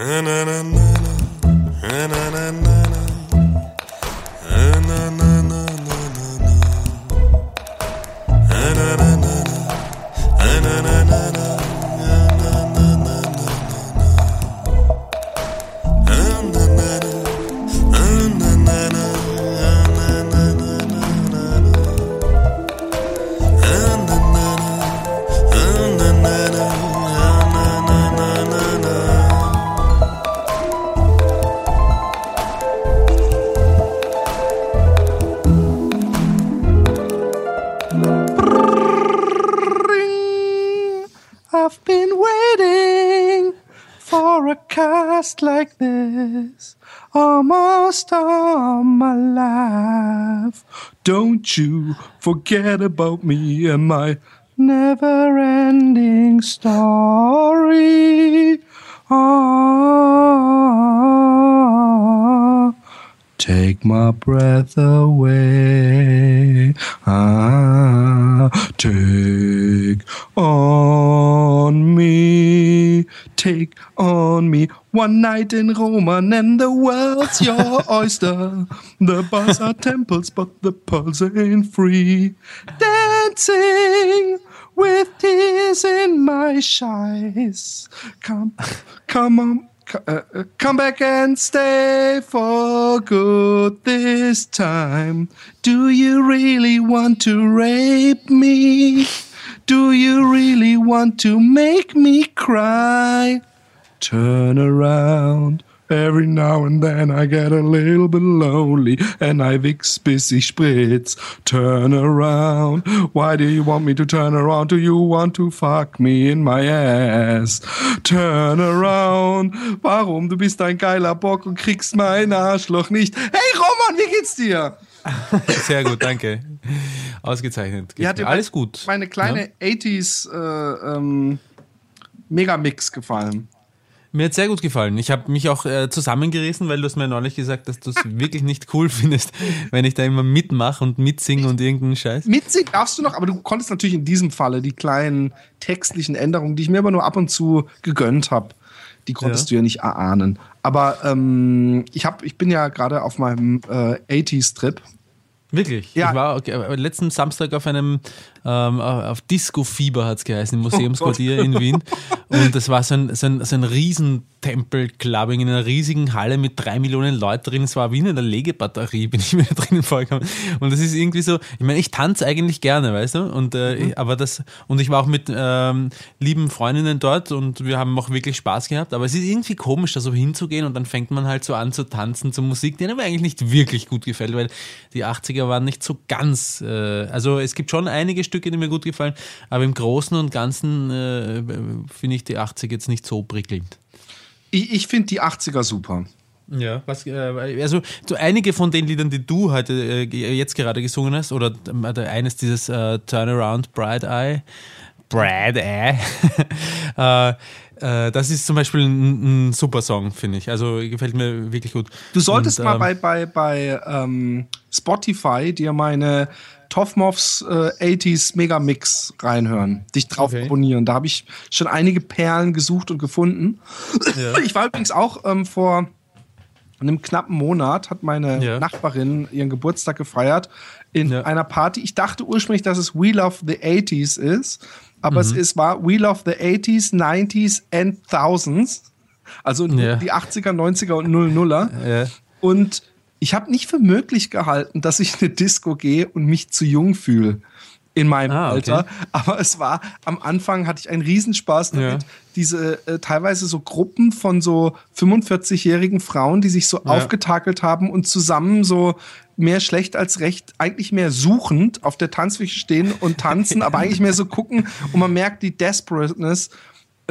na na forget about me and my never ending story. Ah, take my breath away. Ah, take on me. Take on me. One night in Rome and the world's your oyster. The bars are temples, but the pulse ain't free. Dancing with tears in my eyes. Come, come on. uh, uh, Come back and stay for good this time. Do you really want to rape me? Do you really want to make me cry? Turn around. Every now and then I get a little bit lonely and I fix busy spritz. Turn around. Why do you want me to turn around? Do you want to fuck me in my ass? Turn around. Warum? Du bist ein geiler Bock und kriegst mein Arschloch nicht. Hey Roman, wie geht's dir? Sehr gut, danke. Ausgezeichnet. Dir Alles gut. Meine kleine 80s äh, ähm, Megamix gefallen. Mir hat sehr gut gefallen. Ich habe mich auch äh, zusammengerissen, weil du hast mir neulich gesagt, dass du es wirklich nicht cool findest, wenn ich da immer mitmache und mitsinge und irgendeinen Scheiß. Mitsingen darfst du noch, aber du konntest natürlich in diesem Falle die kleinen textlichen Änderungen, die ich mir aber nur ab und zu gegönnt habe, die konntest Ja. du ja nicht erahnen. Aber ähm, ich, hab, ich bin ja gerade auf meinem äh, 80s-Trip. Wirklich? Ja. Ich war okay, letzten Samstag auf einem, ähm, auf Disco Fieber hat es geheißen, im Museumsquartier in Wien. Und das war so ein, so ein, so ein Riesentempel-Clubbing in einer riesigen Halle mit drei Millionen Leuten drin. Es war wie in einer Legebatterie, bin ich mir da drinnen vorgekommen. Und das ist irgendwie so, ich meine, ich tanze eigentlich gerne, weißt du? Und, äh, ich- aber das, und ich war auch mit ähm, lieben Freundinnen dort und wir haben auch wirklich Spaß gehabt. Aber es ist irgendwie komisch, da so hinzugehen und dann fängt man halt so an zu tanzen zur Musik, die einem eigentlich nicht wirklich gut gefällt, weil die 80er waren nicht so ganz, äh, also es gibt schon einige Stücke, die mir gut gefallen, aber im Großen und Ganzen äh, finde ich die 80er jetzt nicht so prickelnd. Ich, ich finde die 80er super. Ja, was, äh, also so einige von den Liedern, die du heute äh, jetzt gerade gesungen hast, oder äh, eines dieses äh, Turnaround Bright Eye, Bright Eye, äh, äh, das ist zum Beispiel ein, ein super Song, finde ich. Also gefällt mir wirklich gut. Du solltest Und, mal ähm, bei, bei, bei ähm, Spotify dir meine Toffmoffs äh, 80s Megamix reinhören, dich drauf Okay. abonnieren. Da habe ich schon einige Perlen gesucht und gefunden. Ich war übrigens auch ähm, vor einem knappen Monat, hat meine Ja. Nachbarin ihren Geburtstag gefeiert in Ja. einer Party. Ich dachte ursprünglich, dass es We Love the 80s ist, aber Mhm. es ist, war We Love the 80s, 90s and Thousands. Also Ja. die 80er, 90er und 00er. Ja. Und ich habe nicht für möglich gehalten, dass ich in eine Disco gehe und mich zu jung fühle in meinem Ah, okay. Alter. Aber es war, am Anfang hatte ich einen Riesenspaß damit, Ja. diese äh, teilweise so Gruppen von so 45-jährigen Frauen, die sich so Ja. aufgetakelt haben und zusammen so mehr schlecht als recht, eigentlich mehr suchend auf der Tanzfläche stehen und tanzen, aber eigentlich mehr so gucken und man merkt die Desperateness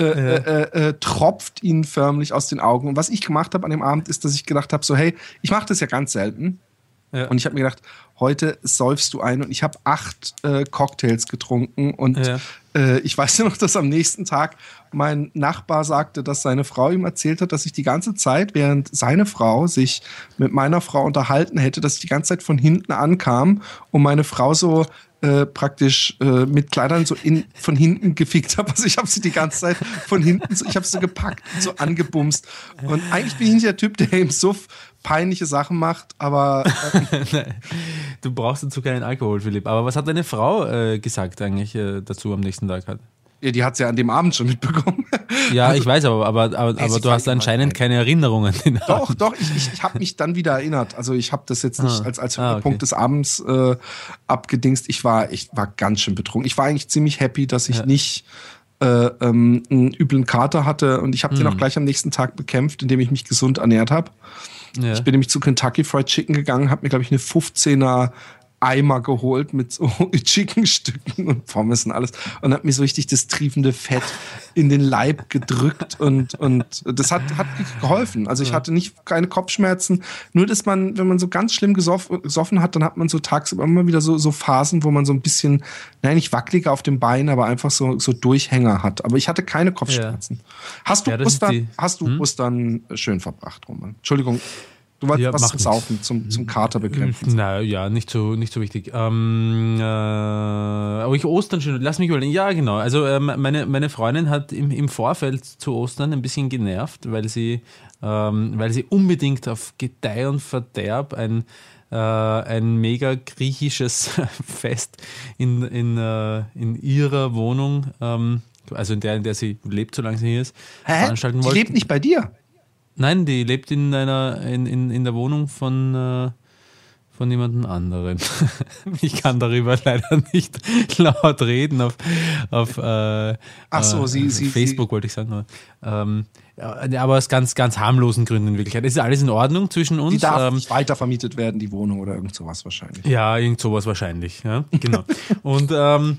äh, äh, äh, tropft ihnen förmlich aus den Augen. Und was ich gemacht habe an dem Abend, ist, dass ich gedacht habe, so hey, ich mache das ja ganz selten. Ja. Und ich habe mir gedacht, heute säufst du ein und ich habe acht äh, Cocktails getrunken und Ja. äh, ich weiß noch, dass am nächsten Tag mein Nachbar sagte, dass seine Frau ihm erzählt hat, dass ich die ganze Zeit, während seine Frau sich mit meiner Frau unterhalten hätte, dass ich die ganze Zeit von hinten ankam und meine Frau so äh, praktisch äh, mit Kleidern so in, von hinten gefickt habe. Also ich habe sie die ganze Zeit von hinten, so, ich habe sie gepackt, so angebumst. Und eigentlich bin ich nicht der Typ, der im Suff peinliche Sachen macht, aber äh, Du brauchst dazu keinen Alkohol, Philipp. Aber was hat deine Frau äh, gesagt eigentlich äh, dazu am nächsten Tag? Hat? Ja, die hat es ja an dem Abend schon mitbekommen. Ja, ich weiß, aber, aber, aber, aber du hast anscheinend keine Erinnerungen. Den Doch, doch, ich, ich, ich habe mich dann wieder erinnert. Also ich habe das jetzt nicht Ah. als, als Ah, Höhepunkt okay. des Abends äh, abgedingst. Ich war, ich war ganz schön betrunken. Ich war eigentlich ziemlich happy, dass ich nicht äh, ähm, einen üblen Kater hatte und ich habe den Hm. auch gleich am nächsten Tag bekämpft, indem ich mich gesund ernährt habe. Ja. Ich bin nämlich zu Kentucky Fried Chicken gegangen, habe mir, glaube ich, eine 15er Eimer geholt mit so Chickenstücken und Pommes und alles und hat mir so richtig das triefende Fett in den Leib gedrückt und, und das hat, hat geholfen. Also ich hatte nicht keine Kopfschmerzen, nur dass man, wenn man so ganz schlimm gesoff, gesoffen hat, dann hat man so tagsüber immer wieder so, so Phasen, wo man so ein bisschen, nein, nicht wackeliger auf dem Bein, aber einfach so, so Durchhänger hat. Aber ich hatte keine Kopfschmerzen. Hast du Ja, Ostern, hast du Ostern schön verbracht, Roman? Entschuldigung. Du wolltest Ja, was zum nichts. Saufen, zum, zum Kater bekämpfen. Na ja, nicht so, nicht so wichtig. Ähm, äh, aber ich Ostern schon, lass mich überlegen. Ja, genau. Also ähm, meine, meine Freundin hat im, im Vorfeld zu Ostern ein bisschen genervt, weil sie, ähm, weil sie unbedingt auf Gedeih und Verderb ein, äh, ein mega griechisches Fest in, in, äh, in ihrer Wohnung, ähm, also in der, in der sie lebt, solange sie hier ist, Hä? veranstalten wollte. lebt nicht bei dir. Nein, die lebt in einer in, in, in der Wohnung von, äh, von jemandem anderen. ich kann darüber leider nicht laut reden auf, auf äh, Ach so, äh, sie- sie- Facebook wollte ich sagen. Aber, ähm, aber aus ganz, ganz harmlosen Gründen in Wirklichkeit. Es ist alles in Ordnung zwischen uns. Die darf ähm, nicht weitervermietet werden, die Wohnung oder irgend sowas wahrscheinlich. ja, irgend sowas wahrscheinlich. Ja, genau. Und ähm,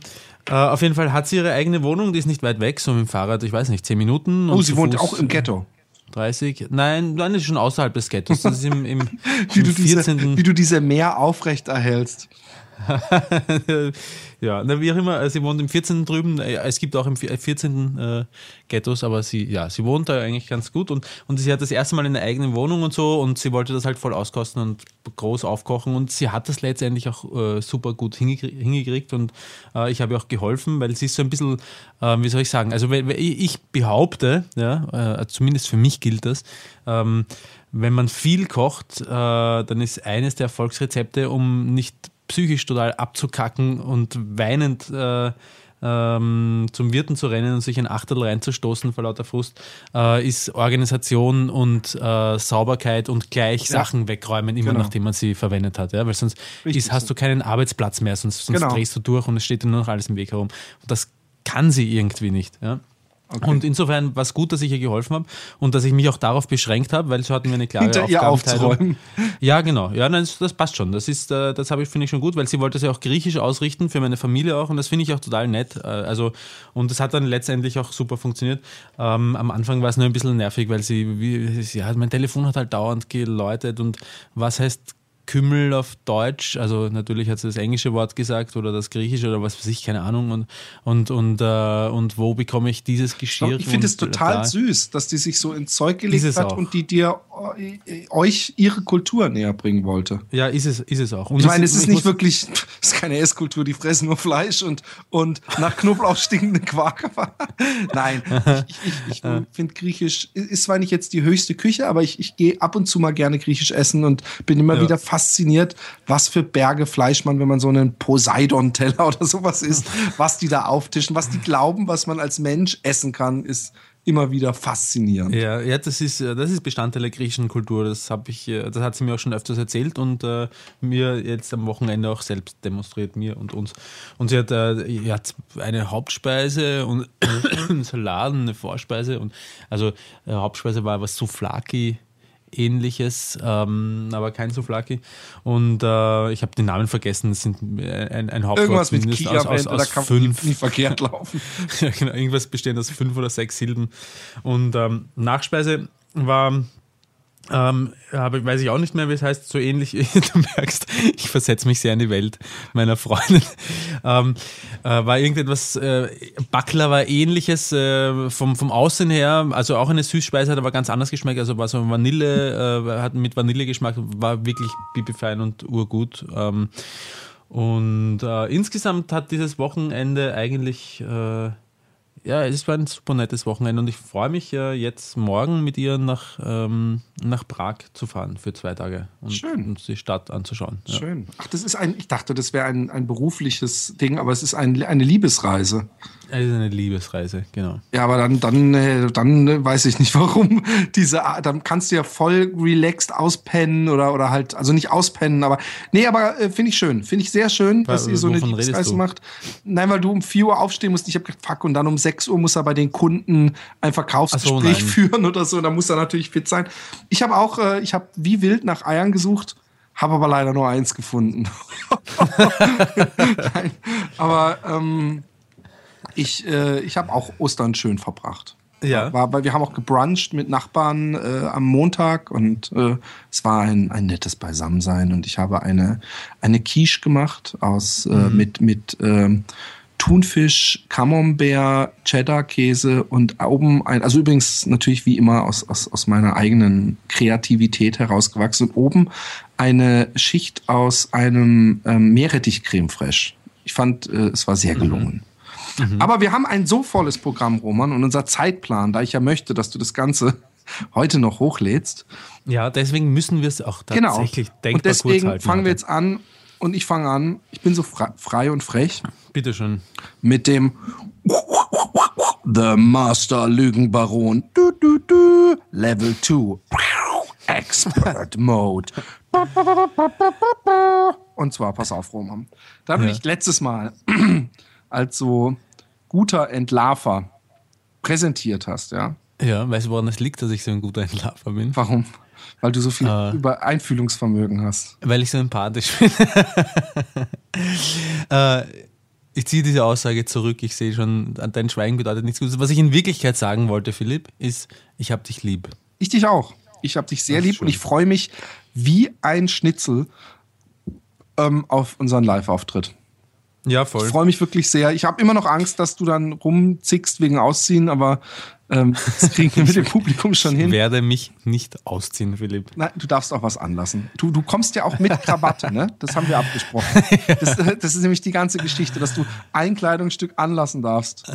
äh, auf jeden Fall hat sie ihre eigene Wohnung, die ist nicht weit weg, so mit dem Fahrrad, ich weiß nicht, 10 Minuten. Oh, und sie zu wohnt Fuß auch im Ghetto. 30. Nein, nein, das ist schon außerhalb des Ghettos. Das ist im, im, Wie im du, diese, 14. wie du diese Meer aufrechterhältst. ja, na, wie auch immer, sie wohnt im 14. drüben. Äh, Es gibt auch im 14. Äh, Ghettos, aber sie, ja, sie wohnt da eigentlich ganz gut und, und sie hat das erste Mal eine eigene Wohnung und so und sie wollte das halt voll auskosten und groß aufkochen und sie hat das letztendlich auch äh, super gut hingekriegt, hingekriegt und äh, ich habe ihr auch geholfen, weil sie ist so ein bisschen, äh, wie soll ich sagen, also ich behaupte, ja, äh, zumindest für mich gilt das, ähm, wenn man viel kocht, äh, dann ist eines der Erfolgsrezepte, um nicht psychisch total abzukacken und weinend äh, ähm, zum Wirten zu rennen und sich ein Achtel reinzustoßen vor lauter Frust, äh, ist Organisation und äh, Sauberkeit und gleich Sachen wegräumen, immer Genau. nachdem man sie verwendet hat. Ja? Weil sonst ist, hast du keinen Arbeitsplatz mehr, sonst, sonst Genau. drehst du durch und es steht dir nur noch alles im Weg herum. Und das kann sie irgendwie nicht. Ja? Und insofern war es gut, dass ich ihr geholfen habe und dass ich mich auch darauf beschränkt habe, weil so hatten wir eine klare Hinter ihr aufzuräumen. Ja, genau. Ja, nein, das, das passt schon. Das ist, äh, das habe ich finde ich schon gut, weil sie wollte es ja auch griechisch ausrichten für meine Familie auch und das finde ich auch total nett. Äh, Also und das hat dann letztendlich auch super funktioniert. Ähm, am Anfang war es nur ein bisschen nervig, weil sie, wie, sie ja, mein Telefon hat halt dauernd geläutet und was heißt Kümmel auf Deutsch, also natürlich hat sie das englische Wort gesagt oder das griechische oder was weiß ich, keine Ahnung und und und äh, und wo bekomme ich dieses Geschirr? Ich finde es total da- süß, dass die sich so ins Zeug gelegt hat auch. und die dir euch ihre Kultur näher bringen wollte. Ja, ist es, ist es auch. Und Ich meine, es ist ich nicht wirklich, es ist keine Esskultur, die fressen nur Fleisch und, und nach Knoblauch stinkende Quark. Nein, ich, ich, ich finde Griechisch ist zwar nicht jetzt die höchste Küche, aber ich, ich gehe ab und zu mal gerne Griechisch essen und bin immer Ja. wieder fasziniert, was für Berge Fleisch man, wenn man so einen Poseidon-Teller oder sowas isst, was die da auftischen, was die glauben, was man als Mensch essen kann, ist immer wieder faszinierend. Ja, ja, das ist, äh, das ist Bestandteil der griechischen Kultur. Das ich, äh, das hat sie mir auch schon öfters erzählt und äh, mir jetzt am Wochenende auch selbst demonstriert, mir und uns. Und sie hat, äh, ja, eine Hauptspeise und einen Salat eine Vorspeise und also äh, Hauptspeise war was Souflaki ähnliches, ähm, aber kein Souflaki. Und äh, ich habe den Namen vergessen. Es sind äh, ein, ein Hauptwort Irgendwas mit zumindest Ki aus, aus, da aus nie, fünf nie verkehrt laufen. ja, genau, irgendwas bestehend aus fünf oder sechs Silben. Und ähm, Nachspeise war Ähm, aber weiß ich auch nicht mehr, wie es heißt, so ähnlich, du merkst, ich versetze mich sehr in die Welt meiner Freundin. Ähm, äh, war irgendetwas, äh, Backler war ähnliches äh, vom, vom Aussehen her, also auch eine Süßspeise, hat aber ganz anders geschmeckt, also war so Vanille, äh, hat mit Vanille geschmeckt, war wirklich bibifein und urgut. Ähm, und äh, insgesamt hat dieses Wochenende eigentlich äh, ja, es war ein super nettes Wochenende und ich freue mich äh, jetzt morgen mit ihr nach, ähm, nach Prag zu fahren für zwei Tage und Schön. uns die Stadt anzuschauen. Ja. Schön. Ach, das ist ein, ich dachte, das wäre ein, ein berufliches Ding, aber es ist ein, eine Liebesreise. Es ist eine Liebesreise, genau. Ja, aber dann, dann, äh, dann äh, weiß ich nicht, warum diese, dann kannst du ja voll relaxed auspennen oder, oder halt, also nicht auspennen, aber, nee, aber äh, finde ich schön. Finde ich sehr schön, dass Wa- ihr so eine Liebesreise macht. Nein, weil du um 4 Uhr aufstehen musst. Ich habe gedacht, fuck, und dann um 6 Uhr muss er bei den Kunden ein Verkaufsgespräch so, führen oder so. Da muss er natürlich fit sein. Ich habe auch, ich habe wie wild nach Eiern gesucht, habe aber leider nur eins gefunden. Nein, aber ähm, ich, äh, ich habe auch Ostern schön verbracht. Ja. War, weil wir haben auch gebruncht mit Nachbarn äh, am Montag und äh, es war ein, ein nettes Beisammensein und ich habe eine, eine Quiche gemacht aus äh, mit, mit ähm, Thunfisch, Camembert, Cheddar-Käse und oben ein, also übrigens natürlich wie immer aus, aus, aus meiner eigenen Kreativität herausgewachsen. Und oben eine Schicht aus einem ähm, Meerrettich-Creme fraiche. Ich fand, äh, es war sehr gelungen. Aber wir haben ein so volles Programm, Roman, und unser Zeitplan, da ich ja möchte, dass du das Ganze heute noch hochlädst. Ja, deswegen müssen wir es auch Genau. tatsächlich denkbar Und kurz deswegen halten. fangen wir jetzt an und ich fange an. Ich bin so fre- frei und frech Bitte schön. mit dem The Master Lügenbaron du, du, du, Level 2 Expert Mode. Und zwar, pass auf, Roman. Da Ja. dich letztes Mal als so guter Entlarver präsentiert hast, ja? Ja, weißt du, woran es liegt, dass ich so ein guter Entlarver bin? Warum? Weil du so viel Äh. über Einfühlungsvermögen hast. Weil ich so empathisch bin. äh, ich ziehe diese Aussage zurück. Ich sehe schon, dein Schweigen bedeutet nichts Gutes. Was ich in Wirklichkeit sagen wollte, Philipp, ist, ich habe dich lieb. Ich dich auch. Ich habe dich sehr lieb und schön. ich freue mich wie ein Schnitzel ähm, auf unseren Live-Auftritt. Ja, Ich voll. freue mich wirklich sehr. Ich habe immer noch Angst, dass du dann rumzickst wegen Ausziehen, aber ähm, das kriegen wir mit dem Publikum schon Ich hin. werde mich nicht ausziehen, Philipp. Nein, du darfst auch was anlassen. Du, du kommst ja auch mit Krawatte, ne? Das haben wir abgesprochen. Das, das ist nämlich die ganze Geschichte, dass du ein Kleidungsstück anlassen darfst.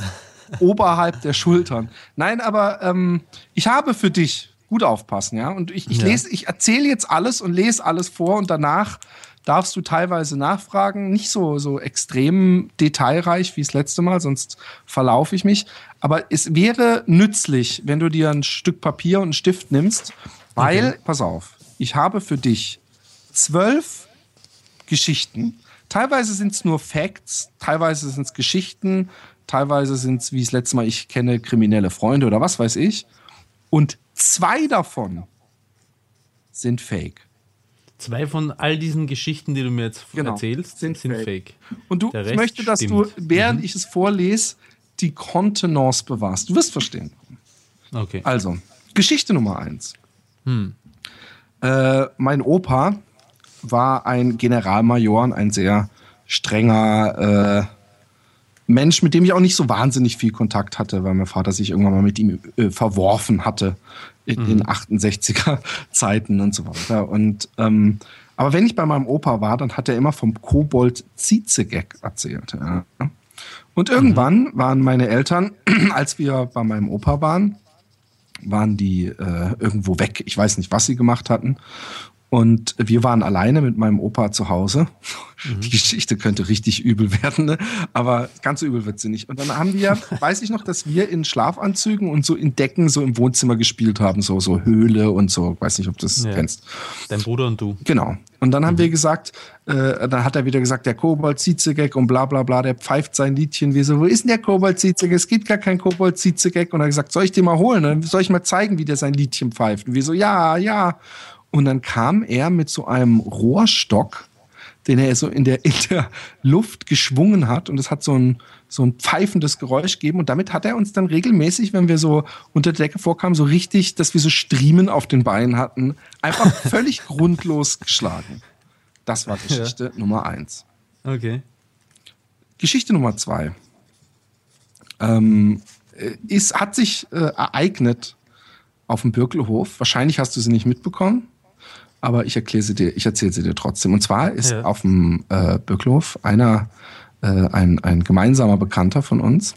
Oberhalb der Schultern. Nein, aber ähm, ich habe für dich, gut aufpassen, ja? Und ich, ich Ja. lese, ich erzähle jetzt alles und lese alles vor und danach darfst du teilweise nachfragen. Nicht so, so extrem detailreich wie das letzte Mal, sonst verlaufe ich mich. Aber es wäre nützlich, wenn du dir ein Stück Papier und einen Stift nimmst, weil, pass auf, ich habe für dich zwölf Geschichten. Teilweise sind es nur Facts, teilweise sind es Geschichten, teilweise sind es, wie das letzte Mal, ich kenne kriminelle Freunde oder was weiß ich. Und zwei davon sind fake. Zwei von all diesen Geschichten, die du mir jetzt Genau, erzählst, sind sind, fake. fake. Und du, ich möchte, dass stimmt. du, während ich es vorlese, die Kontenance bewahrst. Du wirst verstehen. Okay. Also, Geschichte Nummer eins. Äh, mein Opa war ein Generalmajor und ein sehr strenger äh, Mensch, mit dem ich auch nicht so wahnsinnig viel Kontakt hatte, weil mein Vater sich irgendwann mal mit ihm äh, verworfen hatte in den 68er Zeiten und so weiter. Und ähm, aber wenn ich bei meinem Opa war, dann hat er immer vom Kobold Ziezegag erzählt. Ja. Und irgendwann waren meine Eltern, als wir bei meinem Opa waren, waren die äh, irgendwo weg. Ich weiß nicht, was sie gemacht hatten. Und wir waren alleine mit meinem Opa zu Hause. Die Geschichte könnte richtig übel werden, ne? aber ganz so übel wird sie nicht. Und dann haben wir, weiß ich noch, dass wir in Schlafanzügen und so in Decken so im Wohnzimmer gespielt haben, so, so Höhle und so. Weiß nicht, ob du das Ja. kennst. Dein Bruder und du. Genau. Und dann haben wir gesagt, äh, dann hat er wieder gesagt, der Kobold Ziezegek und bla bla bla, der pfeift sein Liedchen. Wir so, wo ist denn der Kobold Ziezegek? Es gibt gar kein Kobold Ziezegek. Und er hat gesagt, soll ich dir mal holen? Dann soll ich mal zeigen, wie der sein Liedchen pfeift? Und wir so, ja, ja. Und dann kam er mit so einem Rohrstock, den er so in der, in der Luft geschwungen hat und es hat so ein, so ein pfeifendes Geräusch gegeben und damit hat er uns dann regelmäßig, wenn wir so unter der Decke vorkamen, so richtig, dass wir so Striemen auf den Beinen hatten, einfach völlig grundlos geschlagen. Das war Geschichte ja. Nummer eins. Okay. Geschichte Nummer zwei ähm, ist, hat sich äh, ereignet auf dem Birkelhof. Wahrscheinlich hast du sie nicht mitbekommen, aber ich erkläre sie dir, ich erzähle sie dir trotzdem. Und zwar ist ja. auf dem äh, Birkelhof einer, äh, ein, ein gemeinsamer Bekannter von uns,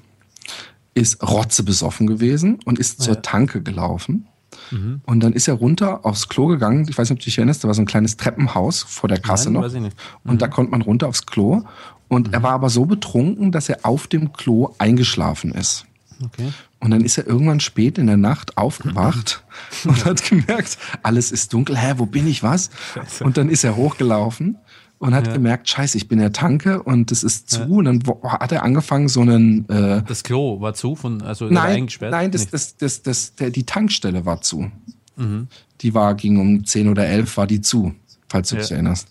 ist rotzebesoffen gewesen und ist ja. zur Tanke gelaufen. Mhm. Und dann ist er runter aufs Klo gegangen. Ich weiß nicht, ob du dich erinnerst, da war so ein kleines Treppenhaus vor der Kasse Nein, noch. Mhm. Und da mhm. konnte man runter aufs Klo. Und mhm. er war aber so betrunken, dass er auf dem Klo eingeschlafen ist. Okay. Und dann ist er irgendwann spät in der Nacht aufgewacht und hat gemerkt, alles ist dunkel. Hä, wo bin ich, was? Scheiße. Und dann ist er hochgelaufen und hat ja. gemerkt, scheiße, ich bin in der Tanke und es ist zu. Ja. Und dann hat er angefangen, so einen... Äh, das Klo war zu, von, also nein, eingesperrt? Nein, das, das, das, das, der, die Tankstelle war zu. Mhm. Die war, ging um 10 oder 11, war die zu, falls du ja. dich erinnerst.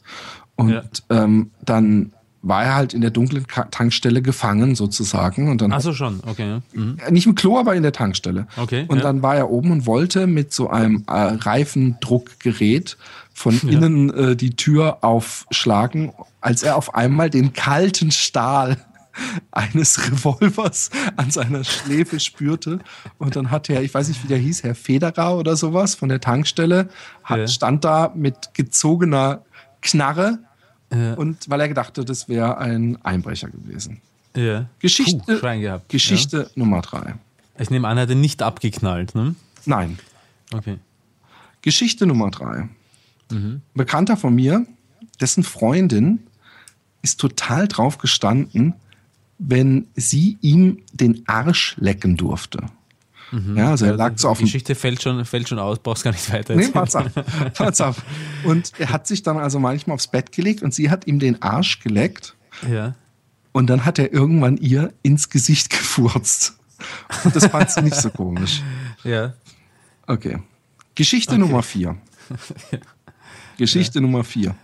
Und ähm, dann war er halt in der dunklen Tankstelle gefangen sozusagen. Und dann Ach so, schon, okay. Mhm. Nicht im Klo, aber in der Tankstelle. Okay. Und ja. dann war er oben und wollte mit so einem äh, Reifendruckgerät von ja. innen äh, die Tür aufschlagen, als er auf einmal den kalten Stahl eines Revolvers an seiner Schläfe spürte. Und dann hat er, ich weiß nicht, wie der hieß, Herr Federer oder sowas von der Tankstelle, hat, ja. stand da mit gezogener Knarre ja. Und weil er gedachte, das wäre ein Einbrecher gewesen. Ja. Geschichte, Puh, Geschichte ja. Nummer drei. Ich nehme an, er hat ihn nicht abgeknallt, ne? Nein. Okay. Geschichte Nummer drei. Mhm. Bekannter von mir, dessen Freundin ist total drauf gestanden, wenn sie ihm den Arsch lecken durfte. Mhm. Ja, also er lag so auf Die Geschichte fällt schon, fällt schon aus, brauchst gar nicht weiter. Nee, pass auf, pass auf. Und er hat sich dann also manchmal aufs Bett gelegt und sie hat ihm den Arsch geleckt. Ja. Und dann hat er irgendwann ihr ins Gesicht gefurzt. Und das fand sie nicht so komisch. Ja. Okay. Geschichte okay. Nummer vier. Geschichte ja. Nummer vier.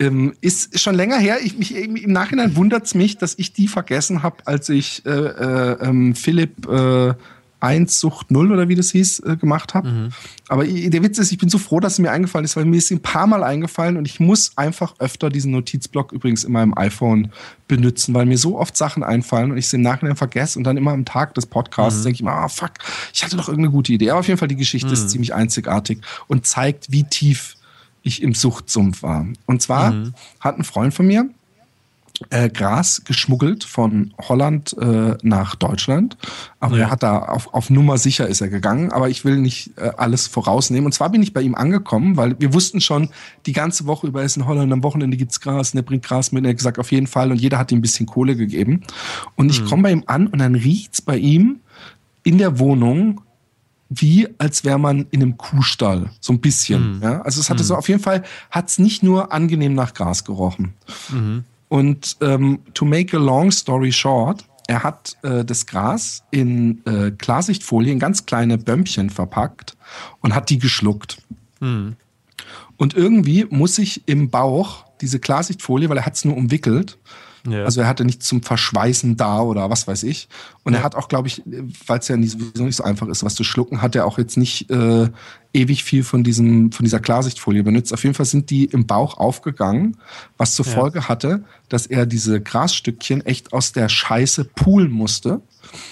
Ähm, ist schon länger her. Ich, mich, Im Nachhinein wundert es mich, dass ich die vergessen habe, als ich äh, äh, ähm, Philipp äh, 1 Sucht 0 oder wie das hieß, äh, gemacht habe. Mhm. Aber der Witz ist, ich bin so froh, dass es mir eingefallen ist, weil mir ist ein paar Mal eingefallen und ich muss einfach öfter diesen Notizblock übrigens in meinem iPhone benutzen, weil mir so oft Sachen einfallen und ich sie im Nachhinein vergesse und dann immer am Tag des Podcasts mhm. denke ich mir, ah fuck, ich hatte doch irgendeine gute Idee. Aber auf jeden Fall, die Geschichte mhm. ist ziemlich einzigartig und zeigt, wie tief ich im Suchtsumpf war. Und zwar mhm. hat ein Freund von mir, äh, Gras geschmuggelt von Holland äh, nach Deutschland. Aber ja. er hat da auf, auf Nummer sicher ist er gegangen. Aber ich will nicht äh, alles vorausnehmen. Und zwar bin ich bei ihm angekommen, weil wir wussten schon, die ganze Woche über ist in Holland, am Wochenende gibt's Gras und er bringt Gras mit. Und er hat gesagt, auf jeden Fall. Und jeder hat ihm ein bisschen Kohle gegeben. Und ich mhm. komme bei ihm an und dann riecht's bei ihm in der Wohnung wie als wäre man in einem Kuhstall, so ein bisschen. Mhm. Ja? Also es hatte mhm. so auf jeden Fall, hat's nicht nur angenehm nach Gras gerochen. Mhm. Und ähm, to make a long story short, er hat äh, das Gras in äh, Klarsichtfolie in ganz kleine Bömpchen verpackt und hat die geschluckt. Mhm. Und irgendwie muss ich im Bauch diese Klarsichtfolie, weil er hat es nur umwickelt, ja. Also er hatte nichts zum Verschweißen da oder was weiß ich. Und ja. er hat auch, glaube ich, weil es ja nicht, sowieso nicht so einfach ist, was zu schlucken, hat er auch jetzt nicht äh, ewig viel von diesem von dieser Klarsichtfolie benutzt. Auf jeden Fall sind die im Bauch aufgegangen, was zur ja. Folge hatte, dass er diese Grasstückchen echt aus der Scheiße poolen musste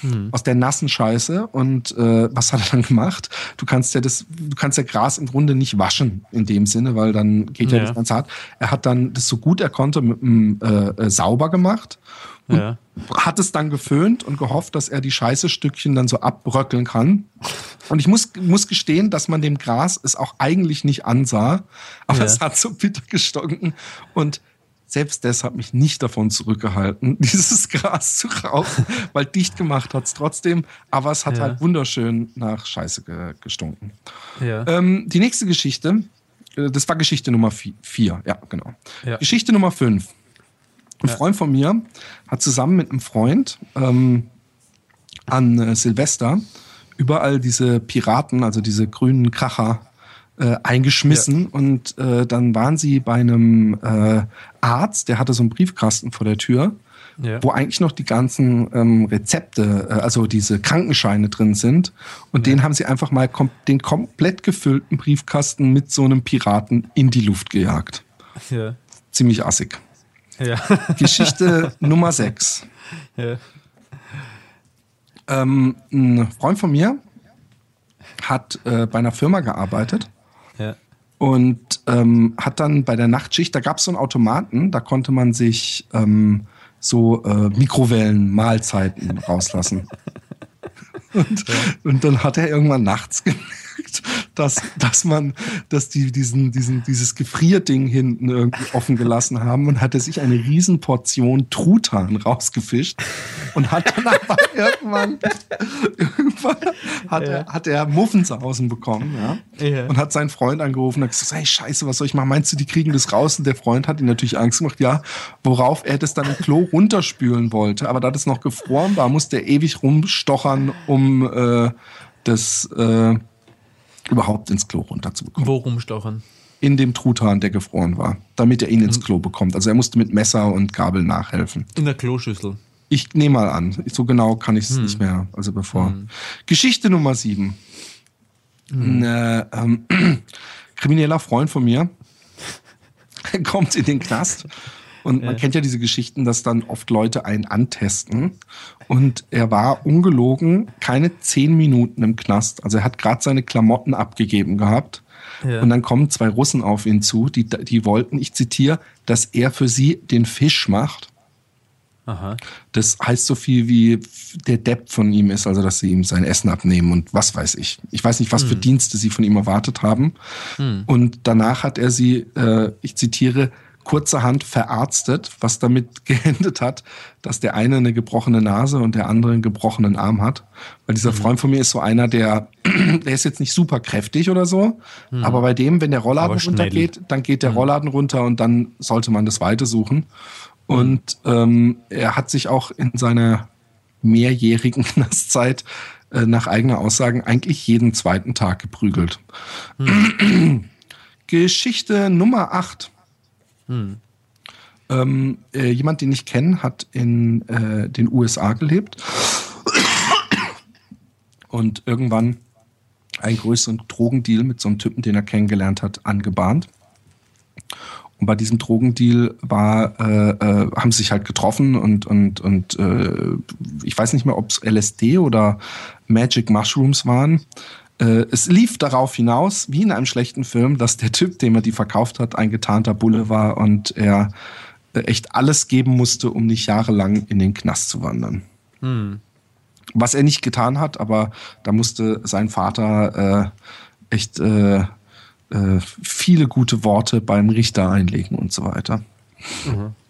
hm. aus der nassen Scheiße. Und äh, was hat er dann gemacht? Du kannst ja das, du kannst ja Gras im Grunde nicht waschen in dem Sinne, weil dann geht ja, ja. das ganz hart. Er hat dann das so gut er konnte mit dem äh, äh, sauber gemacht. Und ja. hat es dann geföhnt und gehofft, dass er die Scheißestückchen dann so abbröckeln kann. Und ich muss, muss gestehen, dass man dem Gras es auch eigentlich nicht ansah, aber ja. es hat so bitter gestunken. Und selbst das hat mich nicht davon zurückgehalten, dieses Gras zu rauchen, weil dicht gemacht hat es trotzdem, aber es hat ja. halt wunderschön nach Scheiße ge gestunken. Ja. Ähm, die nächste Geschichte, äh, das war Geschichte Nummer vier, ja, genau. Ja. Geschichte Nummer fünf. Ein Freund von mir hat zusammen mit einem Freund ähm, an äh, Silvester überall diese Piraten, also diese grünen Kracher, äh, eingeschmissen und äh, dann waren sie bei einem äh, Arzt, der hatte so einen Briefkasten vor der Tür, Ja. wo eigentlich noch die ganzen ähm, Rezepte, äh, also diese Krankenscheine drin sind. Und den haben sie einfach mal kom den komplett gefüllten Briefkasten mit so einem Piraten in die Luft gejagt. Ja. Ziemlich assig. Ja. Geschichte Nummer 6. ja. Ähm, ein Freund von mir hat äh, bei einer Firma gearbeitet Ja. und ähm, hat dann bei der Nachtschicht, da gab es so einen Automaten, da konnte man sich ähm, so äh, Mikrowellen-Mahlzeiten rauslassen. Und, und dann hat er irgendwann nachts gemerkt, dass, dass man, dass die diesen, diesen, dieses Gefrierding hinten irgendwie offen gelassen haben und hatte sich eine Riesenportion Truthahn rausgefischt und hat dann aber irgendwann, irgendwann hat, er, hat er Muffensausen bekommen, ja, Ja. und hat seinen Freund angerufen und hat gesagt, hey, scheiße, was soll ich machen? Meinst du, die kriegen das raus? Und der Freund hat ihm natürlich Angst gemacht, ja, worauf er das dann im Klo runterspülen wollte. Aber da das noch gefroren war, musste er ewig rumstochern, um äh, das äh, überhaupt ins Klo runterzubekommen. Wo rumstochern? In dem Truthahn, der gefroren war, damit er ihn ins Klo bekommt. Also er musste mit Messer und Gabel nachhelfen. In der Kloschüssel. Ich nehme mal an, so genau kann ich es nicht mehr. Also bevor. Geschichte Nummer sieben. Ein äh, ähm, krimineller Freund von mir kommt in den Knast. Und man Ja. kennt ja diese Geschichten, dass dann oft Leute einen antesten. Und er war ungelogen keine zehn Minuten im Knast. Also er hat gerade seine Klamotten abgegeben gehabt. Ja. Und dann kommen zwei Russen auf ihn zu, die, die wollten, ich zitiere, dass er für sie den Fisch macht. Aha. Das heißt so viel wie der Depp von ihm ist, also dass sie ihm sein Essen abnehmen und was weiß ich. Ich weiß nicht, was für Dienste sie von ihm erwartet haben. Und danach hat er sie, äh, ich zitiere, kurzerhand verarztet, was damit geendet hat, dass der eine eine gebrochene Nase und der andere einen gebrochenen Arm hat. Weil dieser Freund von mir ist so einer, der, der ist jetzt nicht super kräftig oder so, aber bei dem, wenn der Rollladen runtergeht, dann geht der Rollladen runter und dann sollte man das Weite suchen. Und ähm, er hat sich auch in seiner mehrjährigen Knastzeit äh, nach eigener Aussagen eigentlich jeden zweiten Tag geprügelt. Geschichte Nummer 8. Ähm, äh, jemand, den ich kenne, hat in äh, den USA gelebt und irgendwann einen größeren Drogendeal mit so einem Typen, den er kennengelernt hat, angebahnt. Und bei diesem Drogendeal war, äh, äh, haben sie sich halt getroffen und, und, und äh, ich weiß nicht mehr, ob es LSD oder Magic Mushrooms waren. Äh, es lief darauf hinaus, wie in einem schlechten Film, dass der Typ, dem er die verkauft hat, ein getarnter Bulle war und er äh, echt alles geben musste, um nicht jahrelang in den Knast zu wandern. Was er nicht getan hat, aber da musste sein Vater äh, echt äh, äh, viele gute Worte beim Richter einlegen und so weiter.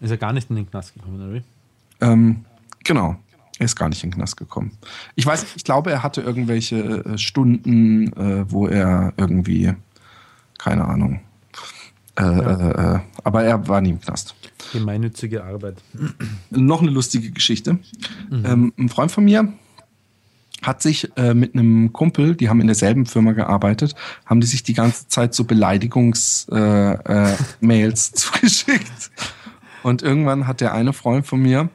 Ist er gar nicht in den Knast gekommen, oder? Ähm, genau. Er ist gar nicht in den Knast gekommen. Ich weiß, ich glaube, er hatte irgendwelche äh, Stunden, äh, wo er irgendwie, keine Ahnung. Äh, äh, äh, aber er war nie im Knast. Gemeinnützige Arbeit. Noch eine lustige Geschichte. Ähm, ein Freund von mir hat sich äh, mit einem Kumpel, die haben in derselben Firma gearbeitet, haben die sich die ganze Zeit so Beleidigungs-Mails Mails zugeschickt. Und irgendwann hat der eine Freund von mir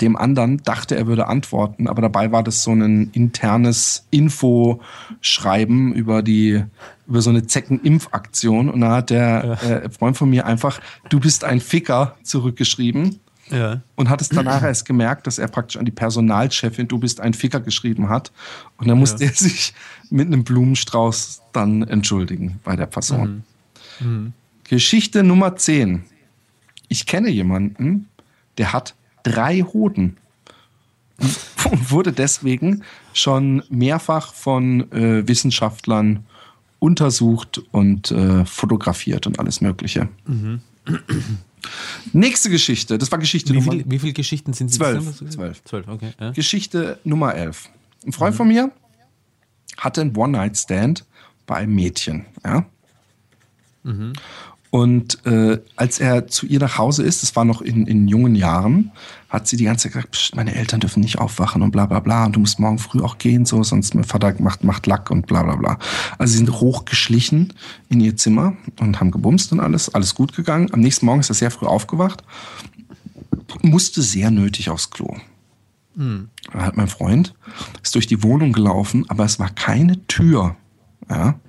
dem anderen dachte, er würde antworten, aber dabei war das so ein internes Infoschreiben über die über so eine Zeckenimpfaktion und da hat der äh, Freund von mir einfach du bist ein Ficker zurückgeschrieben Ja. und hat es danach erst gemerkt, dass er praktisch an die Personalchefin du bist ein Ficker geschrieben hat und dann musste Ja. er sich mit einem Blumenstrauß dann entschuldigen bei der Person. Geschichte Nummer 10. Ich kenne jemanden, der hat drei Hoden und wurde deswegen schon mehrfach von äh, Wissenschaftlern untersucht und äh, fotografiert und alles Mögliche. Nächste Geschichte, das war Geschichte Wie, Nummer viel, wie viele Geschichten sind Sie Zwölf. Zwölf. Zwölf, okay. Ja. Geschichte Nummer 11. Ein Freund von mir hatte einen One-Night-Stand bei einem Mädchen. Ja? Und äh, als er zu ihr nach Hause ist, das war noch in, in jungen Jahren, hat sie die ganze Zeit gesagt, Psst, meine Eltern dürfen nicht aufwachen und bla bla bla und du musst morgen früh auch gehen, so, sonst mein Vater macht, macht Lack und bla bla bla. Also sie sind hochgeschlichen in ihr Zimmer und haben gebumst und alles, alles gut gegangen. Am nächsten Morgen ist er sehr früh aufgewacht, musste sehr nötig aufs Klo. Hm. Da hat mein Freund, ist durch die Wohnung gelaufen, aber es war keine Tür. Ja,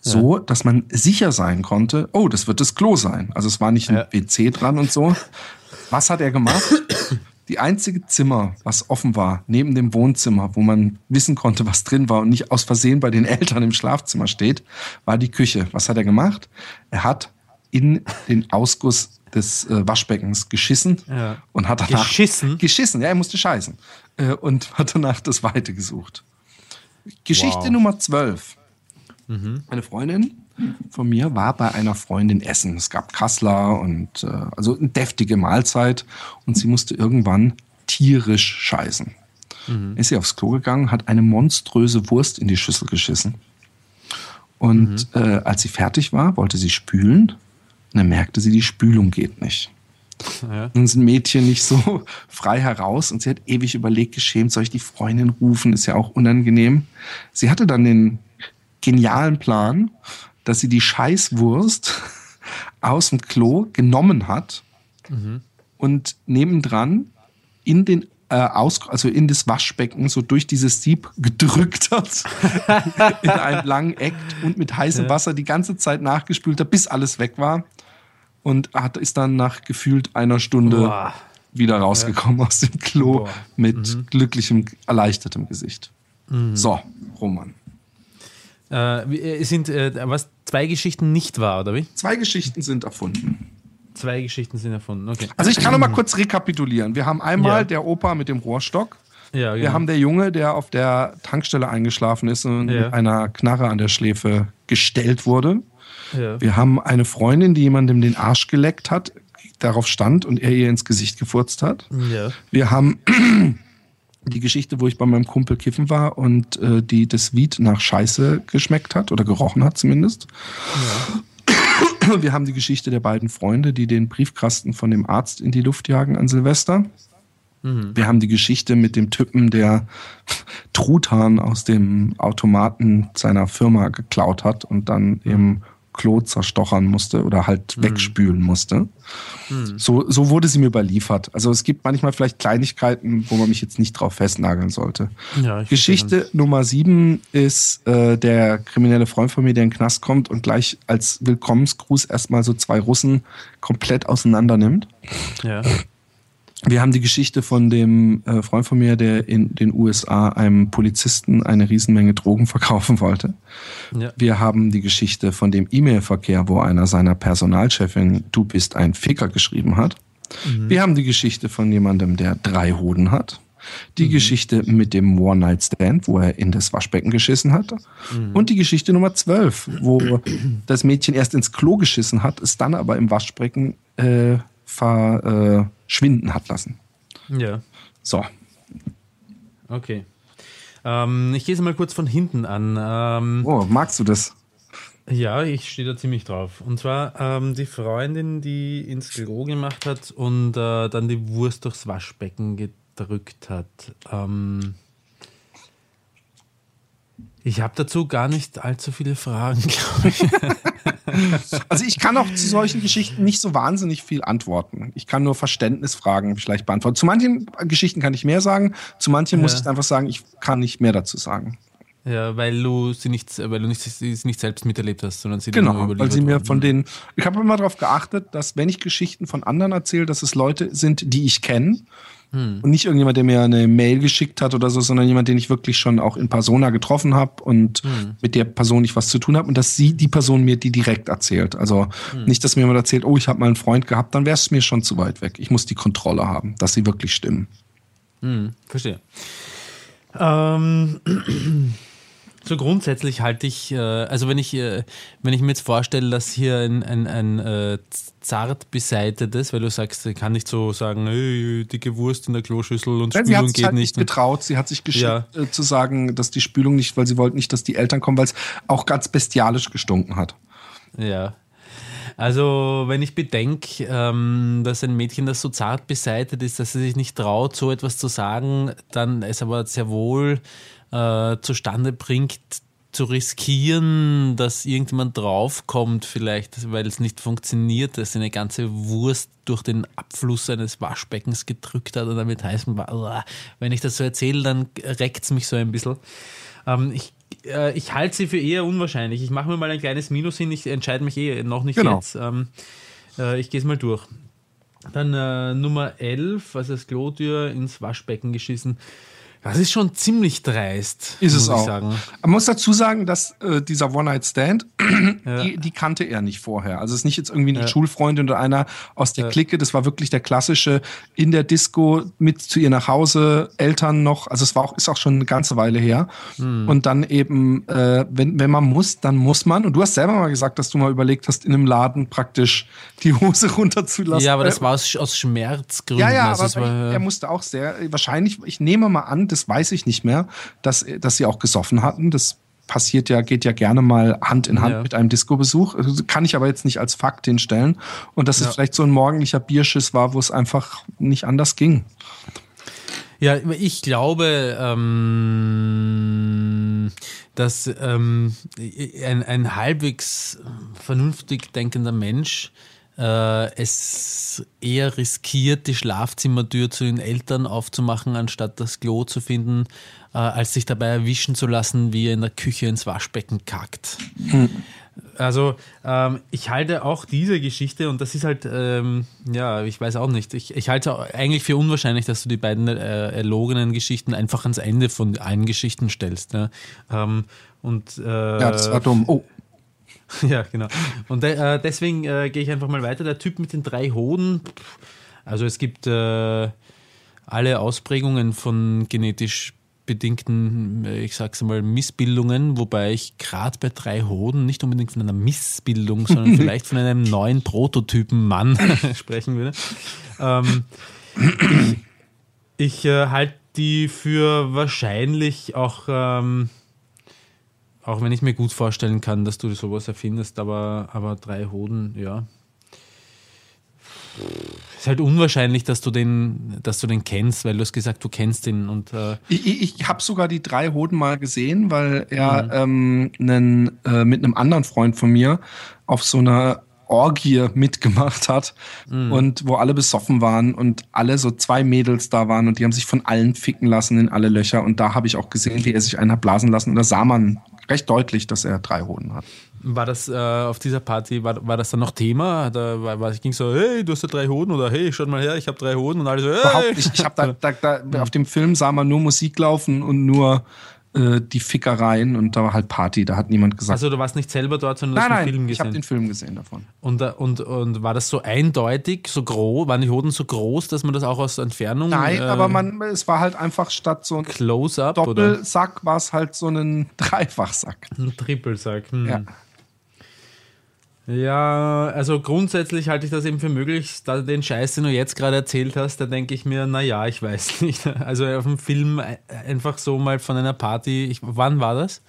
so, dass man sicher sein konnte, oh, das wird das Klo sein. Also es war nicht ein ja. WC dran und so. Was hat er gemacht? Die einzige Zimmer, was offen war, neben dem Wohnzimmer, wo man wissen konnte, was drin war und nicht aus Versehen bei den Eltern im Schlafzimmer steht, war die Küche. Was hat er gemacht? Er hat in den Ausguss des äh, Waschbeckens geschissen ja. und hat danach geschissen. Geschissen, ja, er musste scheißen äh, und hat danach das Weite gesucht. Geschichte wow. Nummer 12. Mhm. Eine Freundin von mir war bei einer Freundin essen. Es gab Kassler und äh, also eine deftige Mahlzeit und sie musste irgendwann tierisch scheißen. Mhm. Ist sie aufs Klo gegangen, hat eine monströse Wurst in die Schüssel geschissen. Und mhm. äh, als sie fertig war, wollte sie spülen. Und dann merkte sie, die Spülung geht nicht. Ja. Dann sind Mädchen nicht so frei heraus und sie hat ewig überlegt, geschämt, soll ich die Freundin rufen? Ist ja auch unangenehm. Sie hatte dann den genialen Plan, dass sie die Scheißwurst aus dem Klo genommen hat mhm. und nebendran in den äh, aus, also in das Waschbecken so durch dieses Sieb gedrückt hat in einem langen Eck und mit heißem ja. Wasser die ganze Zeit nachgespült hat, bis alles weg war und hat ist dann nach gefühlt einer Stunde Boah. wieder rausgekommen ja. aus dem Klo Boah. mit mhm. glücklichem erleichtertem Gesicht. Mhm. So, Roman. Äh, sind äh, was zwei Geschichten nicht wahr, oder wie? Zwei Geschichten sind erfunden. Zwei Geschichten sind erfunden, okay. Also ich kann noch mal kurz rekapitulieren. Wir haben einmal ja. der Opa mit dem Rohrstock. Ja, genau. Wir haben der Junge, der auf der Tankstelle eingeschlafen ist und ja. mit einer Knarre an der Schläfe gestellt wurde. Ja. Wir haben eine Freundin, die jemandem den Arsch geleckt hat, darauf stand und er ihr ins Gesicht gefurzt hat. Wir haben die Geschichte, wo ich bei meinem Kumpel kiffen war und äh, die das Weed nach Scheiße geschmeckt hat oder gerochen hat zumindest. Ja. Wir haben die Geschichte der beiden Freunde, die den Briefkasten von dem Arzt in die Luft jagen an Silvester. Mhm. Wir haben die Geschichte mit dem Typen, der Truthahn aus dem Automaten seiner Firma geklaut hat und dann mhm. eben Klo zerstochern musste oder halt mhm. wegspülen musste. Mhm. So, so wurde sie mir überliefert. Also es gibt manchmal vielleicht Kleinigkeiten, wo man mich jetzt nicht drauf festnageln sollte. Ja, Geschichte Nummer sieben ist äh, der kriminelle Freund von mir, der in den Knast kommt und gleich als Willkommensgruß erstmal so zwei Russen komplett auseinander nimmt. Ja. Wir haben die Geschichte von dem äh, Freund von mir, der in den USA einem Polizisten eine Riesenmenge Drogen verkaufen wollte. Ja. Wir haben die Geschichte von dem E-Mail-Verkehr, wo einer seiner Personalchefin Du bist ein Ficker geschrieben hat. Mhm. Wir haben die Geschichte von jemandem, der drei Hoden hat. Die mhm. Geschichte mit dem One-Night-Stand, wo er in das Waschbecken geschissen hat. Mhm. Und die Geschichte Nummer 12, wo das Mädchen erst ins Klo geschissen hat, es dann aber im Waschbecken äh, verschwinden hat lassen. Ja. So. Okay. Ähm, ich gehe es mal kurz von hinten an. Ähm, oh, magst du das? Ja, ich stehe da ziemlich drauf. Und zwar ähm, die Freundin, die ins Klo gemacht hat und äh, dann die Wurst durchs Waschbecken gedrückt hat. Ähm, ich habe dazu gar nicht allzu viele Fragen, glaube ich. Also ich kann auch zu solchen Geschichten nicht so wahnsinnig viel antworten. Ich kann nur Verständnisfragen vielleicht beantworten. Zu manchen Geschichten kann ich mehr sagen, zu manchen ja. muss ich einfach sagen, ich kann nicht mehr dazu sagen. Ja, weil du sie nicht, weil du nicht, sie nicht selbst miterlebt hast, sondern sie genau, nur weil sie mir von denen. Ich habe immer darauf geachtet, dass wenn ich Geschichten von anderen erzähle, dass es Leute sind, die ich kenne hm. Und nicht irgendjemand, der mir eine Mail geschickt hat oder so, sondern jemand, den ich wirklich schon auch in Persona getroffen habe und hm. mit der Person ich was zu tun habe und dass sie die Person mir die direkt erzählt. Also hm. nicht, dass mir jemand erzählt, oh, ich habe mal einen Freund gehabt, dann wäre es mir schon zu weit weg. Ich muss die Kontrolle haben, dass sie wirklich stimmen. Hm, verstehe. Ähm. So grundsätzlich halte ich, äh, also wenn ich, äh, wenn ich mir jetzt vorstelle, dass hier ein, ein, ein äh, zart beseitetes, weil du sagst, sie kann nicht so sagen, hey, dicke Wurst in der Kloschüssel und Spülung sie hat sich geht nicht. getraut, sie hat sich geschickt ja. zu sagen, dass die Spülung nicht, weil sie wollten nicht, dass die Eltern kommen, weil es auch ganz bestialisch gestunken hat. Ja. Also, wenn ich bedenke, ähm, dass ein Mädchen, das so zart beseitet ist, dass sie sich nicht traut, so etwas zu sagen, dann es aber sehr wohl äh, zustande bringt, zu riskieren, dass irgendjemand draufkommt, vielleicht, weil es nicht funktioniert, dass eine ganze Wurst durch den Abfluss eines Waschbeckens gedrückt hat und damit heißen, wenn ich das so erzähle, dann reckt es mich so ein bisschen. Ähm, ich äh, ich halte sie für eher unwahrscheinlich. Ich mache mir mal ein kleines Minus hin, ich entscheide mich eh noch nicht genau. jetzt. Ähm, äh, ich gehe es mal durch. Dann äh, Nummer 11, also das Klotür ins Waschbecken geschissen. Das ist schon ziemlich dreist. Ist es auch. Sagen. Man muss dazu sagen, dass äh, dieser One-Night-Stand, ja. die, die, kannte er nicht vorher. Also es ist nicht jetzt irgendwie eine ja. Schulfreundin oder einer aus der ja. Clique. Das war wirklich der klassische in der Disco mit zu ihr nach Hause, Eltern noch. Also es war auch, ist auch schon eine ganze Weile her. Hm. Und dann eben, äh, wenn, wenn man muss, dann muss man. Und du hast selber mal gesagt, dass du mal überlegt hast, in einem Laden praktisch die Hose runterzulassen. Ja, aber das war aus, aus Schmerzgründen. Ja, ja, also aber war, er musste auch sehr, wahrscheinlich, ich nehme mal an, das weiß ich nicht mehr, dass, dass sie auch gesoffen hatten. Das passiert ja, geht ja gerne mal Hand in Hand ja. mit einem Disco-Besuch. Also kann ich aber jetzt nicht als Fakt hinstellen. Und dass ja. es vielleicht so ein morgendlicher Bierschiss war, wo es einfach nicht anders ging. Ja, ich glaube, ähm, dass ähm, ein, ein halbwegs vernünftig denkender Mensch es eher riskiert, die Schlafzimmertür zu den Eltern aufzumachen, anstatt das Klo zu finden, äh, als sich dabei erwischen zu lassen, wie er in der Küche ins Waschbecken kackt. Hm. Also ähm, ich halte auch diese Geschichte und das ist halt, ähm, ja, ich weiß auch nicht, ich, ich halte eigentlich für unwahrscheinlich, dass du die beiden äh, erlogenen Geschichten einfach ans Ende von allen Geschichten stellst. Ja? Ähm, und, äh, ja, das war dumm. Oh. Ja, genau. Und äh, deswegen äh, gehe ich einfach mal weiter. Der Typ mit den drei Hoden, also es gibt äh, alle Ausprägungen von genetisch bedingten, ich sag's mal, Missbildungen, wobei ich gerade bei drei Hoden nicht unbedingt von einer Missbildung, sondern vielleicht von einem neuen Prototypen Mann sprechen würde. Ähm, ich, ich äh, halte die für wahrscheinlich auch ähm, auch wenn ich mir gut vorstellen kann, dass du sowas erfindest, aber, aber drei Hoden, ja. Es ist halt unwahrscheinlich, dass du den, dass du den kennst, weil du hast gesagt, du kennst ihn und äh ich, ich, ich habe sogar die drei Hoden mal gesehen, weil er mhm. ähm, einen, äh, mit einem anderen Freund von mir auf so einer Orgie mitgemacht hat mhm. und wo alle besoffen waren und alle so zwei Mädels da waren und die haben sich von allen ficken lassen in alle Löcher und da habe ich auch gesehen, wie er sich einen hat blasen lassen und da sah man recht deutlich, dass er drei Hoden hat. War das äh, auf dieser Party, war, war das dann noch Thema? Da war, war, ging so, hey, du hast ja drei Hoden oder hey, schaut mal her, ich habe drei Hoden und alle so, hey. Überhaupt nicht. Ich habe da, da, da, auf dem Film sah man nur Musik laufen und nur äh, die Fickereien und da war halt Party, da hat niemand gesagt. Also du warst nicht selber dort, sondern nein, hast den Film gesehen? ich habe den Film gesehen davon. Und, äh, und, und war das so eindeutig, so groß, waren die Hoden so groß, dass man das auch aus Entfernung... Nein, äh, aber man, es war halt einfach statt so ein Close-Up Doppelsack, war es halt so ein Dreifachsack. Ein Trippelsack. Hm. Ja. Ja, also grundsätzlich halte ich das eben für möglich. Da den Scheiß, den du jetzt gerade erzählt hast, da denke ich mir, naja, ich weiß nicht. Also auf dem Film einfach so mal von einer Party. Ich, wann war das?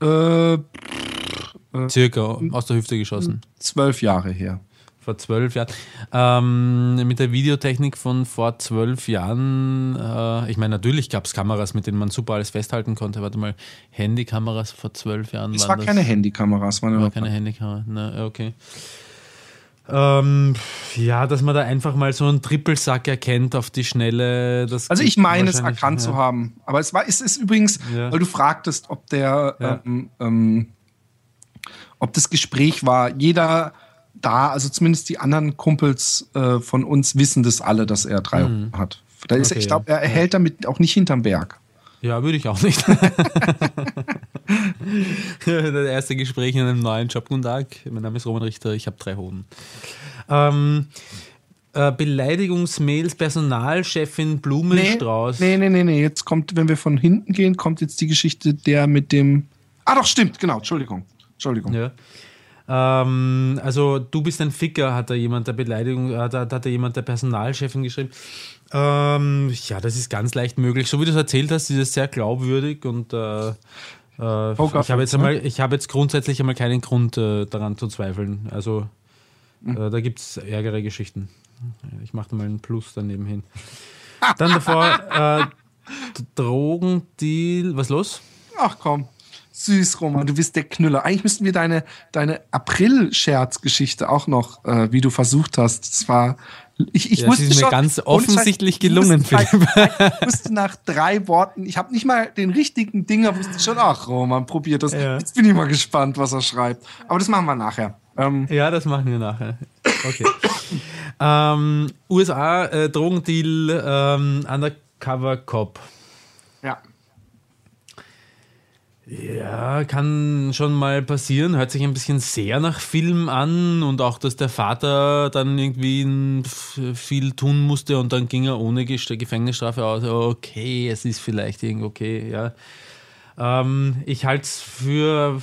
Äh, äh, Circa aus der Hüfte geschossen. Zwölf Jahre her vor zwölf Jahren. Ähm, mit der Videotechnik von vor zwölf Jahren, äh, ich meine, natürlich gab es Kameras, mit denen man super alles festhalten konnte. Warte mal, Handykameras vor zwölf Jahren. Es war das, keine Handykameras, waren war keine Handykamera. Ne, okay. Ähm, ja, dass man da einfach mal so einen Trippelsack erkennt auf die Schnelle. Das also ich meine es erkannt ja. zu haben. Aber es war, es ist übrigens, ja. weil du fragtest, ob der, ja. ähm, ähm, ob das Gespräch war. Jeder da, also zumindest die anderen Kumpels äh, von uns wissen das alle, dass er drei mhm. hat. Da ist, okay, ich glaube, er ja. hält damit auch nicht hinterm Berg. Ja, würde ich auch nicht. das erste Gespräch in einem neuen Job. Guten Tag, mein Name ist Roman Richter, ich habe drei Hoden. Ähm, äh, Beleidigungsmails, Personalchefin Blumenstrauß. Nee, nee, nee, nee, jetzt kommt, wenn wir von hinten gehen, kommt jetzt die Geschichte der mit dem. Ah, doch, stimmt, genau, Entschuldigung. Entschuldigung. Ja. Ähm, also du bist ein Ficker, hat da jemand der Beleidigung, hat, hat da jemand der Personalchefin geschrieben. Ähm, ja, das ist ganz leicht möglich. So wie du es erzählt hast, ist es sehr glaubwürdig und äh, äh, ich habe jetzt, einmal, ich jetzt grundsätzlich einmal keinen Grund äh, daran zu zweifeln. Also Äh, da gibt es ärgere Geschichten. Ich mache da mal einen Plus daneben hin. Dann davor äh, Drogendeal. Was los? Ach komm. Süß, Roman, du bist der Knüller. Eigentlich müssten wir deine, deine April-Scherz-Geschichte auch noch, äh, wie du versucht hast. Das war. Ich, ich Ja, wusste ist mir schon, ganz offensichtlich ich gelungen, wusste, Philipp. Ich wusste nach drei Worten, ich habe nicht mal den richtigen Dinger, wusste ich schon, ach Roman, probiert das. Ja. Jetzt bin ich mal gespannt, was er schreibt. Aber das machen wir nachher. Ähm, Ja, das machen wir nachher. Okay. ähm, USA, äh, Drogendeal, ähm, Undercover Cop. ja. Ja, kann schon mal passieren. Hört sich ein bisschen sehr nach Film an und auch, dass der Vater dann irgendwie viel tun musste und dann ging er ohne Gefängnisstrafe aus. Okay, es ist vielleicht irgendwie okay, ja. Ähm, ich halte es für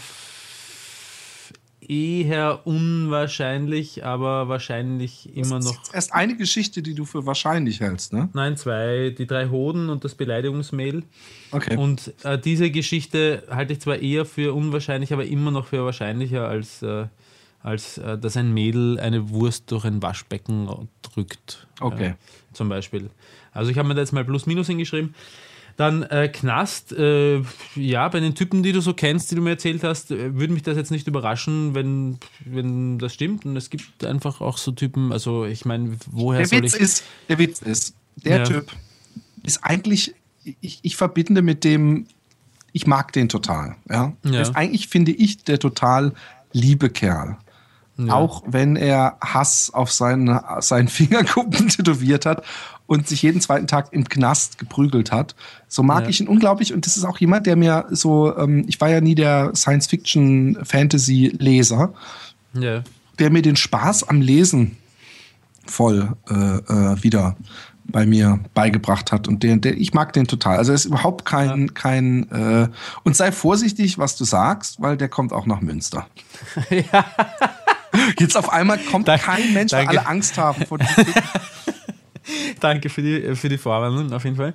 eher unwahrscheinlich, aber wahrscheinlich immer Das noch. erst eine Geschichte, die du für wahrscheinlich hältst, ne? Nein, zwei, die drei Hoden und das Beleidigungsmail. Okay. Und äh, diese Geschichte halte ich zwar eher für unwahrscheinlich, aber immer noch für wahrscheinlicher, als, äh, als äh, dass ein Mädel eine Wurst durch ein Waschbecken drückt. Okay. Zum Beispiel. Also ich habe mir da jetzt mal Plus-Minus hingeschrieben. Dann äh, Knast, äh, ja, bei den Typen, die du so kennst, die du mir erzählt hast, äh, würde mich das jetzt nicht überraschen, wenn, wenn das stimmt. Und es gibt einfach auch so Typen, also ich meine, woher Der soll Witz ich... ist, der Witz ist, der Ja. Typ ist eigentlich, ich, ich verbinde mit dem, ich mag den total. Ja? Ja. Ist eigentlich, finde ich, der total liebe Kerl. Auch wenn er Hass auf seinen, seinen Fingerkuppen tätowiert hat und sich jeden zweiten Tag im Knast geprügelt hat. So mag Ja. ich ihn unglaublich und das ist auch jemand, der mir so, ähm, ich war ja nie der Science-Fiction-Fantasy-Leser, Ja. der mir den Spaß am Lesen voll äh, äh, wieder bei mir beigebracht hat und der, der ich mag den total. Also er ist überhaupt kein kein äh, und sei vorsichtig, was du sagst, weil der kommt auch nach Münster. Jetzt auf einmal kommt Danke- kein Mensch, weil danke. alle Angst haben vor diesem. Danke für die, für die Vorwarnung, auf jeden Fall.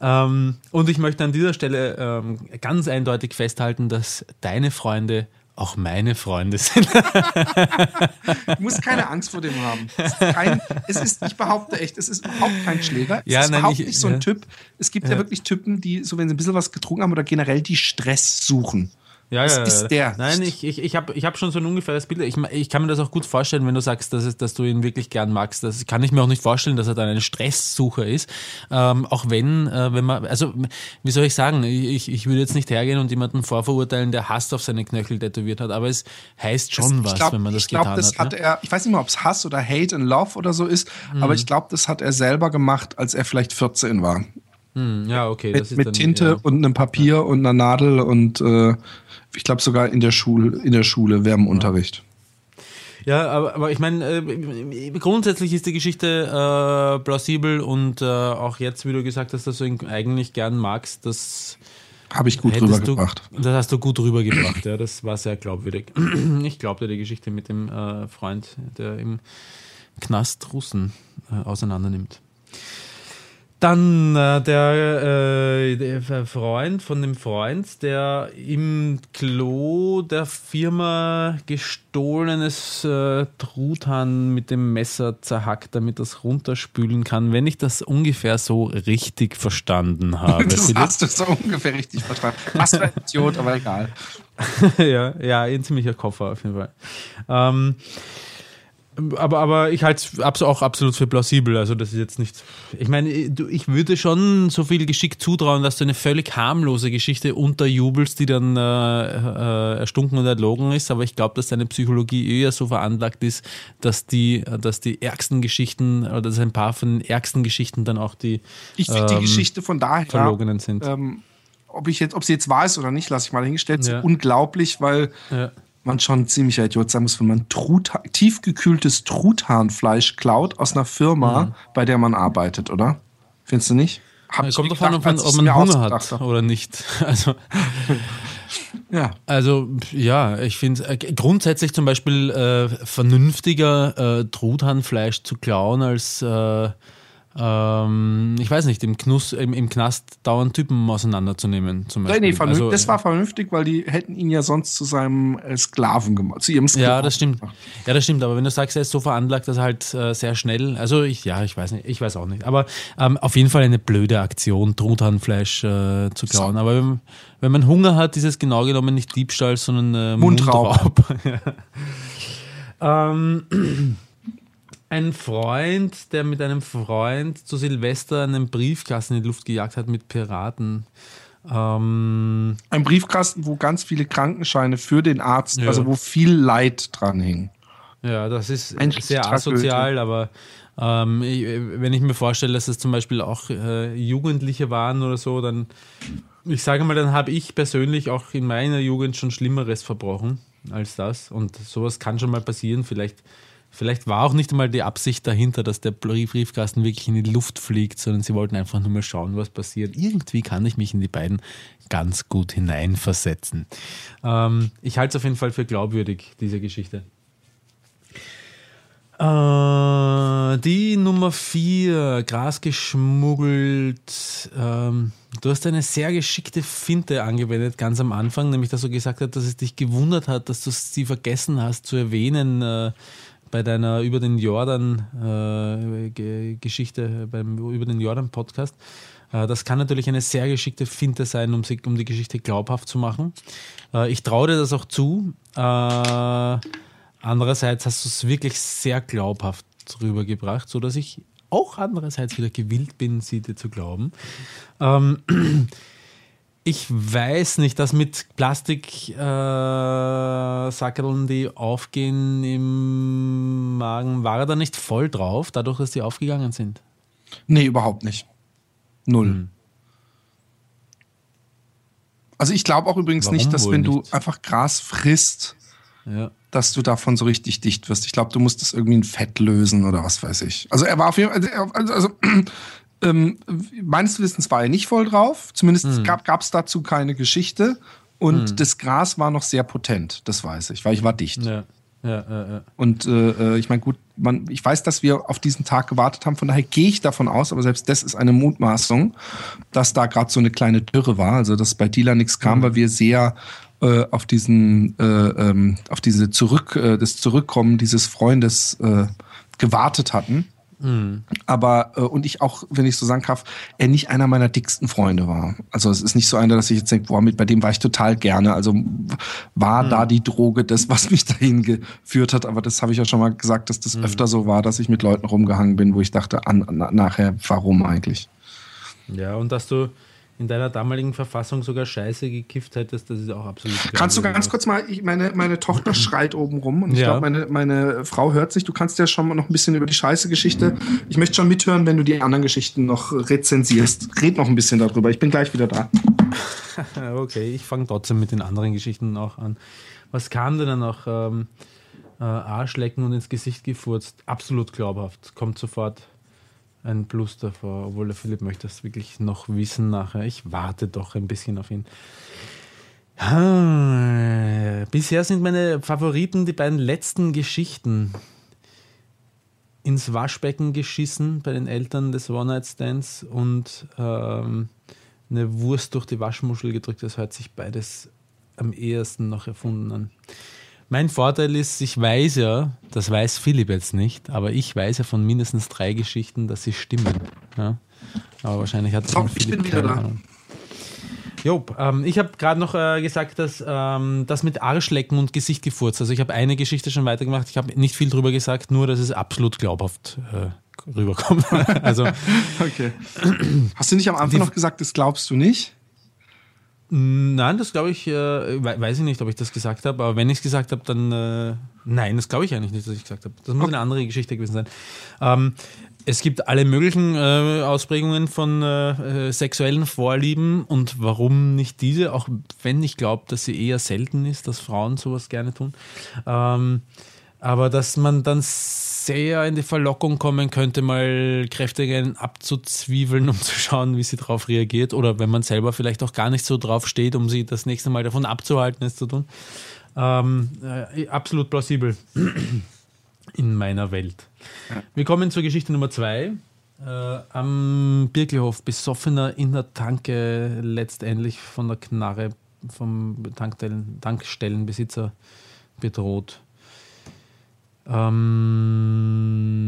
Ähm, und ich möchte an dieser Stelle ähm, ganz eindeutig festhalten, dass deine Freunde auch meine Freunde sind. Du musst keine Angst vor dem haben. Es ist, kein, es ist ich behaupte echt, es ist überhaupt kein Schläger. Es Ja, ist nein, überhaupt ich- nicht so ein ja. Typ. Es gibt ja. Ja. wirklich Typen, die, so wenn sie ein bisschen was getrunken haben oder generell die Stress suchen. Ja, Das ja, ist der Nein, ich, ich, ich habe ich hab schon so ein ungefähres Bild. Ich, ich kann mir das auch gut vorstellen, wenn du sagst, dass, es, dass du ihn wirklich gern magst. Das kann ich mir auch nicht vorstellen, dass er dann ein Stresssucher ist. Ähm, auch wenn, äh, wenn man, also wie soll ich sagen, ich, ich würde jetzt nicht hergehen und jemanden vorverurteilen, der Hass auf seine Knöchel tätowiert hat, aber es heißt schon was, ich glaub, wenn man das ich glaub, getan das hat. hat ne? er, ich weiß nicht mal, ob es Hass oder Hate and Love oder so ist, Mhm. aber ich glaube, das hat er selber gemacht, als er vielleicht 14 war. Hm, ja, okay. Mit, mit dann, Tinte ja. und einem Papier und einer Nadel und äh, ich glaube sogar in der Schule, in der Schule während Unterricht. Ja, aber, aber ich meine, äh, grundsätzlich ist die Geschichte äh, plausibel und äh, auch jetzt, wie du gesagt hast, dass du ihn eigentlich gern magst, das Habe ich gut hättest du, rübergebracht. das hast du gut rübergebracht. ja, das war sehr glaubwürdig. Ich glaubte die Geschichte mit dem äh, Freund, der im Knast Russen äh, auseinandernimmt. Dann äh, der, äh, der Freund von dem Freund, der im Klo der Firma gestohlenes äh, Truthahn mit dem Messer zerhackt, damit das runterspülen kann, wenn ich das ungefähr so richtig verstanden habe. Das hast du so ungefähr richtig verstanden. Was für ein Idiot, aber egal. ja, ja, ein ziemlicher Koffer auf jeden Fall. Ähm, aber, aber ich halte es auch absolut für plausibel. Also, das ist jetzt nicht. Ich meine, du- ich würde schon so viel Geschick zutrauen, dass du eine völlig harmlose Geschichte unterjubelst, die dann äh, äh, erstunken und erlogen ist. Aber ich glaube, dass deine Psychologie eher so veranlagt ist, dass die, dass die ärgsten Geschichten oder dass ein paar von den ärgsten Geschichten dann auch die Ich finde die ähm, Geschichte von daher, verlogenen sind. ähm, ob ich jetzt, ob sie jetzt wahr ist oder nicht, lasse ich mal hingestellt, Ja. unglaublich, weil Ja. Man schon ein ziemlicher Idiot sein muss, wenn man Trutha tiefgekühltes Truthahnfleisch klaut aus einer Firma, bei der man arbeitet, oder? Findest du nicht? Hab ich Kommt davon, gedacht, ob man, Hunger hat oder nicht. Also, Ja. Also ja, ich finde äh, grundsätzlich zum Beispiel äh, vernünftiger äh, Truthahnfleisch zu klauen als, äh, ähm, ich weiß nicht, im, Knuss, im, im Knast dauernd Typen auseinanderzunehmen. Zum Beispiel. Nee, nee, also, das war vernünftig, weil die hätten ihn ja sonst zu seinem äh, Sklaven gemacht, zu ihrem Sklaven. Ja, das stimmt. Ja, das stimmt. Aber wenn du sagst, er ist so veranlagt, dass er halt äh, sehr schnell, also ich, ja, ich weiß nicht, ich weiß auch nicht. Aber ähm, auf jeden Fall eine blöde Aktion, Truthahnfleisch äh, zu klauen. So. Aber wenn, wenn, man Hunger hat, ist es genau genommen nicht Diebstahl, sondern äh, Mundraub. Mundraub. ähm, ein Freund, der mit einem Freund zu Silvester einen Briefkasten in die Luft gejagt hat mit Piraten. Ähm, ein Briefkasten, wo ganz viele Krankenscheine für den Arzt, ja. also wo viel Leid dran hing. Ja, das ist ein sehr asozial, aber ähm, ich, wenn ich mir vorstelle, dass es zum Beispiel auch äh, Jugendliche waren oder so, dann, ich sage mal, dann habe ich persönlich auch in meiner Jugend schon Schlimmeres verbrochen als das. Und sowas kann schon mal passieren. Vielleicht Vielleicht war auch nicht einmal die Absicht dahinter, dass der Briefkasten wirklich in die Luft fliegt, sondern sie wollten einfach nur mal schauen, was passiert. Irgendwie kann ich mich in die beiden ganz gut hineinversetzen. Ähm, ich halte es auf jeden Fall für glaubwürdig, diese Geschichte. Äh, die Nummer vier, Gras geschmuggelt. Ähm, du hast eine sehr geschickte Finte angewendet, ganz am Anfang, nämlich dass du gesagt hast, dass es dich gewundert hat, dass du sie vergessen hast zu erwähnen. Äh, bei deiner über den Jordan äh, beim über den Jordan Podcast. Äh, das kann natürlich eine sehr geschickte Finte sein, um, sie, um die Geschichte glaubhaft zu machen. Äh, ich traue dir das auch zu. Äh, andererseits hast du es wirklich sehr glaubhaft rübergebracht, so dass ich auch andererseits wieder gewillt bin, sie dir zu glauben. Ähm, ich weiß nicht, dass mit Plastiksackeln, äh, die aufgehen im Magen, war er da nicht voll drauf, dadurch, dass die aufgegangen sind? Nee, überhaupt nicht. Null. Hm. Also ich glaube auch übrigens Warum nicht, dass wenn nicht? du einfach Gras frisst, ja. dass du davon so richtig dicht wirst. Ich glaube, du musst das irgendwie in Fett lösen oder was weiß ich. Also er war auf jeden Fall, also, also ähm, meines Wissens war er nicht voll drauf. Zumindest mhm. gab es dazu keine Geschichte. Und mhm. das Gras war noch sehr potent, das weiß ich, weil ich war dicht. Ja. Ja, ja, ja. Und äh, äh ich meine, gut, man, ich weiß, dass wir auf diesen Tag gewartet haben, von daher gehe ich davon aus, aber selbst das ist eine Mutmaßung, dass da gerade so eine kleine Dürre war, also dass bei Dealer nichts kam, mhm. weil wir sehr äh, auf diesen, äh, ähm, auf diese Zurück, äh, das Zurückkommen dieses Freundes äh, gewartet hatten. Mhm. Aber, äh, und ich auch, wenn ich so sagen darf, er nicht einer meiner dicksten Freunde war. Also es ist nicht so einer, dass ich jetzt denke, boah, mit, bei dem war ich total gerne. Also war mhm. da die Droge das, was mich dahin geführt hat. Aber das habe ich ja schon mal gesagt, dass das mhm. öfter so war, dass ich mit Leuten rumgehangen bin, wo ich dachte, an, an, nachher, warum eigentlich? Ja, und dass du in deiner damaligen Verfassung sogar Scheiße gekifft hättest, das ist auch absolut. Kannst du ganz kurz mal, ich, meine, meine Tochter schreit oben rum und ich ja. glaube, meine, meine Frau hört sich. Du kannst ja schon mal noch ein bisschen über die Scheiße-Geschichte. Ich möchte schon mithören, wenn du die anderen Geschichten noch rezensierst. Red noch ein bisschen darüber. Ich bin gleich wieder da. okay, ich fange trotzdem mit den anderen Geschichten auch an. Was kam denn dann noch? Ähm, äh, Arschlecken und ins Gesicht gefurzt. Absolut glaubhaft. Kommt sofort ein Plus davor, obwohl der Philipp möchte das wirklich noch wissen nachher. Ich warte doch ein bisschen auf ihn. Bisher sind meine Favoriten die beiden letzten Geschichten. Ins Waschbecken geschissen bei den Eltern des One-Night-Stands und ähm, eine Wurst durch die Waschmuschel gedrückt. Das hört sich beides am ehesten noch erfunden an. Mein Vorteil ist, ich weiß ja, das weiß Philipp jetzt nicht, aber ich weiß ja von mindestens drei Geschichten, dass sie stimmen. Ja? Aber wahrscheinlich hat so, Philipp ich bin wieder da. Job, ähm, ich habe gerade noch äh, gesagt, dass ähm, das mit Arschlecken und Gesicht gefurzt. Also ich habe eine Geschichte schon weitergemacht. Ich habe nicht viel drüber gesagt, nur dass es absolut glaubhaft äh, rüberkommt. also okay. Hast du nicht am Anfang noch gesagt, das glaubst du nicht? Nein, das glaube ich, äh, weiß ich nicht, ob ich das gesagt habe, aber wenn ich es gesagt habe, dann äh, nein, das glaube ich eigentlich nicht, dass ich gesagt habe. Das muss okay. eine andere Geschichte gewesen sein. Ähm, es gibt alle möglichen äh, Ausprägungen von äh, äh, sexuellen Vorlieben und warum nicht diese, auch wenn ich glaube, dass sie eher selten ist, dass Frauen sowas gerne tun. Ähm, aber dass man dann sehr in die Verlockung kommen könnte, mal kräftigen abzuzwieveln, um zu schauen, wie sie darauf reagiert. Oder wenn man selber vielleicht auch gar nicht so drauf steht, um sie das nächste Mal davon abzuhalten, es zu tun. Ähm, äh, absolut plausibel in meiner Welt. Wir kommen zur Geschichte Nummer zwei. Äh, am Birkelhof, besoffener in der Tanke, letztendlich von der Knarre vom Tankstellen, Tankstellenbesitzer bedroht. Ähm,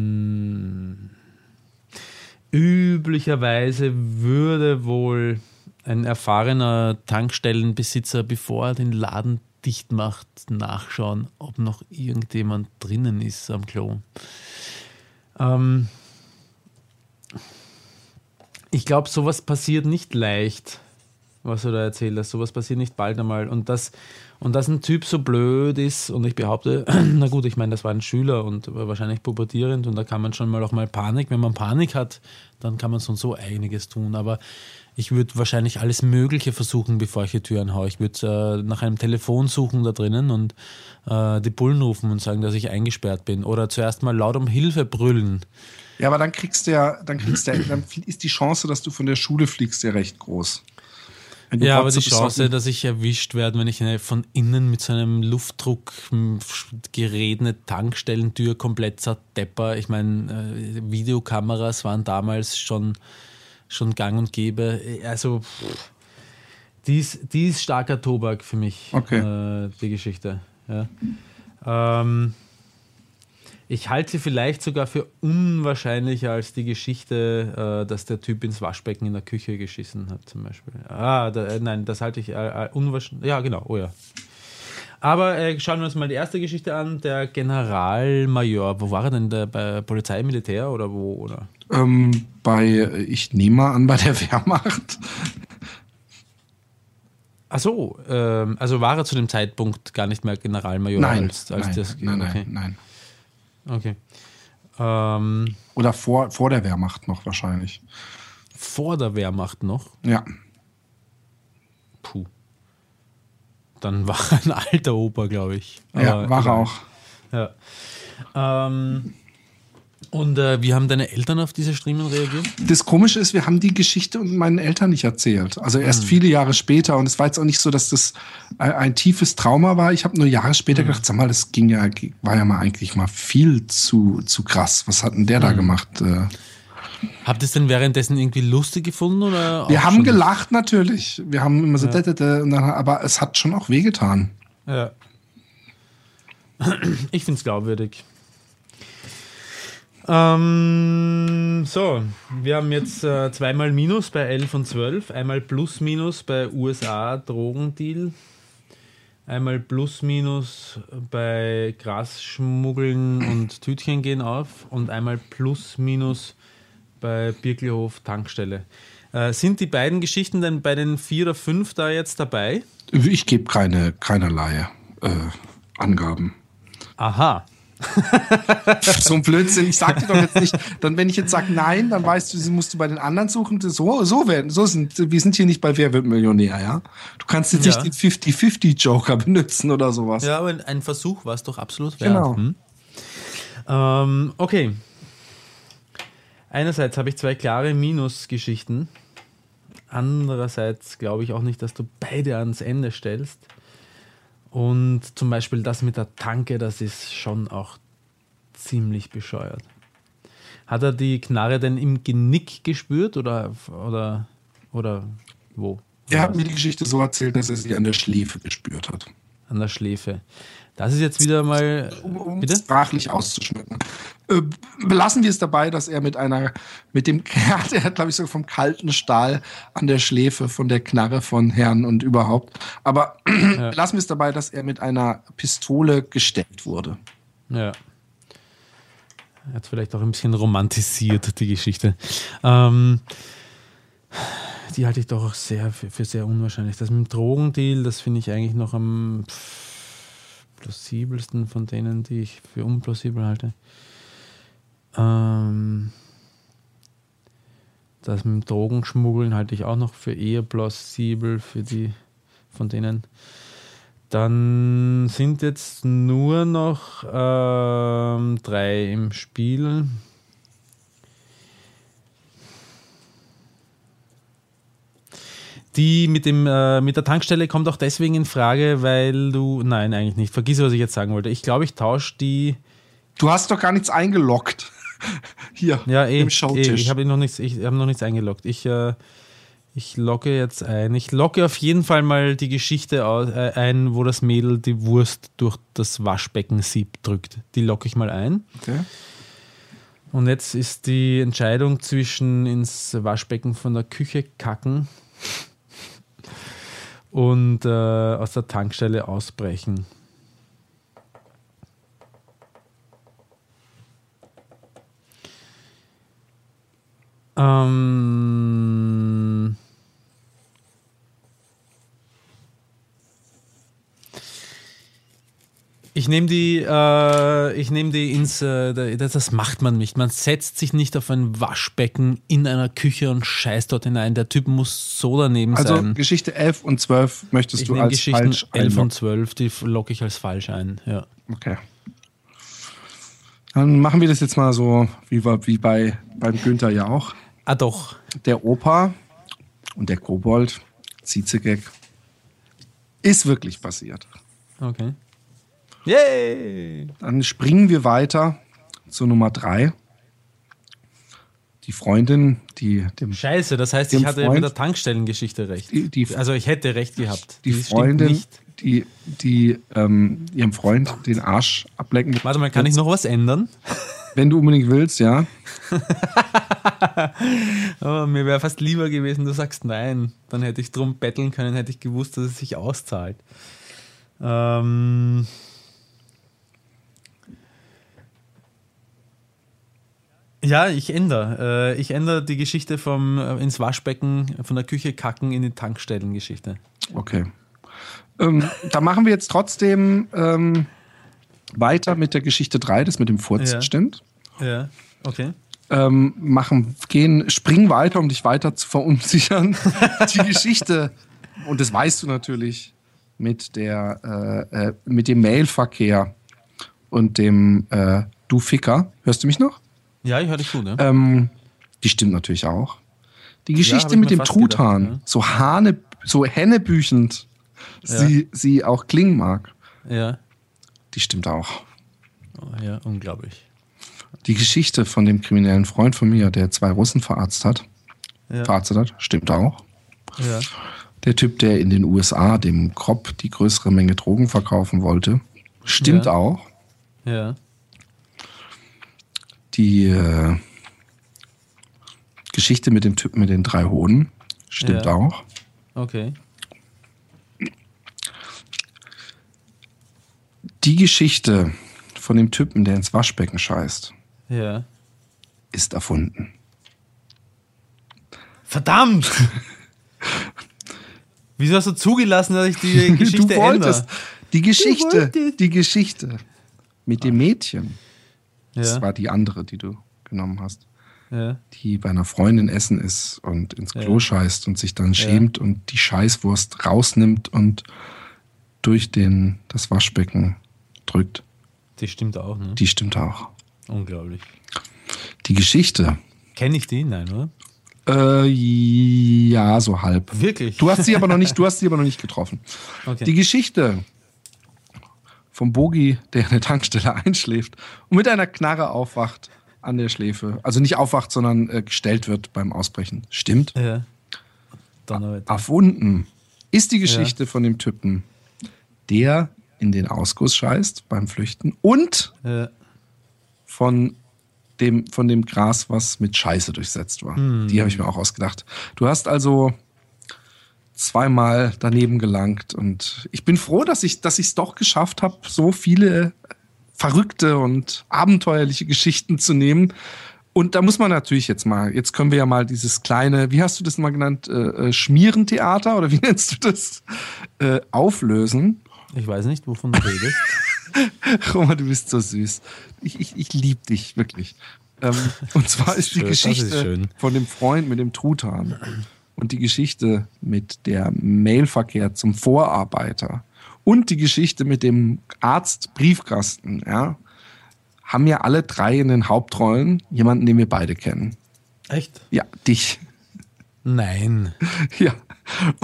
üblicherweise würde wohl ein erfahrener Tankstellenbesitzer, bevor er den Laden dicht macht, nachschauen, ob noch irgendjemand drinnen ist am Klo. Ähm, ich glaube, sowas passiert nicht leicht, was du da erzählt hast. Sowas passiert nicht bald einmal. Und dass, und dass ein Typ so blöd ist, und ich behaupte, na gut, ich meine, das war ein Schüler und wahrscheinlich pubertierend, und da kann man schon mal auch mal Panik. Wenn man Panik hat, dann kann man so und so einiges tun. Aber ich würde wahrscheinlich alles Mögliche versuchen, bevor ich die Türen haue. Ich würde äh, nach einem Telefon suchen da drinnen und äh, die Bullen rufen und sagen, dass ich eingesperrt bin. Oder zuerst mal laut um Hilfe brüllen. Ja, aber dann kriegst du ja, dann kriegst du ja, dann ist die Chance, dass du von der Schule fliegst, ja recht groß. Ja, aber die Chance, dass ich erwischt werde, wenn ich eine von innen mit so einem Luftdruckgerät eine Tankstellentür komplett zerdepper. Ich meine, äh, Videokameras waren damals schon schon gang und gäbe. Also, die ist, die ist starker Tobak für mich, okay. äh, die Geschichte. Ja. Ähm, ich halte sie vielleicht sogar für unwahrscheinlicher als die Geschichte, äh, dass der Typ ins Waschbecken in der Küche geschissen hat, zum Beispiel. Ah, da, äh, nein, das halte ich äh, äh unwahrscheinlich. Ja, genau, oh ja. Aber äh, schauen wir uns mal die erste Geschichte an. Der Generalmajor, wo war er denn? Der, bei Polizei, Militär oder wo? Oder? Ähm, bei, ich nehme mal an, bei der Wehrmacht. Ach so, ähm, also war er zu dem Zeitpunkt gar nicht mehr Generalmajor nein, als, als nein, das. Nein, okay. nein, nein. Okay. Ähm, Oder vor, vor der Wehrmacht noch wahrscheinlich. Vor der Wehrmacht noch? Ja. Puh. Dann war ein alter Opa, glaube ich. Aber ja, war er auch. Ja. Ähm, und äh, wie haben deine Eltern auf diese Streamen reagiert? Das Komische ist, wir haben die Geschichte meinen Eltern nicht erzählt. Also erst mhm. viele Jahre später. Und es war jetzt auch nicht so, dass das ein, ein tiefes Trauma war. Ich habe nur Jahre später mhm. gedacht, sag mal, das ging ja, war ja mal eigentlich mal viel zu, zu krass. Was hat denn der mhm. da gemacht? Äh, Habt ihr es denn währenddessen irgendwie lustig gefunden? Oder wir haben gelacht natürlich. Wir haben immer so, ja. dann, aber es hat schon auch wehgetan. Ja. Ich finde es glaubwürdig. Ähm, so, wir haben jetzt äh, zweimal Minus bei 11 und 12, einmal Plus Minus bei USA Drogendeal, einmal Plus Minus bei Grasschmuggeln und Tütchen gehen auf und einmal Plus Minus bei Birkelhof Tankstelle. Äh, sind die beiden Geschichten denn bei den vier oder fünf da jetzt dabei? Ich gebe keine, keinerlei äh, Angaben. Aha so ein Blödsinn. Ich sag dir doch jetzt nicht, dann wenn ich jetzt sage nein, dann weißt du, sie musst du bei den anderen suchen. So, so werden, so sind, wir sind hier nicht bei Wer wird Millionär, ja? Du kannst jetzt ja. nicht den 50-50 Joker benutzen oder sowas. Ja, aber ein Versuch war es doch absolut wert. Genau. Hm? Ähm, okay. Einerseits habe ich zwei klare Minusgeschichten. Andererseits glaube ich auch nicht, dass du beide ans Ende stellst. Und zum Beispiel das mit der Tanke, das ist schon auch ziemlich bescheuert. Hat er die Knarre denn im Genick gespürt oder, oder, oder wo? Er hat mir die Geschichte so erzählt, dass er sie an der Schläfe gespürt hat. An der Schläfe. Das ist jetzt wieder mal. Um, um bitte? sprachlich auszuschmücken. Äh, belassen wir es dabei, dass er mit einer, mit dem, er hat, glaube ich, so vom kalten Stahl an der Schläfe von der Knarre von Herrn und überhaupt. Aber ja. belassen wir es dabei, dass er mit einer Pistole gestellt wurde. Ja. Er hat vielleicht auch ein bisschen romantisiert, die Geschichte. Ähm, die halte ich doch auch sehr für, für, sehr unwahrscheinlich. Das mit dem Drogendeal, das finde ich eigentlich noch am plausibelsten von denen, die ich für unplausibel halte. Ähm, das mit dem Drogenschmuggeln halte ich auch noch für eher plausibel für die von denen. Dann sind jetzt nur noch ähm, drei im Spiel. Die mit, dem, äh, mit der Tankstelle kommt auch deswegen in Frage, weil du. Nein, eigentlich nicht. Vergiss, was ich jetzt sagen wollte. Ich glaube, ich tausche die. Du hast doch gar nichts eingeloggt. Hier, Ja, eh. im eh Showtisch. ich habe noch nichts, ich habe noch nichts eingeloggt. Ich, äh, ich logge jetzt ein. Ich logge auf jeden Fall mal die Geschichte äh, ein, wo das Mädel die Wurst durch das Waschbeckensieb drückt. Die logge ich mal ein. okay. Und jetzt ist die Entscheidung zwischen ins Waschbecken von der Küche kacken und äh, aus der Tankstelle ausbrechen. Ähm, Ich nehme die, äh, ich nehme die ins, äh, das, macht man nicht. Man setzt sich nicht auf ein Waschbecken in einer Küche und scheißt dort hinein. Der Typ muss so daneben Also sein. Geschichte 11 und 12 möchtest Ich du als Geschichten falsch 11 einloggen. und 12, die logge ich als falsch ein. Ja. Okay. Dann machen wir das jetzt mal so, wie, wie bei, beim Günther ja auch. Ah doch. Der Opa und der Kobold, Ziezegag, ist wirklich passiert. Okay. Yay! Dann springen wir weiter zu Nummer 3. Die Freundin, die dem Scheiße, das heißt, ich hatte Freund- mit der Tankstellengeschichte recht. Die- die- also ich hätte recht gehabt. die stimmt Freundin, nicht. die, die ähm, ihrem Freund den Arsch ablecken. Warte mal, kann ich noch was ändern? Wenn du unbedingt willst, ja. Oh, mir wäre fast lieber gewesen, du sagst nein. Dann hätte ich drum betteln können, hätte ich gewusst, dass es sich auszahlt. Ähm ja, ich ändere. Äh, ich ändere die Geschichte vom äh, ins Waschbecken von der Küche kacken in die Tankstellengeschichte. Okay. Ähm, da machen wir jetzt trotzdem ähm, weiter mit der Geschichte 3, das mit dem Furz Ja. stimmt. Ja, okay. Ähm, machen, gehen, springen weiter, um dich weiter zu verunsichern. Die Geschichte, und das weißt du natürlich, mit der, äh, äh, mit dem Mailverkehr und dem äh, Du Ficker. Hörst du mich noch? Ja, ich höre dich gut, ne? Ähm, die stimmt natürlich auch. Die Geschichte ich mit dem Truthahn, gedacht, ja. so Hane, so hennebüchend sie, sie auch klingen mag, Ja. Die stimmt auch. Oh, ja, unglaublich. Die Geschichte von dem kriminellen Freund von mir, der zwei Russen verarztet hat, Ja. verarztet hat, stimmt auch. Ja. Der Typ, der in den USA dem Kropp die größere Menge Drogen verkaufen wollte, stimmt Ja. auch. Ja. Die äh, Geschichte mit dem Typen mit den drei Hoden stimmt auch. Okay. Die Geschichte von dem Typen, der ins Waschbecken scheißt, Ja. ist erfunden. Verdammt! Wieso hast du zugelassen, dass ich die Geschichte du wolltest. ändere? Die Geschichte, die Geschichte mit dem Mädchen, das Ja, war die andere, die du genommen hast, ja, die bei einer Freundin essen ist und ins Klo Ja. scheißt und sich dann schämt und die Scheißwurst rausnimmt und durch den, das Waschbecken drückt. die stimmt auch, ne? Die stimmt auch. Unglaublich. Die Geschichte, Kenne ich die? Nein, oder? äh, ja, so halb. Wirklich? Du hast sie aber noch nicht, du hast sie aber noch nicht getroffen. Okay. Die Geschichte vom Bogi, der in der Tankstelle einschläft und mit einer Knarre aufwacht an der Schläfe. Also nicht aufwacht, sondern äh, gestellt wird beim Ausbrechen. Stimmt. ja. Donnerwetter. Erfunden ist die Geschichte von dem Typen, der in den Ausguss scheißt beim Flüchten und Ja. von dem, von dem Gras, was mit Scheiße durchsetzt war. Die habe ich mir auch ausgedacht. Du hast also zweimal daneben gelangt und ich bin froh, dass ich dass ich es doch geschafft habe, so viele verrückte und abenteuerliche Geschichten zu nehmen. Und da muss man natürlich jetzt mal, jetzt können wir ja mal dieses kleine, wie hast du das mal genannt, äh, äh, Schmierentheater oder wie nennst du das, äh, auflösen. Ich weiß nicht, wovon du redest. Roma, du bist so süß. Ich, ich, ich liebe dich, wirklich. Ähm, und zwar ist die schön, ist Geschichte schön. von dem Freund mit dem Truthahn und die Geschichte mit der Mailverkehr zum Vorarbeiter und die Geschichte mit dem Arzt-Briefkasten, ja, haben ja alle drei in den Hauptrollen jemanden, den wir beide kennen. Echt? Ja, dich. Nein. Ja.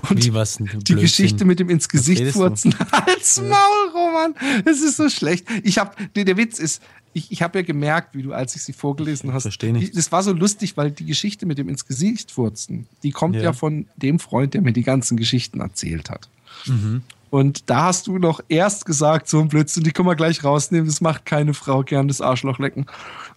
Und Wie was? Die Geschichte mit dem ins Gesicht furzen. Als Maul, Roman. Es ist so schlecht. Ich hab, der, der Witz ist, ich, ich habe ja gemerkt, wie du, als ich sie vorgelesen hast. Verstehe nicht. Das war so lustig, weil die Geschichte mit dem ins Gesicht furzen, die kommt ja, ja von dem Freund, der mir die ganzen Geschichten erzählt hat. Mhm. Und da hast du noch erst gesagt, so ein Blödsinn, die können wir gleich rausnehmen, das macht keine Frau gern, das Arschloch lecken.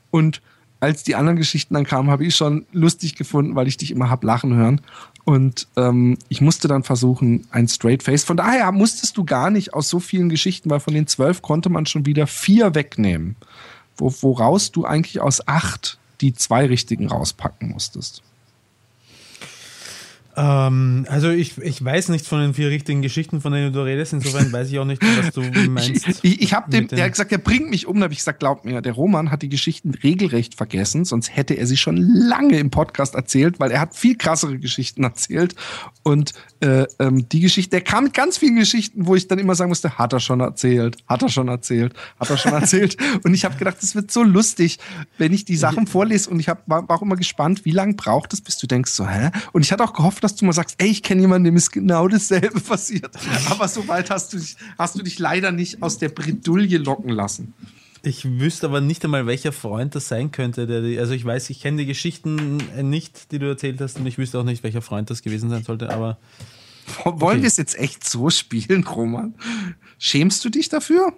Und als die anderen Geschichten dann kamen, habe ich schon lustig gefunden, weil ich dich immer hab lachen hören. Und ähm, ich musste dann versuchen, ein Straight Face. Von daher musstest du gar nicht aus so vielen Geschichten, weil von den zwölf konnte man schon wieder vier wegnehmen. Wo, woraus du eigentlich aus acht die zwei richtigen rauspacken musstest. Ähm, also ich, ich weiß nicht von den vier richtigen Geschichten, von denen du redest. Insofern weiß ich auch nicht, was du meinst. Ich, ich, ich habe dem, der hat gesagt, er bringt mich um. Da habe ich gesagt, glaub mir, der Roman hat die Geschichten regelrecht vergessen, sonst hätte er sie schon lange im Podcast erzählt, weil er hat viel krassere Geschichten erzählt. Und äh, ähm, die Geschichte, der kam mit ganz vielen Geschichten, wo ich dann immer sagen musste, hat er schon erzählt, hat er schon erzählt, hat er schon erzählt. und ich habe gedacht, das wird so lustig, wenn ich die Sachen vorlese. Und ich hab, war, war auch immer gespannt, wie lange braucht es, bis du denkst so, hä? Und ich hatte auch gehofft, dass du mal sagst, ey, ich kenne jemanden, dem ist genau dasselbe passiert. Aber so weit hast du dich, hast du dich leider nicht aus der Bredouille locken lassen. Ich wüsste aber nicht einmal, welcher Freund das sein könnte. Die, also ich weiß, ich kenne die Geschichten nicht, die du erzählt hast, und ich wüsste auch nicht, welcher Freund das gewesen sein sollte, aber. Wollen okay. wir es jetzt echt so spielen, Roman? Schämst du dich dafür?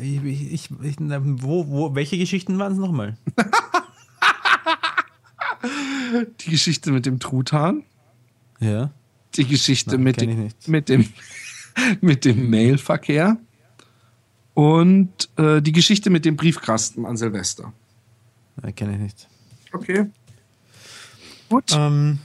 Ich, ich, ich, wo, wo, welche Geschichten waren es nochmal? die Geschichte mit dem Truthahn. Ja. Die Geschichte Nein, mit, dem, mit dem mit dem Mailverkehr und äh, die Geschichte mit dem Briefkasten an Silvester. Kenne ich nicht. Okay. Gut. Ähm,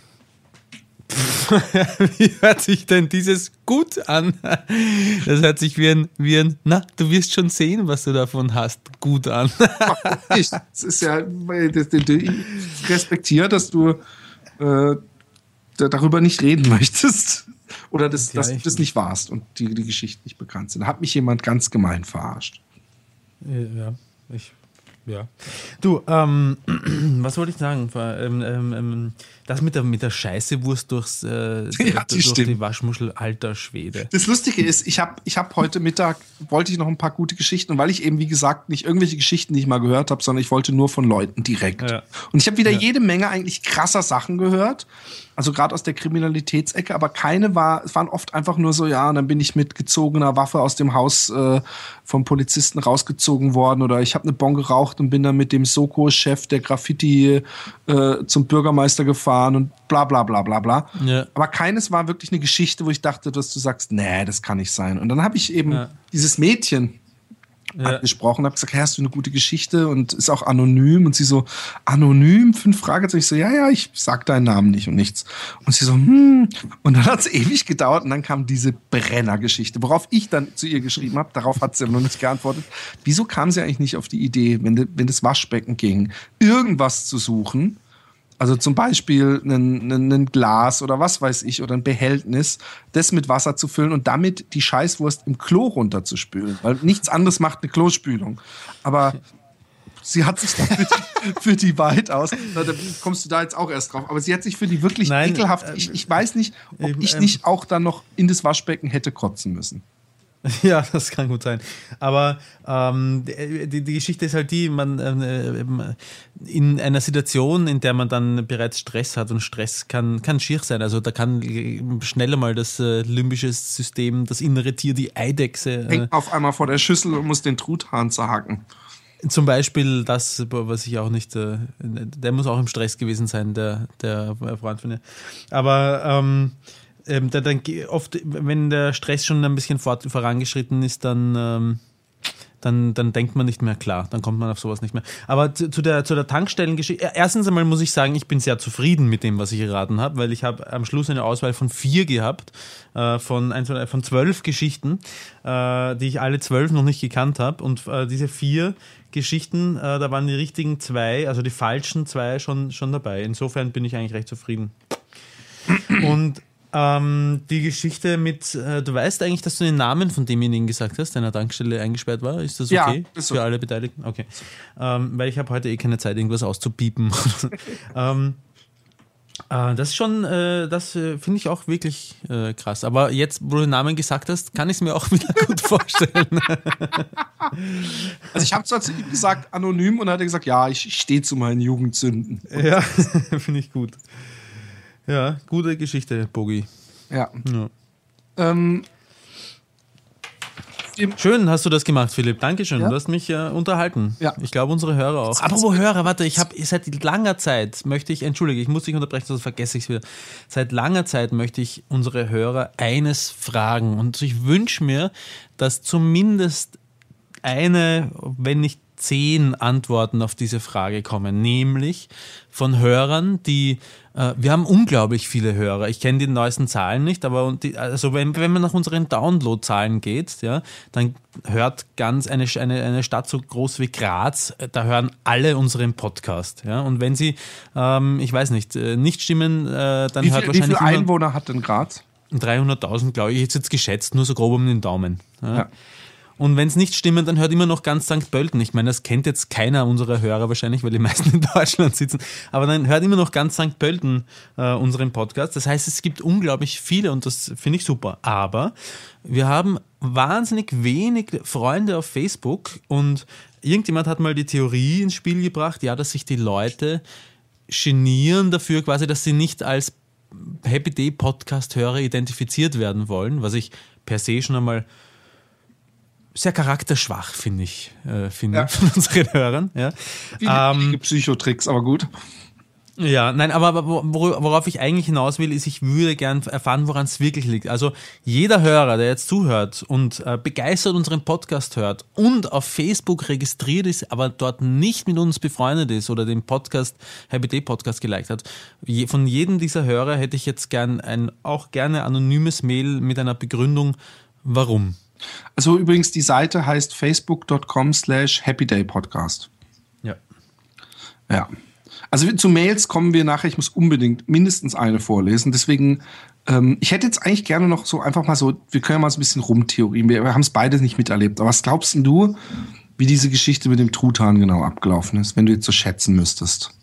wie hört sich denn dieses gut an? Das hört sich wie ein, wie ein, na, du wirst schon sehen, was du davon hast, gut an. ich, das ist ja, ich respektiere, dass du äh, darüber nicht reden möchtest. Oder dass, ja, dass du das nicht warst und die, die Geschichten nicht bekannt sind. Da hat mich jemand ganz gemein verarscht. Ja, ich ja. Du, ähm, was wollte ich sagen? Ähm, ähm, das mit der, mit der Scheißewurst durchs, äh, ja, die durch die Waschmuschel, alter Schwede. Das Lustige ist, ich habe ich hab heute Mittag, wollte ich noch ein paar gute Geschichten, und weil ich eben, wie gesagt, nicht irgendwelche Geschichten, die ich mal gehört habe, sondern ich wollte nur von Leuten direkt. Ja. Und ich habe wieder ja. jede Menge eigentlich krasser Sachen gehört also gerade aus der Kriminalitätsecke, aber keine war, es waren oft einfach nur so, ja, und dann bin ich mit gezogener Waffe aus dem Haus äh, vom Polizisten rausgezogen worden oder ich habe eine Bon geraucht und bin dann mit dem Soko-Chef der Graffiti äh, zum Bürgermeister gefahren und bla bla bla bla bla. Ja. Aber keines war wirklich eine Geschichte, wo ich dachte, dass du sagst, nee, das kann nicht sein. Und dann habe ich eben ja. dieses Mädchen, ja. angesprochen, habe gesagt, hey, hast du eine gute Geschichte und ist auch anonym und sie so, anonym, fünf Fragezeichen. Ich so, ja, ja, ich sag deinen Namen nicht und nichts. Und sie so, hm, und dann hat es ewig gedauert und dann kam diese Brenner-Geschichte, worauf ich dann zu ihr geschrieben habe, darauf hat sie aber noch nicht geantwortet. Wieso kam sie eigentlich nicht auf die Idee, wenn, wenn das Waschbecken ging, irgendwas zu suchen, also zum Beispiel ein, ein, Glas oder was weiß ich oder ein Behältnis, das mit Wasser zu füllen und damit die Scheißwurst im Klo runterzuspülen. Weil nichts anderes macht eine Klospülung. Aber sie hat sich für die, für die Wahrheit aus, da kommst du da jetzt auch erst drauf, aber sie hat sich für die wirklich Nein, ekelhaft, ich, ich weiß nicht, ob ich ähm, nicht auch dann noch in das Waschbecken hätte kotzen müssen. Ja, das kann gut sein. Aber ähm, die, die, Geschichte ist halt die, man äh, in einer Situation, in der man dann bereits Stress hat und Stress kann, kann schier sein. Also da kann schneller mal das äh, limbische System, das innere Tier, die Eidechse. Äh, Hängt auf einmal vor der Schüssel und muss den Truthahn zerhacken. Zum Beispiel das, was ich auch nicht, äh, der muss auch im Stress gewesen sein, der, der Freund von ihr. Aber ähm, ähm, da, dann oft, wenn der Stress schon ein bisschen fort, vorangeschritten ist, dann, ähm, dann, dann denkt man nicht mehr klar, dann kommt man auf sowas nicht mehr. Aber zu, zu der, zu der Tankstellengeschichte, erstens einmal muss ich sagen, ich bin sehr zufrieden mit dem, was ich geraten habe, weil ich habe am Schluss eine Auswahl von vier gehabt, äh, von, ein, von zwölf Geschichten, äh, die ich alle zwölf noch nicht gekannt habe. Und äh, diese vier Geschichten, äh, da waren die richtigen zwei, also die falschen zwei schon, schon dabei. Insofern bin ich eigentlich recht zufrieden. Und ähm, die Geschichte mit, äh, du weißt eigentlich, dass du den Namen von demjenigen gesagt hast, der an der Tankstelle eingesperrt war. Ist das okay ja, ist für alle Beteiligten? Okay. Ähm, weil ich habe heute eh keine Zeit, irgendwas auszupiepen. ähm, Äh, das ist schon, äh, das äh, finde ich auch wirklich äh, krass. Aber jetzt, wo du den Namen gesagt hast, kann ich es mir auch wieder gut vorstellen. also ich habe zwar zu ihm gesagt, anonym, und er hat gesagt, ja, ich stehe zu meinen Jugendsünden. Ja, finde ich gut. Ja, gute Geschichte, Bogi. Ja. ja. Ähm, Schön hast du das gemacht, Philipp. Dankeschön. Ja. Du hast mich äh, unterhalten. Ja. Ich glaube, unsere Hörer auch. Apropos Hörer, warte, ich habe seit langer Zeit möchte ich, entschuldige, ich muss dich unterbrechen, sonst vergesse ich es wieder. Seit langer Zeit möchte ich unsere Hörer eines fragen. Und ich wünsche mir, dass zumindest eine, wenn nicht zehn Antworten auf diese Frage kommen, nämlich von Hörern, die äh, wir haben unglaublich viele Hörer. Ich kenne die neuesten Zahlen nicht, aber die, also wenn, wenn man nach unseren Download-Zahlen geht, ja, dann hört ganz eine, eine, eine Stadt so groß wie Graz, äh, da hören alle unseren Podcast. Ja, und wenn sie, ähm, ich weiß nicht, äh, nicht stimmen, äh, dann wie hört viel, wahrscheinlich. Wie viele Einwohner hat denn Graz? 300.000, glaube ich, jetzt jetzt geschätzt, nur so grob um den Daumen. Ja. ja. Und wenn es nicht stimmt, dann hört immer noch ganz St. Pölten. Ich meine, das kennt jetzt keiner unserer Hörer wahrscheinlich, weil die meisten in Deutschland sitzen. Aber dann hört immer noch ganz St. Pölten äh, unseren Podcast. Das heißt, es gibt unglaublich viele und das finde ich super. Aber wir haben wahnsinnig wenig Freunde auf Facebook und irgendjemand hat mal die Theorie ins Spiel gebracht, ja, dass sich die Leute genieren dafür quasi, dass sie nicht als Happy Day Podcast-Hörer identifiziert werden wollen, was ich per se schon einmal sehr charakterschwach, finde ich, äh, finde ja. von unseren Hörern. Ja. Ähm, Psychotricks, aber gut. Ja, nein, aber worauf ich eigentlich hinaus will, ist, ich würde gern erfahren, woran es wirklich liegt. Also jeder Hörer, der jetzt zuhört und äh, begeistert unseren Podcast hört und auf Facebook registriert ist, aber dort nicht mit uns befreundet ist oder den Podcast, Happy Day Podcast geliked hat, je, von jedem dieser Hörer hätte ich jetzt gern ein auch gerne anonymes Mail mit einer Begründung, warum. Also übrigens, die Seite heißt facebook.com slash happydaypodcast. Ja. Ja. Also zu Mails kommen wir nachher. Ich muss unbedingt mindestens eine vorlesen. Deswegen, ähm, ich hätte jetzt eigentlich gerne noch so einfach mal so, wir können ja mal so ein bisschen rumtheorien. Wir, wir haben es beide nicht miterlebt. Aber was glaubst du, wie diese Geschichte mit dem Truthahn genau abgelaufen ist, wenn du jetzt so schätzen müsstest?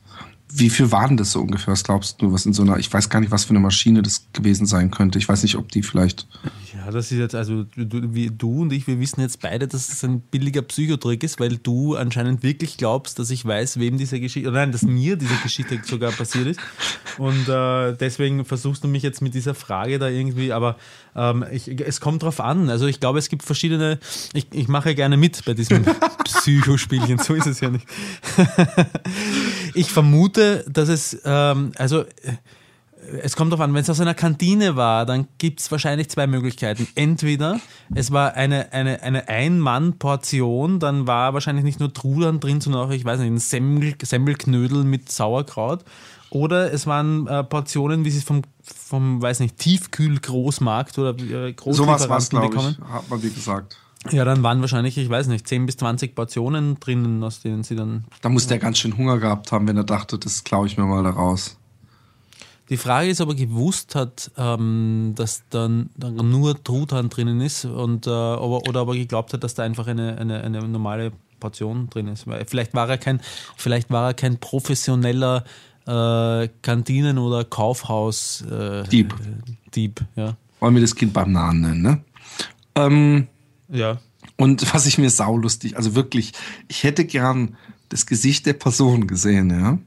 Wie viel waren das so ungefähr? Was glaubst du, was in so einer, ich weiß gar nicht, was für eine Maschine das gewesen sein könnte. Ich weiß nicht, ob die vielleicht. Ja, das ist jetzt, also du, wie, du und ich, wir wissen jetzt beide, dass es ein billiger Psychotrick ist, weil du anscheinend wirklich glaubst, dass ich weiß, wem diese Geschichte, oder nein, dass mir diese Geschichte sogar passiert ist. Und äh, deswegen versuchst du mich jetzt mit dieser Frage da irgendwie, aber ähm, ich, es kommt drauf an. Also ich glaube, es gibt verschiedene, ich, ich mache gerne mit bei diesem Psychospielchen, so ist es ja nicht. ich vermute, dass es, ähm, also es kommt darauf an, wenn es aus einer Kantine war, dann gibt es wahrscheinlich zwei Möglichkeiten. Entweder es war eine, eine, eine Ein-Mann-Portion, dann war wahrscheinlich nicht nur Trudern drin, sondern auch, ich weiß nicht, ein Semmel, Semmelknödel mit Sauerkraut. Oder es waren äh, Portionen, wie sie es vom, vom, weiß nicht, Tiefkühl-Großmarkt oder äh, Großlieferanten so bekommen. Ich, hat man wie gesagt. Ja, dann waren wahrscheinlich, ich weiß nicht, 10 bis 20 Portionen drinnen, aus denen sie dann. Da muss der ganz schön Hunger gehabt haben, wenn er dachte, das klaue ich mir mal da raus. Die Frage ist, ob er gewusst hat, ähm, dass dann nur Truthahn drinnen ist und, äh, ob oder ob er geglaubt hat, dass da einfach eine, eine, eine normale Portion drin ist. Vielleicht war er kein, vielleicht war er kein professioneller äh, Kantinen- oder Kaufhaus äh, Dieb. Dieb, ja. Wollen wir das Kind beim Namen nennen, ne? Ähm, ja. Und was ich mir saulustig, also wirklich, ich hätte gern das Gesicht der Person gesehen, ja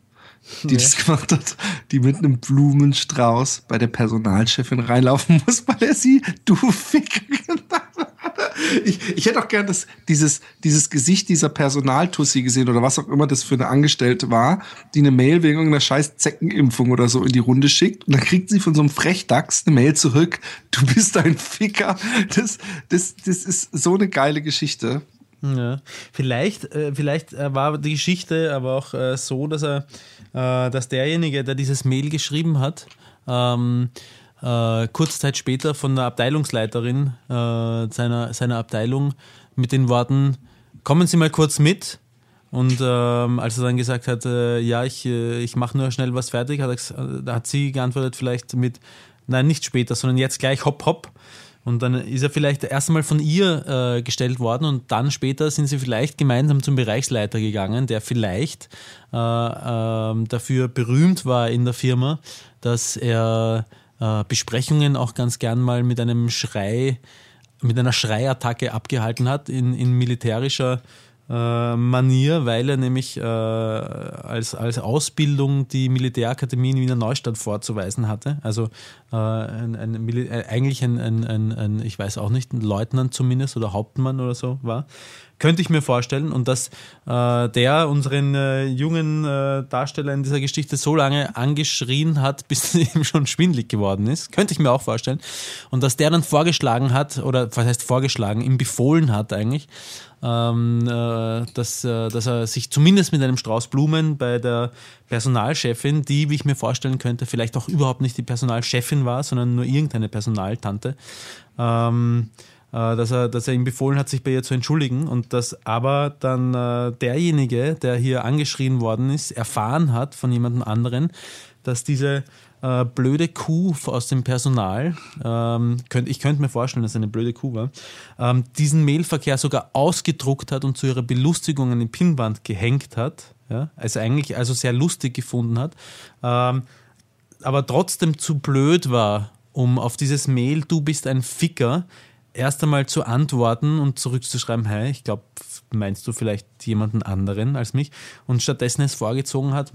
die ja. das gemacht hat, die mit einem Blumenstrauß bei der Personalchefin reinlaufen muss, weil er sie du Ficker genannt hat. Ich, ich hätte auch gern das, dieses, dieses Gesicht dieser Personaltussi gesehen oder was auch immer das für eine Angestellte war, die eine Mail wegen irgendeiner scheiß Zeckenimpfung oder so in die Runde schickt und dann kriegt sie von so einem Frechdachs eine Mail zurück, du bist ein Ficker. Das, das, das ist so eine geile Geschichte. Ja, vielleicht, äh, vielleicht äh, war die Geschichte aber auch äh, so, dass er, dass derjenige, der dieses Mail geschrieben hat, ähm, äh, kurze Zeit später von der Abteilungsleiterin äh, seiner, seiner Abteilung mit den Worten, kommen Sie mal kurz mit. Und ähm, als er dann gesagt hat, äh, ja, ich, ich mache nur schnell was fertig, hat, er, hat sie geantwortet vielleicht mit, nein, nicht später, sondern jetzt gleich hopp hopp. Und dann ist er vielleicht erst einmal von ihr äh, gestellt worden und dann später sind sie vielleicht gemeinsam zum Bereichsleiter gegangen, der vielleicht äh, äh, dafür berühmt war in der Firma, dass er äh, Besprechungen auch ganz gern mal mit einem Schrei, mit einer Schreiattacke abgehalten hat in, in militärischer äh, Manier, weil er nämlich äh, als, als Ausbildung die Militärakademie in Wiener Neustadt vorzuweisen hatte. Also äh, ein, ein, äh, eigentlich ein, ein, ein, ich weiß auch nicht, ein Leutnant zumindest oder Hauptmann oder so war. Könnte ich mir vorstellen. Und dass äh, der unseren äh, jungen äh, Darsteller in dieser Geschichte so lange angeschrien hat, bis es ihm schon schwindlig geworden ist. Könnte ich mir auch vorstellen. Und dass der dann vorgeschlagen hat, oder was heißt vorgeschlagen, ihm befohlen hat eigentlich, ähm, äh, dass, äh, dass er sich zumindest mit einem Strauß Blumen bei der Personalchefin, die, wie ich mir vorstellen könnte, vielleicht auch überhaupt nicht die Personalchefin war, sondern nur irgendeine Personaltante, ähm, äh, dass, er, dass er ihm befohlen hat, sich bei ihr zu entschuldigen und dass aber dann äh, derjenige, der hier angeschrien worden ist, erfahren hat von jemandem anderen, dass diese äh, blöde Kuh aus dem Personal, ähm, könnt, ich könnte mir vorstellen, dass es eine blöde Kuh war, ähm, diesen Mailverkehr sogar ausgedruckt hat und zu ihrer Belustigung den Pinnwand gehängt hat, ja, also eigentlich also sehr lustig gefunden hat, ähm, aber trotzdem zu blöd war, um auf dieses Mail, du bist ein Ficker, erst einmal zu antworten und zurückzuschreiben, hey, ich glaube, meinst du vielleicht jemanden anderen als mich? Und stattdessen es vorgezogen hat,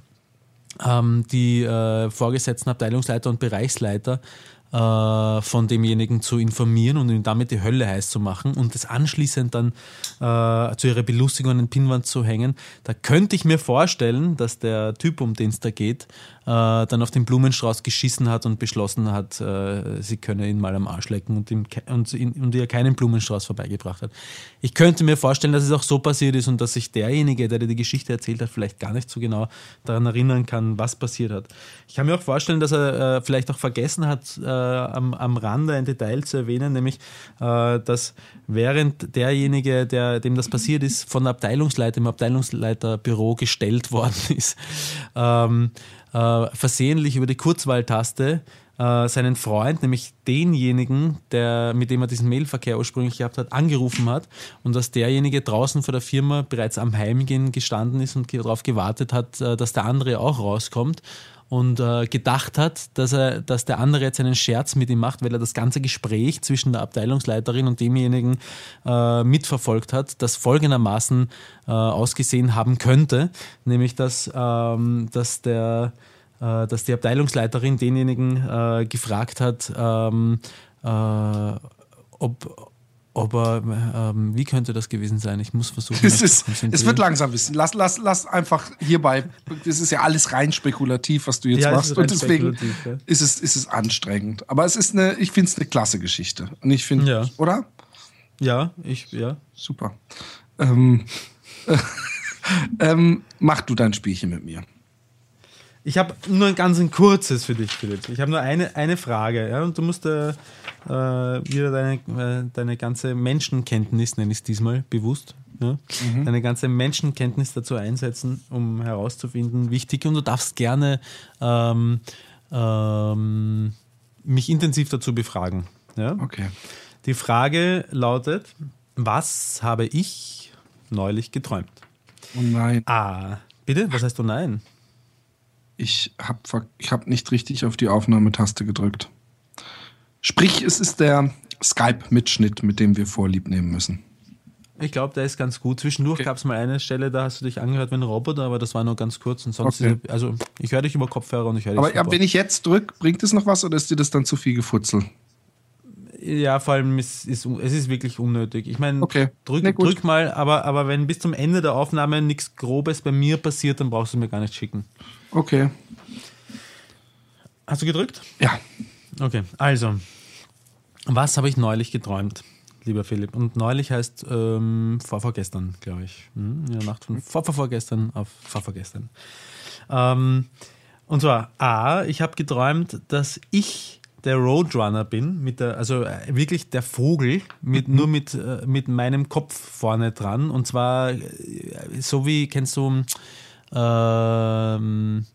ähm, die äh, vorgesetzten Abteilungsleiter und Bereichsleiter äh, von demjenigen zu informieren und ihm damit die Hölle heiß zu machen und das anschließend dann äh, zu ihrer Belustigung an den Pinnwand zu hängen. Da könnte ich mir vorstellen, dass der Typ, um den es da geht, dann auf den Blumenstrauß geschissen hat und beschlossen hat, äh, sie könne ihn mal am Arsch lecken und, ihm, und, und ihr keinen Blumenstrauß vorbeigebracht hat. Ich könnte mir vorstellen, dass es auch so passiert ist und dass sich derjenige, der dir die Geschichte erzählt hat, vielleicht gar nicht so genau daran erinnern kann, was passiert hat. Ich kann mir auch vorstellen, dass er äh, vielleicht auch vergessen hat, äh, am, am Rande ein Detail zu erwähnen, nämlich, äh, dass während derjenige, der, dem das passiert ist, von der Abteilungsleiter im Abteilungsleiterbüro gestellt worden ist, ähm, äh, versehentlich über die Kurzwahltaste äh, seinen Freund, nämlich denjenigen, der, mit dem er diesen Mailverkehr ursprünglich gehabt hat, angerufen hat und dass derjenige draußen vor der Firma bereits am Heimgehen gestanden ist und darauf gewartet hat, äh, dass der andere auch rauskommt und äh, gedacht hat, dass er, dass der andere jetzt einen Scherz mit ihm macht, weil er das ganze Gespräch zwischen der Abteilungsleiterin und demjenigen äh, mitverfolgt hat, das folgendermaßen äh, ausgesehen haben könnte, nämlich dass, ähm, dass der äh, dass die Abteilungsleiterin denjenigen äh, gefragt hat, ähm, äh, ob, aber ähm, wie könnte das gewesen sein? Ich muss versuchen. Es, ist, es wird langsam wissen. Lass, lass, lass einfach hierbei. Das ist ja alles rein spekulativ, was du jetzt ja, machst. Und deswegen ja. ist, es, ist es anstrengend. Aber es ist eine, ich finde es eine klasse Geschichte. Und ich finde, ja. oder? Ja, ich, ja. Super. Ähm, ähm, mach du dein Spielchen mit mir. Ich habe nur ein ganz ein kurzes für dich, Philipp. Ich habe nur eine, eine Frage. Ja? Und du musst äh, äh wieder deine, äh, deine ganze Menschenkenntnis, nenne ich es diesmal bewusst, ja? mhm. deine ganze Menschenkenntnis dazu einsetzen, um herauszufinden, wichtig. Und du darfst gerne ähm, ähm, mich intensiv dazu befragen. Ja? Okay. Die Frage lautet: Was habe ich neulich geträumt? Oh nein. Ah, bitte? Was heißt du nein? Ich habe ich hab nicht richtig auf die Aufnahmetaste gedrückt. Sprich, es ist der Skype-Mitschnitt, mit dem wir Vorlieb nehmen müssen. Ich glaube, der ist ganz gut. Zwischendurch okay. gab es mal eine Stelle, da hast du dich angehört wie ein Roboter, aber das war nur ganz kurz. Und sonst, okay. also ich höre dich über Kopfhörer und ich höre dich. Aber ja, wenn ich jetzt drücke, bringt es noch was oder ist dir das dann zu viel Gefutzel? Ja, vor allem ist, ist, es ist wirklich unnötig. Ich meine, okay. drück, nee, drück mal, aber, aber wenn bis zum Ende der Aufnahme nichts Grobes bei mir passiert, dann brauchst du mir gar nicht schicken. Okay. Hast du gedrückt? Ja. Okay, also, was habe ich neulich geträumt, lieber Philipp? Und neulich heißt ähm, vorvorgestern, glaube ich. Hm? In der Nacht von vorvorgestern auf vorvorgestern. Ähm, und zwar, A, ich habe geträumt, dass ich der Roadrunner bin, mit der, also äh, wirklich der Vogel, mit, mhm. nur mit, äh, mit meinem Kopf vorne dran. Und zwar äh, so wie, kennst du, ähm,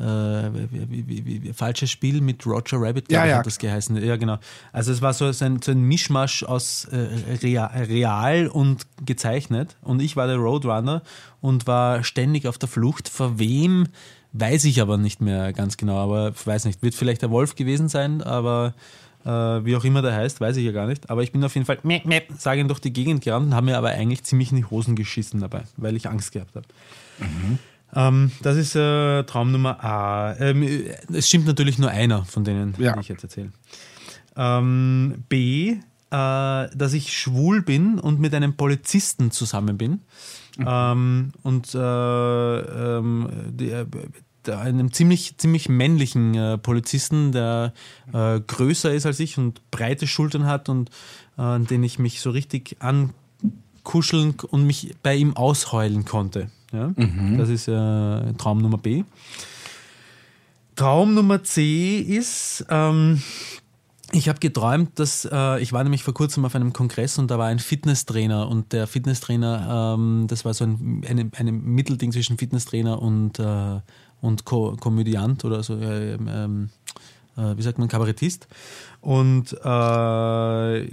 wie, wie, wie, falsches Spiel mit Roger Rabbit, ja, ja. hat das geheißen. Ja, genau. Also es war so, ein, so ein Mischmasch aus äh, real, real und gezeichnet. Und ich war der Roadrunner und war ständig auf der Flucht. Vor wem weiß ich aber nicht mehr ganz genau. Aber ich weiß nicht, wird vielleicht der Wolf gewesen sein, aber äh, wie auch immer der heißt, weiß ich ja gar nicht. Aber ich bin auf jeden Fall, mäh, mäh, sage ihn durch die Gegend gerannt und habe mir aber eigentlich ziemlich in die Hosen geschissen dabei, weil ich Angst gehabt habe. Mhm. Ähm, das ist äh, Traum Nummer A. Ähm, es stimmt natürlich nur einer von denen, Ja. die ich jetzt erzähle. Ähm, B, äh, dass ich schwul bin und mit einem Polizisten zusammen bin. Ähm, und äh, ähm, die, äh, einem ziemlich, ziemlich männlichen äh, Polizisten, der äh, größer ist als ich und breite Schultern hat und äh, an den ich mich so richtig ankuscheln und mich bei ihm ausheulen konnte. Ja? Das ist äh, Traum Nummer B. Traum Nummer C ist, ähm, ich habe geträumt, dass äh, ich war nämlich vor kurzem auf einem Kongress und da war ein Fitnesstrainer und der Fitnesstrainer, ähm, das war so ein eine, eine Mittelding zwischen Fitnesstrainer und, äh, und Ko Komödiant oder so, äh, ähm, äh, wie sagt man, Kabarettist. Und äh,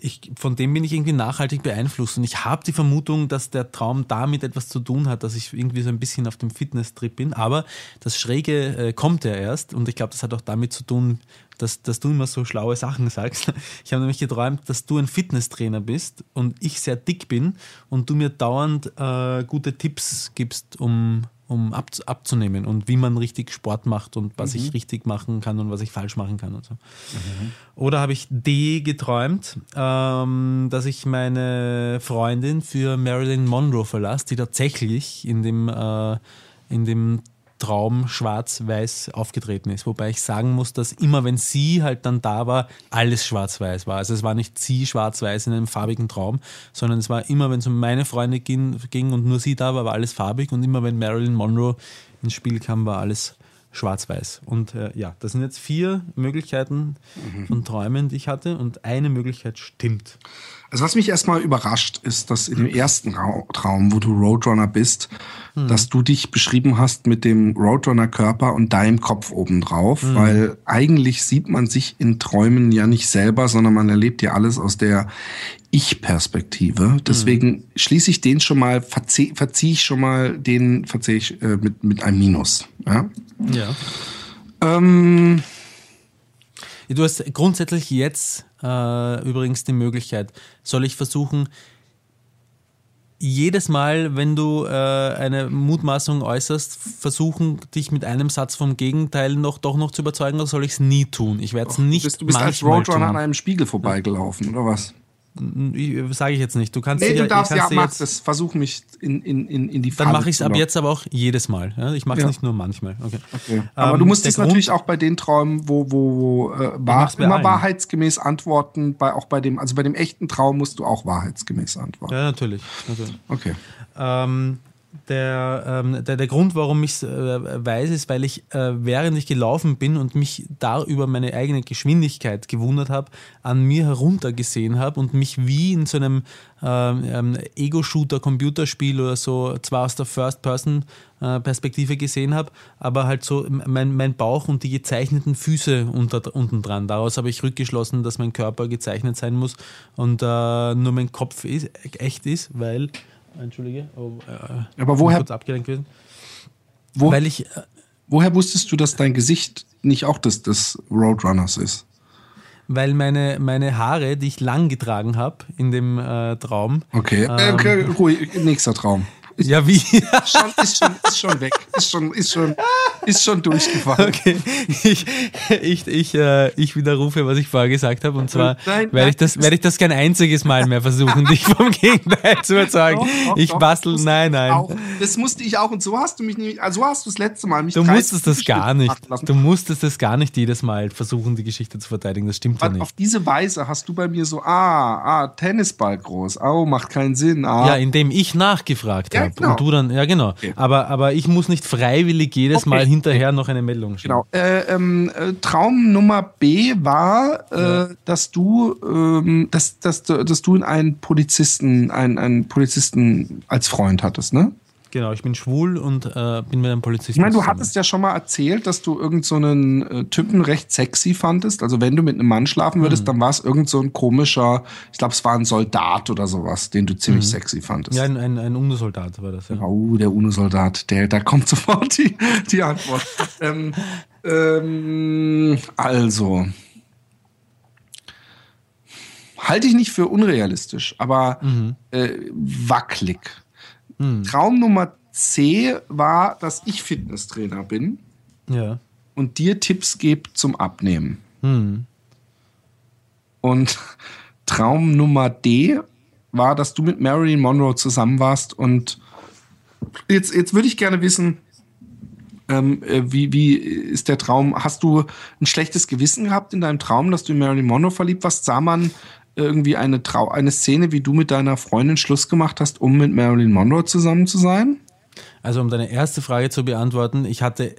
ich, von dem bin ich irgendwie nachhaltig beeinflusst und ich habe die Vermutung, dass der Traum damit etwas zu tun hat, dass ich irgendwie so ein bisschen auf dem Fitness-Trip bin. Aber das Schräge äh, kommt ja erst und ich glaube, das hat auch damit zu tun, dass, dass du immer so schlaue Sachen sagst. Ich habe nämlich geträumt, dass du ein Fitnesstrainer bist und ich sehr dick bin und du mir dauernd äh, gute Tipps gibst, um, um ab, abzunehmen und wie man richtig Sport macht und was ich richtig machen kann und was ich falsch machen kann und so. Oder habe ich D geträumt, ähm, dass ich meine Freundin für Marilyn Monroe verlasse, die tatsächlich in dem, äh, in dem Traum schwarz-weiß aufgetreten ist. Wobei ich sagen muss, dass immer wenn sie halt dann da war, alles schwarz-weiß war. Also es war nicht sie schwarz-weiß in einem farbigen Traum, sondern es war immer, wenn es um meine Freunde ging, ging und nur sie da war, war alles farbig und immer wenn Marilyn Monroe ins Spiel kam, war alles schwarz-weiß. Und äh, ja, das sind jetzt vier Möglichkeiten von Träumen, die ich hatte und eine Möglichkeit stimmt. Also was mich erstmal überrascht, ist, dass in dem ersten Ra Traum, wo du Roadrunner bist, dass du dich beschrieben hast mit dem Roadrunner-Körper und deinem Kopf obendrauf, weil eigentlich sieht man sich in Träumen ja nicht selber, sondern man erlebt ja alles aus der Ich-Perspektive. Deswegen schließe ich den schon mal, verziehe verzieh ich schon mal, den verziehe ich äh, mit, mit einem Minus. Ja? Ja. Ähm, Du hast grundsätzlich jetzt äh, übrigens die Möglichkeit, soll ich versuchen, jedes Mal, wenn du äh, eine Mutmaßung äußerst, versuchen, dich mit einem Satz vom Gegenteil noch doch noch zu überzeugen, oder soll ich es nie tun? Ich werde es du nicht bist, du bist als Roadrunner an einem Spiegel vorbeigelaufen, oder was? Sage ich jetzt nicht. Du kannst Nee, dir- du darfst kannst ja, mach jetzt, das. Versuch mich in, in, in, in die Dann Falle mache ich es ab jetzt aber auch jedes Mal. Ja? Ich mache es Ja. nicht nur manchmal. Okay. Okay. Aber Ähm, du musst es natürlich auch bei den Träumen, wo, wo, wo äh, wahr, immer allen. wahrheitsgemäß antworten, bei, auch bei dem, also bei dem echten Traum musst du auch wahrheitsgemäß antworten. Ja, natürlich. natürlich. Okay. Ähm, der, ähm, der, der Grund, warum ich es äh, weiß, ist, weil ich, äh, während ich gelaufen bin und mich da über meine eigene Geschwindigkeit gewundert habe, an mir heruntergesehen habe und mich wie in so einem ähm, ähm, Ego-Shooter-Computerspiel oder so, zwar aus der First-Person-Perspektive gesehen habe, aber halt so mein, mein Bauch und die gezeichneten Füße unter, unten dran. Daraus habe ich rückgeschlossen, dass mein Körper gezeichnet sein muss und äh, nur mein Kopf ist, echt ist, weil Entschuldige. Oh, äh, Aber woher- kurz abgelenkt gewesen. Wo, Weil ich, äh, woher wusstest du, dass dein Gesicht nicht auch das des Roadrunners ist? weil meine, meine Haare, die ich lang getragen habe in dem äh, Traum. Okay, äh, okay ruhig, nächster Traum. Ja, wie? Schon, ist, schon, ist schon weg. Ist schon, ist schon, ist schon durchgefallen. Okay, ich, ich, ich, äh, ich widerrufe, was ich vorher gesagt habe. Und zwar Nein, werde ich, das, werde ich das kein einziges Mal mehr versuchen, dich vom Gegenteil zu überzeugen. Doch, doch, ich doch, bastel, das nein, nein. Auch, das musste ich auch und so hast du mich nicht, also so hast du das letzte Mal mich Du 30 musstest das gar nicht. Du musstest das gar nicht jedes Mal versuchen, die Geschichte zu verteidigen. Das stimmt ja nicht. auf diese Weise hast du bei mir so, ah, ah, Tennisball groß, oh, macht keinen Sinn, ah. Ja, indem ich nachgefragt Ja, habe. Genau. Und du dann, ja genau. Aber, aber ich muss nicht freiwillig jedes Okay. Mal hinterher noch eine Meldung schicken. Genau. Äh, ähm, äh, Traum Nummer B war, äh, dass du, ähm, dass, dass, dass du einen Polizisten, einen, einen Polizisten als Freund hattest, ne? Genau, ich bin schwul und äh, bin mit einem Polizisten. Ich meine, du zusammen. hattest ja schon mal erzählt, dass du irgend so einen äh, Typen recht sexy fandest. Also wenn du mit einem Mann schlafen würdest, Mhm. dann war es irgend so ein komischer, ich glaube, es war ein Soldat oder sowas, den du ziemlich Mhm. sexy fandest. Ja, ein, ein, ein UNO-Soldat war das, ja. Oh, der UNO-Soldat, der, da kommt sofort die, die Antwort. ähm, ähm, also, halte ich nicht für unrealistisch, aber äh, wackelig. Traum Nummer C war, dass ich Fitnesstrainer bin Ja. und dir Tipps gebe zum Abnehmen. Hm. Und Traum Nummer D war, dass du mit Marilyn Monroe zusammen warst. Und jetzt, jetzt würde ich gerne wissen, ähm, äh, wie, wie ist der Traum? Hast du ein schlechtes Gewissen gehabt in deinem Traum, dass du in Marilyn Monroe verliebt warst? Sah man irgendwie eine, Trau eine Szene, wie du mit deiner Freundin Schluss gemacht hast, um mit Marilyn Monroe zusammen zu sein? Also um deine erste Frage zu beantworten, ich hatte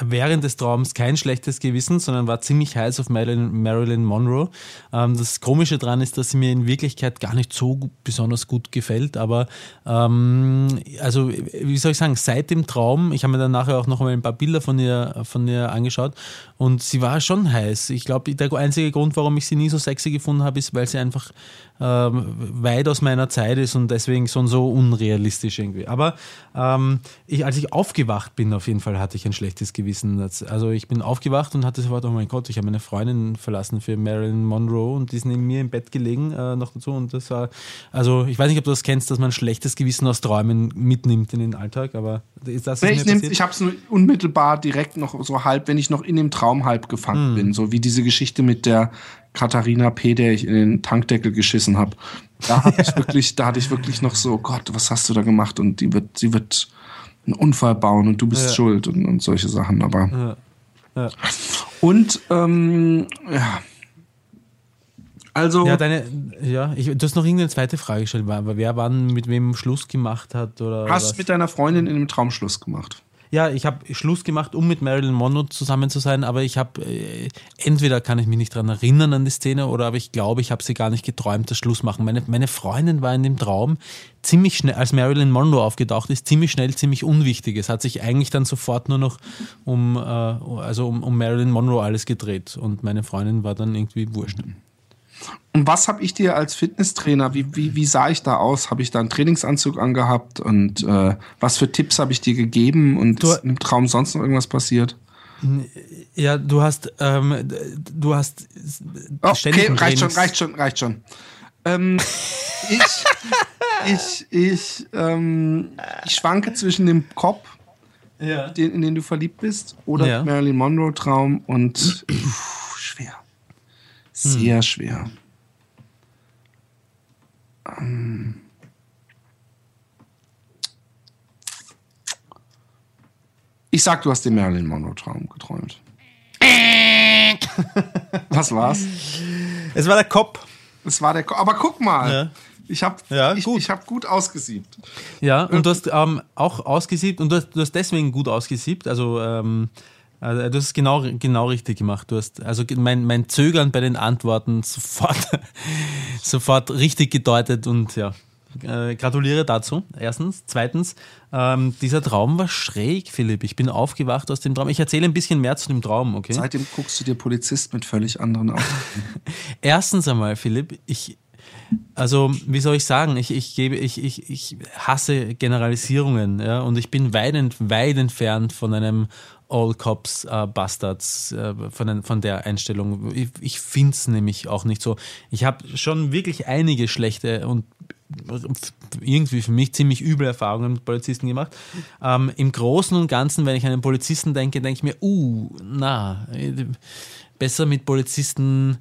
während des Traums kein schlechtes Gewissen, sondern war ziemlich heiß auf Marilyn, Marilyn Monroe. Ähm, das Komische daran ist, dass sie mir in Wirklichkeit gar nicht so besonders gut gefällt, aber ähm, also wie soll ich sagen, seit dem Traum, ich habe mir dann nachher auch noch mal ein paar Bilder von ihr, von ihr angeschaut und sie war schon heiß. Ich glaube, der einzige Grund, warum ich sie nie so sexy gefunden habe, ist, weil sie einfach ähm, weit aus meiner Zeit ist und deswegen schon so unrealistisch irgendwie. Aber ähm, ich, als ich aufgewacht bin, auf jeden Fall hatte ich ein schlechtes Gewissen. Also ich bin aufgewacht und hatte sofort, oh mein Gott, ich habe meine Freundin verlassen für Marilyn Monroe und die ist neben mir im Bett gelegen äh, noch dazu und das war, also ich weiß nicht, ob du das kennst, dass man ein schlechtes Gewissen aus Träumen mitnimmt in den Alltag, aber ist das Nee, ich nehm's- ich habe es nur unmittelbar direkt noch so halb, wenn ich noch in dem Traum halb gefangen Hm. bin. So wie diese Geschichte mit der Katharina P., der ich in den Tankdeckel geschissen habe. Da hatte ich wirklich, da hatte ich wirklich noch so, Gott, was hast du da gemacht? Und die wird, sie wird einen Unfall bauen und du bist Ja. schuld und, und solche Sachen. Aber Ja. Ja. und ähm, ja. Also Ja, deine, ja, ich, du hast noch irgendeine zweite Frage gestellt, war- wer wann mit wem Schluss gemacht hat oder hast was? mit deiner Freundin in dem Traum Schluss gemacht. Ja, ich habe Schluss gemacht, um mit Marilyn Monroe zusammen zu sein, aber ich habe, äh, entweder kann ich mich nicht dran erinnern an die Szene oder aber ich glaube, ich habe sie gar nicht geträumt, das Schluss machen. Meine, meine Freundin war in dem Traum ziemlich schnell, als Marilyn Monroe aufgetaucht ist, ziemlich schnell, ziemlich unwichtig. Es hat sich eigentlich dann sofort nur noch um, äh, also um, um Marilyn Monroe alles gedreht und meine Freundin war dann irgendwie wurscht. Und was habe ich dir als Fitnesstrainer, wie, wie, wie sah ich da aus? Habe ich da einen Trainingsanzug angehabt? Und äh, was für Tipps habe ich dir gegeben? Und Du- ist im Traum sonst noch irgendwas passiert? Ja, du hast, ähm, du hast Oh, okay, reicht schon, reicht schon, reicht schon. Ähm, ich, ich, ich, ähm, ich schwanke zwischen dem Cop, Ja. den, in den du verliebt bist, oder Ja. Marilyn Monroe Traum und pff. Sehr schwer. Ähm. Ich sag, du hast den Marilyn Monroe Traum geträumt. Was war's? Es war der Kopf. Es war der. Ko Aber guck mal, Ja. ich habe Ja, ich, gut. ich hab gut ausgesiebt. Ja, und du hast ähm, auch ausgesiebt und du hast, du hast deswegen gut ausgesiebt. Also, ähm, also du hast es genau, genau richtig gemacht. Du hast also mein, mein Zögern bei den Antworten sofort, sofort richtig gedeutet und ja. Äh, gratuliere dazu. Erstens. Zweitens, ähm, dieser Traum war schräg, Philipp. Ich bin aufgewacht aus dem Traum. Ich erzähle ein bisschen mehr zu dem Traum, okay? Seitdem guckst du dir Polizist mit völlig anderen Augen. Erstens einmal, Philipp, ich, also wie soll ich sagen, ich, ich gebe, ich, ich, ich hasse Generalisierungen, ja, und ich bin weit, ent, weit entfernt von einem All Cops äh, Bastards, äh, von, von der Einstellung. Ich, ich finde es nämlich auch nicht so. Ich habe schon wirklich einige schlechte und irgendwie für mich ziemlich üble Erfahrungen mit Polizisten gemacht. Ähm, Im Großen und Ganzen, wenn ich an einen Polizisten denke, denke ich mir, uh, na, besser mit Polizisten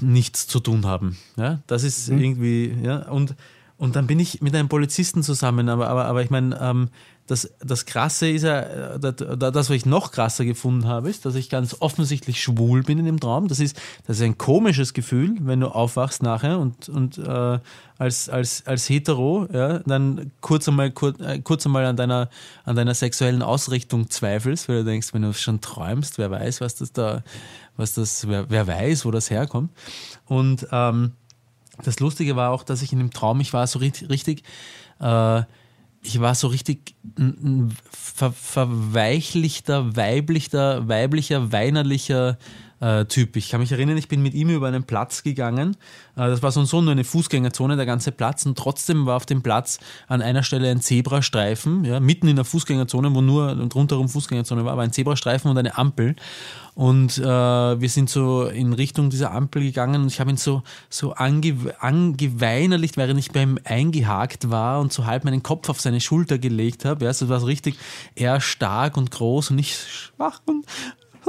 nichts zu tun haben. Ja, das ist irgendwie, ja, und, und dann bin ich mit einem Polizisten zusammen, aber, aber, aber ich meine, ähm, das, das Krasse ist ja, äh, das, was ich noch krasser gefunden habe, ist, dass ich ganz offensichtlich schwul bin in dem Traum. Das ist, das ist ein komisches Gefühl, wenn du aufwachst nachher und, und äh, als, als, als hetero, ja, dann kurz einmal, kurz, äh, kurz einmal an deiner, an deiner sexuellen Ausrichtung zweifelst, weil du denkst, wenn du schon träumst, wer weiß, was das da, was das, wer, wer weiß, wo das herkommt. Und ähm, das Lustige war auch, dass ich in dem Traum, ich war so richtig, richtig äh, ich war so richtig ein, ver, verweichlichter, weiblicher, weiblicher, weinerlicher äh, Typ. Ich kann mich erinnern, ich bin mit ihm über einen Platz gegangen. Äh, das war so und so nur eine Fußgängerzone, der ganze Platz. Und trotzdem war auf dem Platz an einer Stelle ein Zebrastreifen, ja, mitten in der Fußgängerzone, wo nur rundherum Fußgängerzone war, aber ein Zebrastreifen und eine Ampel. Und äh, wir sind so in Richtung dieser Ampel gegangen und ich habe ihn so, so ange, angeweinerlicht, während ich beim eingehakt war und so halb meinen Kopf auf seine Schulter gelegt habe. Ja, also war so richtig eher stark und groß und ich schwach und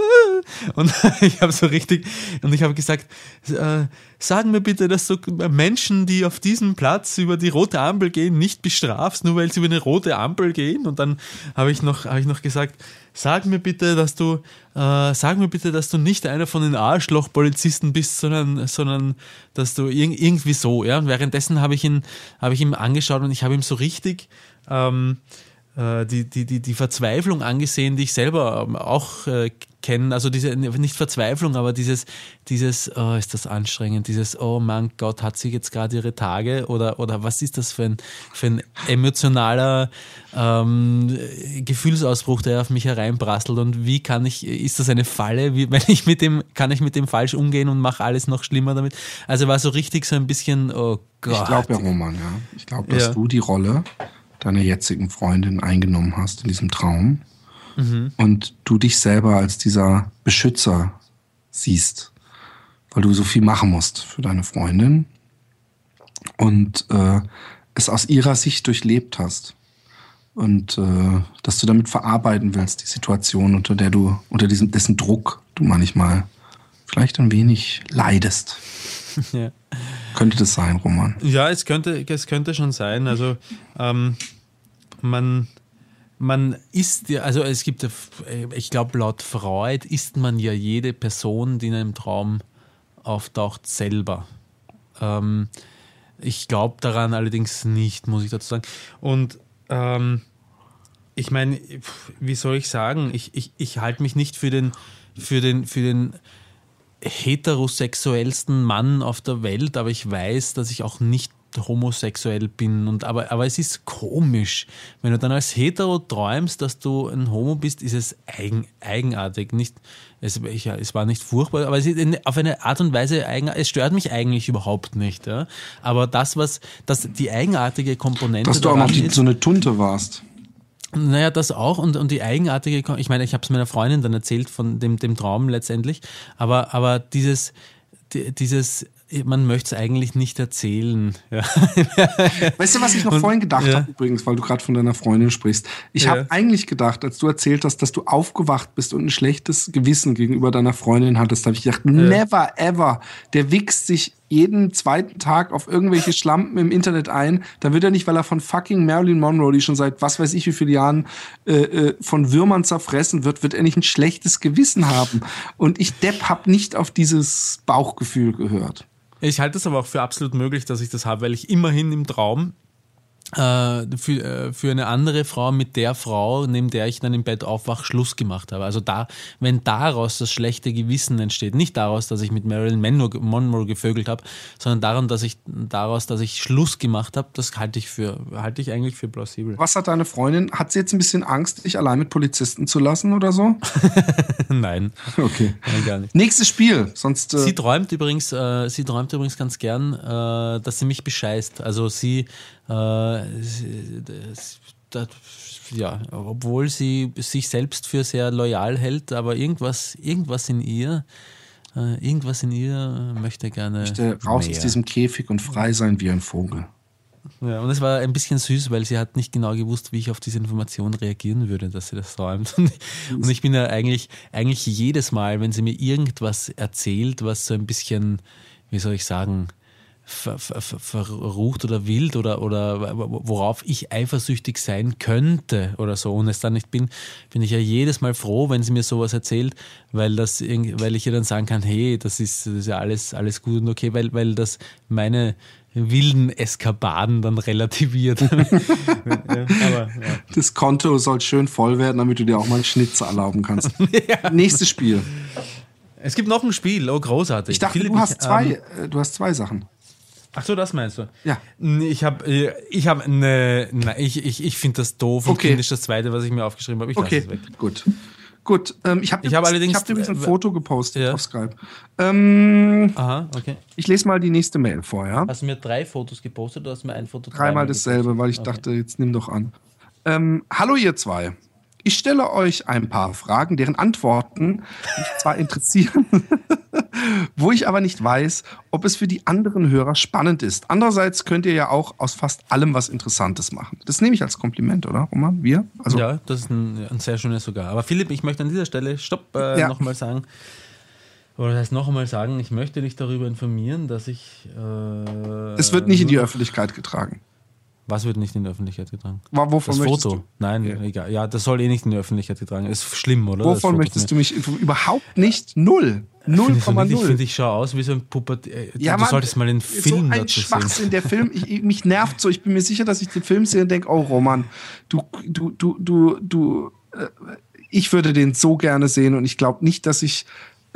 und ich habe so richtig, und ich habe gesagt, äh, sagen mir bitte, dass du Menschen, die auf diesem Platz über die rote Ampel gehen, nicht bestrafst, nur weil sie über eine rote Ampel gehen. Und dann habe ich noch, habe ich noch gesagt, sag mir bitte, dass du, äh, sag mir bitte, dass du nicht einer von den Arschloch-Polizisten bist, sondern, sondern dass du irg irgendwie so, ja. Und währenddessen habe ich ihn, habe ich ihm angeschaut und ich habe ihm so richtig, ähm, äh, die, die, die, die Verzweiflung angesehen, die ich selber ähm, auch äh, kenne. Also diese, nicht Verzweiflung, aber dieses, dieses, oh, ist das anstrengend, dieses, oh mein Gott, hat sie jetzt gerade ihre Tage oder, oder was ist das für ein, für ein emotionaler ähm, Gefühlsausbruch, der auf mich hereinprasselt und wie kann ich, ist das eine Falle, wie, wenn ich mit dem, kann ich mit dem falsch umgehen und mache alles noch schlimmer damit? Also war so richtig so ein bisschen, oh Gott. Ich glaube ja, Roman, ja. Ich glaube, dass ja. du die Rolle deiner jetzigen Freundin eingenommen hast in diesem Traum mhm. und du dich selber als dieser Beschützer siehst, weil du so viel machen musst für deine Freundin und äh, es aus ihrer Sicht durchlebt hast und äh, dass du damit verarbeiten willst, die Situation, unter der du, unter diesem, dessen Druck du manchmal vielleicht ein wenig leidest. Ja. Könnte das sein, Roman? Ja, es könnte, es könnte schon sein. Also ähm, man, man ist ja, also es gibt, ich glaube, laut Freud ist man ja jede Person, die in einem Traum auftaucht, selber. Ähm, ich glaube daran allerdings nicht, muss ich dazu sagen. Und ähm, ich meine, wie soll ich sagen, ich, ich, ich halte mich nicht für den, für den, für den heterosexuellsten Mann auf der Welt, aber ich weiß, dass ich auch nicht homosexuell bin. Und, aber, aber es ist komisch. Wenn du dann als hetero träumst, dass du ein Homo bist, ist es eigen, eigenartig. Nicht, es, ich, es war nicht furchtbar, aber es ist auf eine Art und Weise eigenartig. Es stört mich eigentlich überhaupt nicht. Ja? Aber das, was das, die eigenartige Komponente. Dass du auch noch die, so eine Tunte warst. Naja, das auch und, und die eigenartige, ich meine, ich habe es meiner Freundin dann erzählt von dem, dem Traum letztendlich, aber, aber dieses, dieses man möchte es eigentlich nicht erzählen. Ja. Weißt du, was ich noch Und, vorhin gedacht ja. habe, übrigens, weil du gerade von deiner Freundin sprichst? Ich ja. habe eigentlich gedacht, als du erzählt hast, dass du aufgewacht bist und ein schlechtes Gewissen gegenüber deiner Freundin hattest, habe ich gedacht, never ever. Der wichst sich jeden zweiten Tag auf irgendwelche Schlampen im Internet ein. Da wird er nicht, weil er von fucking Marilyn Monroe, die schon seit was weiß ich wie viele Jahren äh, äh, von Würmern zerfressen wird, wird er nicht ein schlechtes Gewissen haben. Und ich Depp hab nicht auf dieses Bauchgefühl gehört. Ich halte es aber auch für absolut möglich, dass ich das habe, weil ich immerhin im Traum für, äh, für eine andere Frau mit der Frau, neben der ich dann im Bett aufwach, Schluss gemacht habe. Also da, wenn daraus das schlechte Gewissen entsteht, nicht daraus, dass ich mit Marilyn Monroe, Monroe gevögelt habe, sondern daran, dass ich daraus, dass ich Schluss gemacht habe, das halte ich für, halte ich eigentlich für plausibel. Was hat deine Freundin? Hat sie jetzt ein bisschen Angst, dich allein mit Polizisten zu lassen oder so? Nein. Okay. Nein, gar nicht. Nächstes Spiel, sonst. Äh sie träumt übrigens, äh, sie träumt übrigens ganz gern, äh, dass sie mich bescheißt. Also sie äh, das, ja, obwohl sie sich selbst für sehr loyal hält, aber irgendwas, irgendwas in ihr, äh, irgendwas in ihr möchte gerne. Möchte raus mehr. aus diesem Käfig und frei sein wie ein Vogel. Ja, und es war ein bisschen süß, weil sie hat nicht genau gewusst, wie ich auf diese Information reagieren würde, dass sie das träumt. Und ich bin ja eigentlich, eigentlich jedes Mal, wenn sie mir irgendwas erzählt, was so ein bisschen, wie soll ich sagen, ver, ver, verrucht oder wild oder, oder worauf ich eifersüchtig sein könnte oder so und es dann nicht bin, bin ich ja jedes Mal froh, wenn sie mir sowas erzählt, weil das weil ich ihr dann sagen kann, hey, das ist, das ist ja alles, alles gut und okay, weil, weil das meine wilden Eskapaden dann relativiert. Aber, ja. Das Konto soll schön voll werden, damit du dir auch mal einen Schnitzer erlauben kannst. ja. Nächstes Spiel. Es gibt noch ein Spiel, oh großartig. Ich dachte, Philipp, du hast zwei, ähm, du hast zwei Sachen. Ach so, das meinst du? Ja. Ich habe, ich habe eine, nein, ich, ich, ich finde das doof und Okay. kindisch das zweite, was ich mir aufgeschrieben habe. Ich Okay, lasse es weg. gut. Gut, ähm, ich habe Ich habe allerdings- ich hab übrigens ein Foto gepostet Ja. auf Skype. Ähm, Aha, okay. ich lese mal die nächste Mail vor, ja? Hast du mir drei Fotos gepostet oder hast du mir ein Foto Dreimal dasselbe, weil ich Okay. dachte, jetzt nimm doch an. Ähm, hallo ihr zwei. Ich stelle euch ein paar Fragen, deren Antworten mich zwar interessieren, wo ich aber nicht weiß, ob es für die anderen Hörer spannend ist. Andererseits könnt ihr ja auch aus fast allem was Interessantes machen. Das nehme ich als Kompliment, oder, Roman? Wir? Also, ja, das ist ein, ein sehr schönes sogar. Aber Philipp, ich möchte an dieser Stelle, stopp, äh, Ja. nochmal sagen, oder das heißt noch einmal sagen, ich möchte dich darüber informieren, dass ich. Äh, es wird nicht in die Öffentlichkeit getragen. Was wird nicht in die Öffentlichkeit getragen? Wa- Wovon Das Foto. du? Nein, Ja. egal. Ja, das soll eh nicht in die Öffentlichkeit getragen. Ist schlimm, oder? Wovon möchtest du mich? Überhaupt nicht. Null. Ich finde, ich 0,0. finde, ich schaue aus wie so ein Puppet. Äh, Ja, du Mann, solltest mal den Film so ein dazu sehen. Schwachsinn, der Film, ich, ich, mich nervt so. Ich bin mir sicher, dass ich den Film sehe und denke, oh Roman, du, du, du, du, du, äh, ich würde den so gerne sehen und ich glaube nicht, dass ich,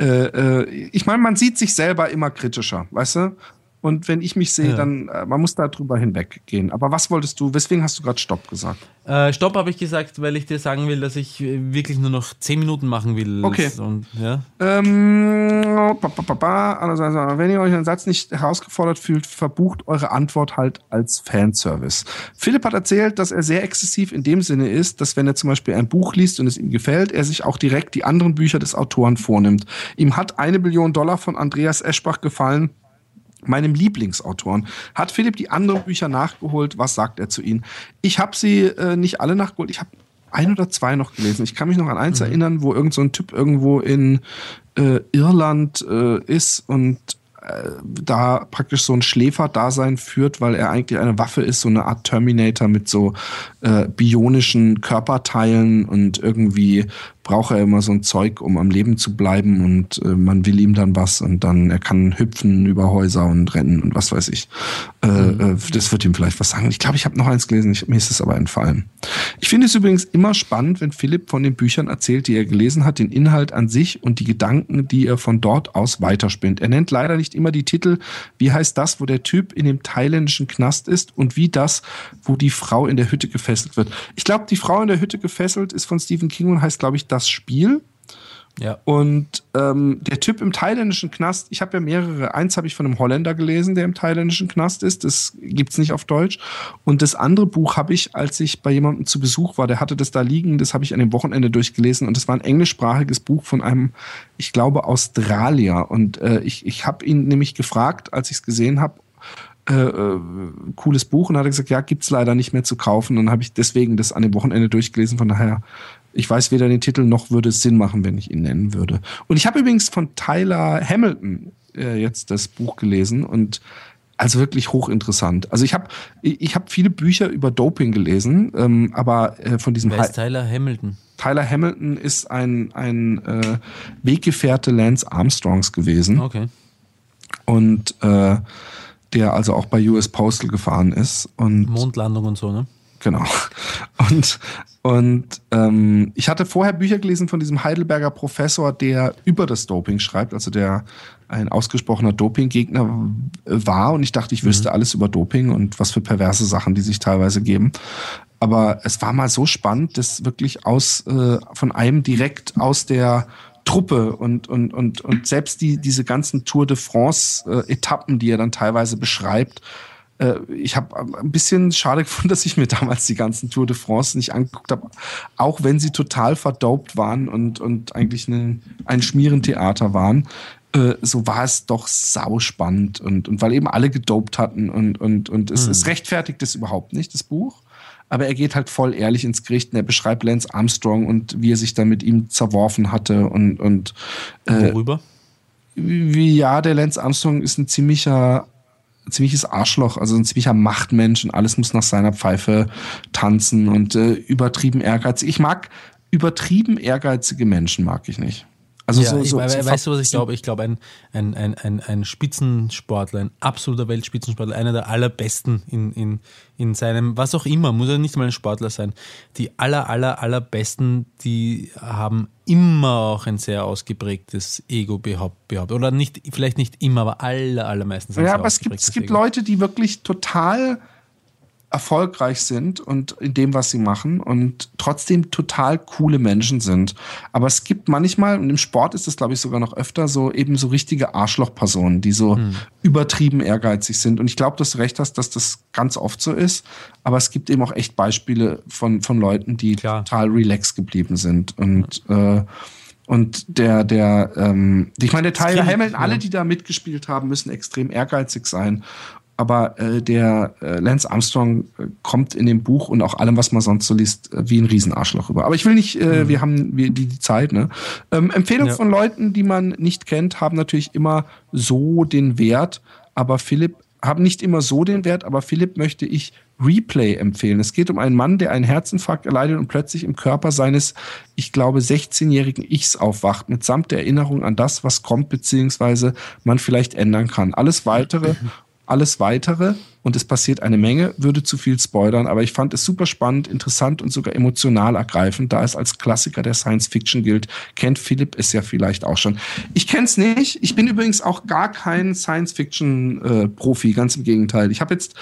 äh, äh, ich meine, man sieht sich selber immer kritischer, weißt du? Und wenn ich mich sehe, Ja. dann, äh, man muss da drüber hinweggehen. Aber was wolltest du, weswegen hast du gerade Stopp gesagt? Äh, Stopp habe ich gesagt, weil ich dir sagen will, dass ich äh, wirklich nur noch 10 Minuten machen will. Okay. Und, ja. Ähm, ba, ba, ba, ba. Andererseits, wenn ihr euch einen Satz nicht herausgefordert fühlt, verbucht eure Antwort halt als Fanservice. Philipp hat erzählt, dass er sehr exzessiv in dem Sinne ist, dass wenn er zum Beispiel ein Buch liest und es ihm gefällt, er sich auch direkt die anderen Bücher des Autoren vornimmt. Ihm hat eine Billion Dollar von Andreas Eschbach gefallen meinem Lieblingsautoren. Hat Philipp die anderen Bücher nachgeholt? Was sagt er zu ihnen? Ich habe sie äh, nicht alle nachgeholt. Ich habe ein oder zwei noch gelesen. Ich kann mich noch an eins erinnern, wo irgend so ein Typ irgendwo in äh, Irland äh, ist und äh, da praktisch so ein Schläferdasein führt, weil er eigentlich eine Waffe ist, so eine Art Terminator mit so äh, bionischen Körperteilen und irgendwie braucht er immer so ein Zeug, um am Leben zu bleiben und äh, man will ihm dann was und dann er kann hüpfen über Häuser und rennen und was weiß ich. Äh, äh, das wird ihm vielleicht was sagen. Ich glaube, ich habe noch eins gelesen, ich, mir ist es aber entfallen. Ich finde es übrigens immer spannend, wenn Philipp von den Büchern erzählt, die er gelesen hat, den Inhalt an sich und die Gedanken, die er von dort aus weiterspinnt. Er nennt leider nicht immer die Titel, wie heißt das, wo der Typ in dem thailändischen Knast ist und wie das, wo die Frau in der Hütte gefesselt wird. Ich glaube, die Frau in der Hütte gefesselt ist von Stephen King und heißt, glaube ich, das Spiel. ja. Und ähm, der Typ im thailändischen Knast, ich habe ja mehrere. Eins habe ich von einem Holländer gelesen, der im thailändischen Knast ist. Das gibt's nicht auf Deutsch. Und das andere Buch habe ich, als ich bei jemandem zu Besuch war, der hatte das da liegen. Das habe ich an dem Wochenende durchgelesen. Und das war ein englischsprachiges Buch von einem, ich glaube, Australier. Und äh, ich, ich habe ihn nämlich gefragt, als ich es gesehen habe, äh, äh, cooles Buch und hat er gesagt, ja, gibt's leider nicht mehr zu kaufen. Und dann habe ich deswegen das an dem Wochenende durchgelesen. Von daher, ich weiß weder den Titel noch würde es Sinn machen, wenn ich ihn nennen würde. Und ich habe übrigens von Tyler Hamilton äh, jetzt das Buch gelesen und also wirklich hochinteressant. Also ich habe ich, habe viele Bücher über Doping gelesen, ähm, aber äh, von diesem Wer ist Tyler Hamilton? Tyler Hamilton ist ein ein äh, Weggefährte Lance Armstrongs gewesen Okay. und äh, der also auch bei US Postal gefahren ist und Mondlandung und so, ne? Genau. Und und ähm, ich hatte vorher Bücher gelesen von diesem Heidelberger Professor, der über das Doping schreibt, also der ein ausgesprochener Dopinggegner war. Und ich dachte, ich wüsste alles über Doping und was für perverse Sachen die sich teilweise geben. Aber es war mal so spannend, das wirklich aus äh, von einem direkt aus der Truppe und, und, und, und selbst die, diese ganzen Tour de France-Etappen, die er dann teilweise beschreibt, äh, ich habe ein bisschen schade gefunden, dass ich mir damals die ganzen Tour de France nicht angeguckt habe, auch wenn sie total verdopt waren und, und eigentlich ein, ein Schmierentheater waren. Äh, so war es doch sau spannend und, und weil eben alle gedopt hatten und, und, und es, es rechtfertigt es überhaupt nicht, das Buch. Aber er geht halt voll ehrlich ins Gericht und er beschreibt Lance Armstrong und wie er sich dann mit ihm zerworfen hatte und, und äh, Worüber? wie ja, der Lance Armstrong ist ein ziemlicher, ziemliches Arschloch, also ein ziemlicher Machtmensch und alles muss nach seiner Pfeife tanzen und äh, übertrieben ehrgeizig. Ich mag übertrieben ehrgeizige Menschen, mag ich nicht. Also ja, so, so, ich, so weißt du, was ich glaube? Ich glaube, ein, ein, ein, ein, ein Spitzensportler, ein absoluter Weltspitzensportler, einer der allerbesten in, in, in seinem, was auch immer, muss er nicht mal ein Sportler sein. Die aller, aller, allerbesten, die haben immer auch ein sehr ausgeprägtes Ego behauptet. Oder nicht, vielleicht nicht immer, aber aller, allermeistens. Ja, aber es gibt, es gibt Leute, die wirklich total erfolgreich sind und in dem, was sie machen und trotzdem total coole Menschen sind. Aber es gibt manchmal, und im Sport ist das, glaube ich, sogar noch öfter, so eben so richtige Arschlochpersonen, die so hm. übertrieben ehrgeizig sind. Und ich glaube, dass du recht hast, dass das ganz oft so ist. Aber es gibt eben auch echt Beispiele von, von Leuten, die Klar. total relaxed geblieben sind. Und äh, und der, der, ähm, ich meine, der Tyler Hamilton, alle, die da mitgespielt haben, müssen extrem ehrgeizig sein aber äh, der äh, Lance Armstrong äh, kommt in dem Buch und auch allem, was man sonst so liest, äh, wie ein Riesenarschloch rüber. Aber ich will nicht, äh, mhm. wir haben wir, die, die Zeit. Ne? Ähm, Empfehlungen ja. von Leuten, die man nicht kennt, haben natürlich immer so den Wert, aber Philipp haben nicht immer so den Wert, aber Philipp möchte ich Replay empfehlen. Es geht um einen Mann, der einen Herzinfarkt erleidet und plötzlich im Körper seines, ich glaube, 16-jährigen Ichs aufwacht, mitsamt der Erinnerung an das, was kommt, beziehungsweise man vielleicht ändern kann. Alles weitere alles weitere, und es passiert eine Menge, würde zu viel spoilern, aber ich fand es super spannend, interessant und sogar emotional ergreifend, da es als Klassiker der Science Fiction gilt. Kennt Philipp es ja vielleicht auch schon. Ich kenne es nicht. Ich bin übrigens auch gar kein Science Fiction äh, Profi, ganz im Gegenteil. Ich habe jetzt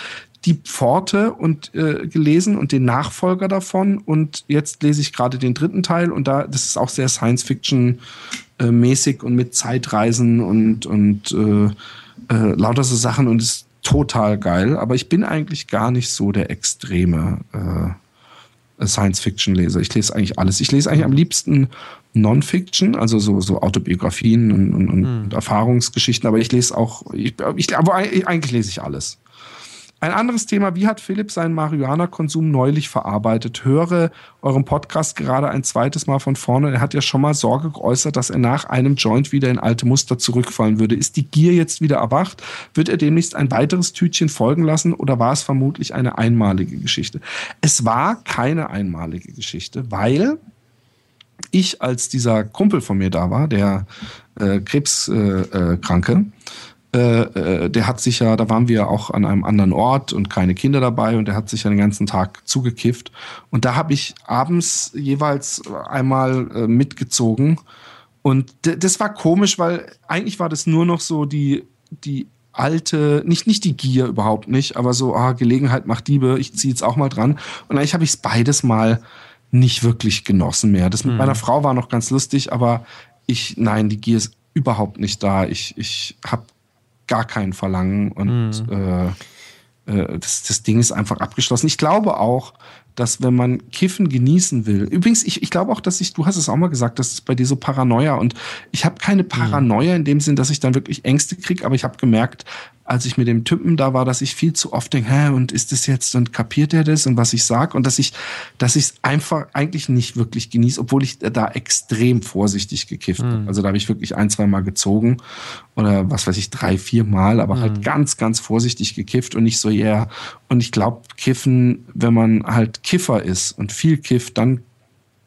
die Pforte und äh, gelesen und den Nachfolger davon und jetzt lese ich gerade den dritten Teil und da das ist auch sehr Science Fiction äh, mäßig und mit Zeitreisen und und äh, äh, lauter so Sachen und ist total geil. Aber ich bin eigentlich gar nicht so der extreme äh, Science-Fiction-Leser. Ich lese eigentlich alles. Ich lese eigentlich am liebsten Non-Fiction, also so, so Autobiografien und, und, und mhm. Erfahrungsgeschichten, aber ich lese auch, ich, ich, aber eigentlich lese ich alles. Ein anderes Thema, wie hat Philipp seinen Marihuana-Konsum neulich verarbeitet? Höre eurem Podcast gerade ein zweites Mal von vorne. Er hat ja schon mal Sorge geäußert, dass er nach einem Joint wieder in alte Muster zurückfallen würde. Ist die Gier jetzt wieder erwacht? Wird er demnächst ein weiteres Tütchen folgen lassen oder war es vermutlich eine einmalige Geschichte? Es war keine einmalige Geschichte, weil ich, als dieser Kumpel von mir da war, der äh, Krebskranke, äh, äh, äh, äh, der hat sich ja, da waren wir auch an einem anderen Ort und keine Kinder dabei und der hat sich ja den ganzen Tag zugekifft. Und da habe ich abends jeweils einmal äh, mitgezogen. Und das war komisch, weil eigentlich war das nur noch so die, die alte, nicht, nicht die Gier überhaupt nicht, aber so, ah, Gelegenheit macht Diebe, ich ziehe jetzt auch mal dran. Und eigentlich habe ich es beides mal nicht wirklich genossen mehr. Das mit mhm. meiner Frau war noch ganz lustig, aber ich, nein, die Gier ist überhaupt nicht da. Ich, ich habe gar kein Verlangen und mhm. äh, äh, das, das Ding ist einfach abgeschlossen. Ich glaube auch, dass wenn man Kiffen genießen will, übrigens, ich, ich glaube auch, dass ich, du hast es auch mal gesagt, das ist bei dir so Paranoia und ich habe keine Paranoia in dem Sinn, dass ich dann wirklich Ängste kriege, aber ich habe gemerkt, als ich mit dem Typen da war, dass ich viel zu oft denke, hä, und ist das jetzt und kapiert er das und was ich sag und dass ich, dass ich es einfach eigentlich nicht wirklich genieße, obwohl ich da extrem vorsichtig gekifft mhm. Also da habe ich wirklich ein, zwei Mal gezogen oder was weiß ich, drei, vier Mal, aber halt mhm. halt ganz, ganz vorsichtig gekifft und nicht so eher. Und ich glaube, Kiffen, wenn man halt Kiffer ist und viel kifft, dann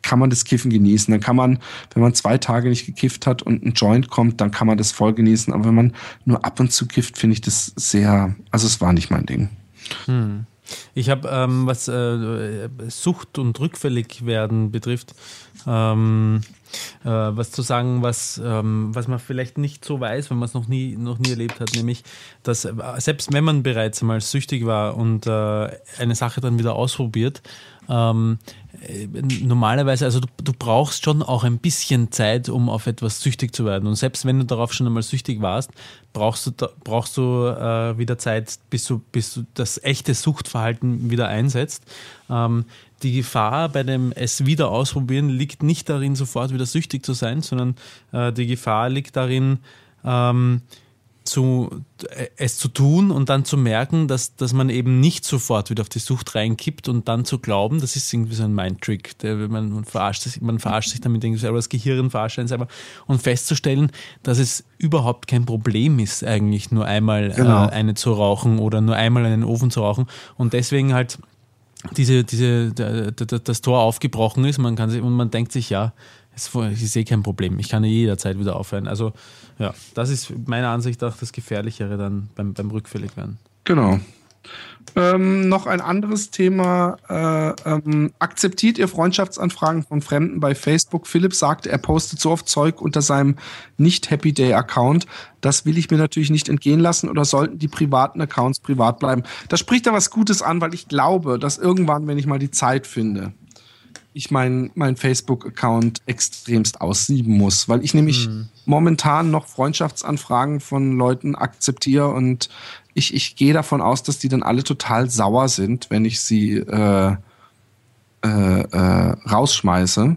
kann man das Kiffen genießen. Dann kann man, wenn man zwei Tage nicht gekifft hat und ein Joint kommt, dann kann man das voll genießen. Aber wenn man nur ab und zu kifft, finde ich das sehr, also es war nicht mein Ding. Hm. Ich habe, ähm, was äh, Sucht und rückfällig werden betrifft, ähm, äh, was zu sagen, was, ähm, was man vielleicht nicht so weiß, wenn man es noch nie, noch nie erlebt hat, nämlich, dass äh, selbst wenn man bereits einmal süchtig war und äh, eine Sache dann wieder ausprobiert, ähm, äh, normalerweise, also du, du, brauchst schon auch ein bisschen Zeit, um auf etwas süchtig zu werden. Und selbst wenn du darauf schon einmal süchtig warst, brauchst du, brauchst du äh, wieder Zeit, bis du, bis du das echte Suchtverhalten wieder einsetzt. Ähm, die Gefahr bei dem es wieder ausprobieren liegt nicht darin, sofort wieder süchtig zu sein, sondern äh, die Gefahr liegt darin, ähm, zu, es zu tun und dann zu merken, dass, dass man eben nicht sofort wieder auf die Sucht reinkippt und dann zu glauben, das ist irgendwie so ein Mindtrick. Der, man, man, verarscht sich, man verarscht sich damit irgendwie selber, das Gehirn verarscht einen selber und festzustellen, dass es überhaupt kein Problem ist, eigentlich nur einmal genau. äh, eine zu rauchen oder nur einmal einen Ofen zu rauchen und deswegen halt diese, diese, das Tor aufgebrochen ist, man kann sich, und man denkt sich, ja, Ich sehe kein Problem. Ich kann jederzeit wieder aufhören. Also ja, das ist meiner Ansicht nach das Gefährlichere dann beim, beim Rückfälligwerden. Genau. Ähm, noch ein anderes Thema. Äh, ähm, akzeptiert ihr Freundschaftsanfragen von Fremden bei Facebook? Philipp sagte, er postet so oft Zeug unter seinem Nicht-Happy Day-Account. Das will ich mir natürlich nicht entgehen lassen oder sollten die privaten Accounts privat bleiben? Da spricht er was Gutes an, weil ich glaube, dass irgendwann, wenn ich mal die Zeit finde, ich meinen mein Facebook-Account extremst aussieben muss, weil ich nämlich hm. momentan noch Freundschaftsanfragen von Leuten akzeptiere und ich, ich gehe davon aus, dass die dann alle total sauer sind, wenn ich sie äh, äh, äh, rausschmeiße.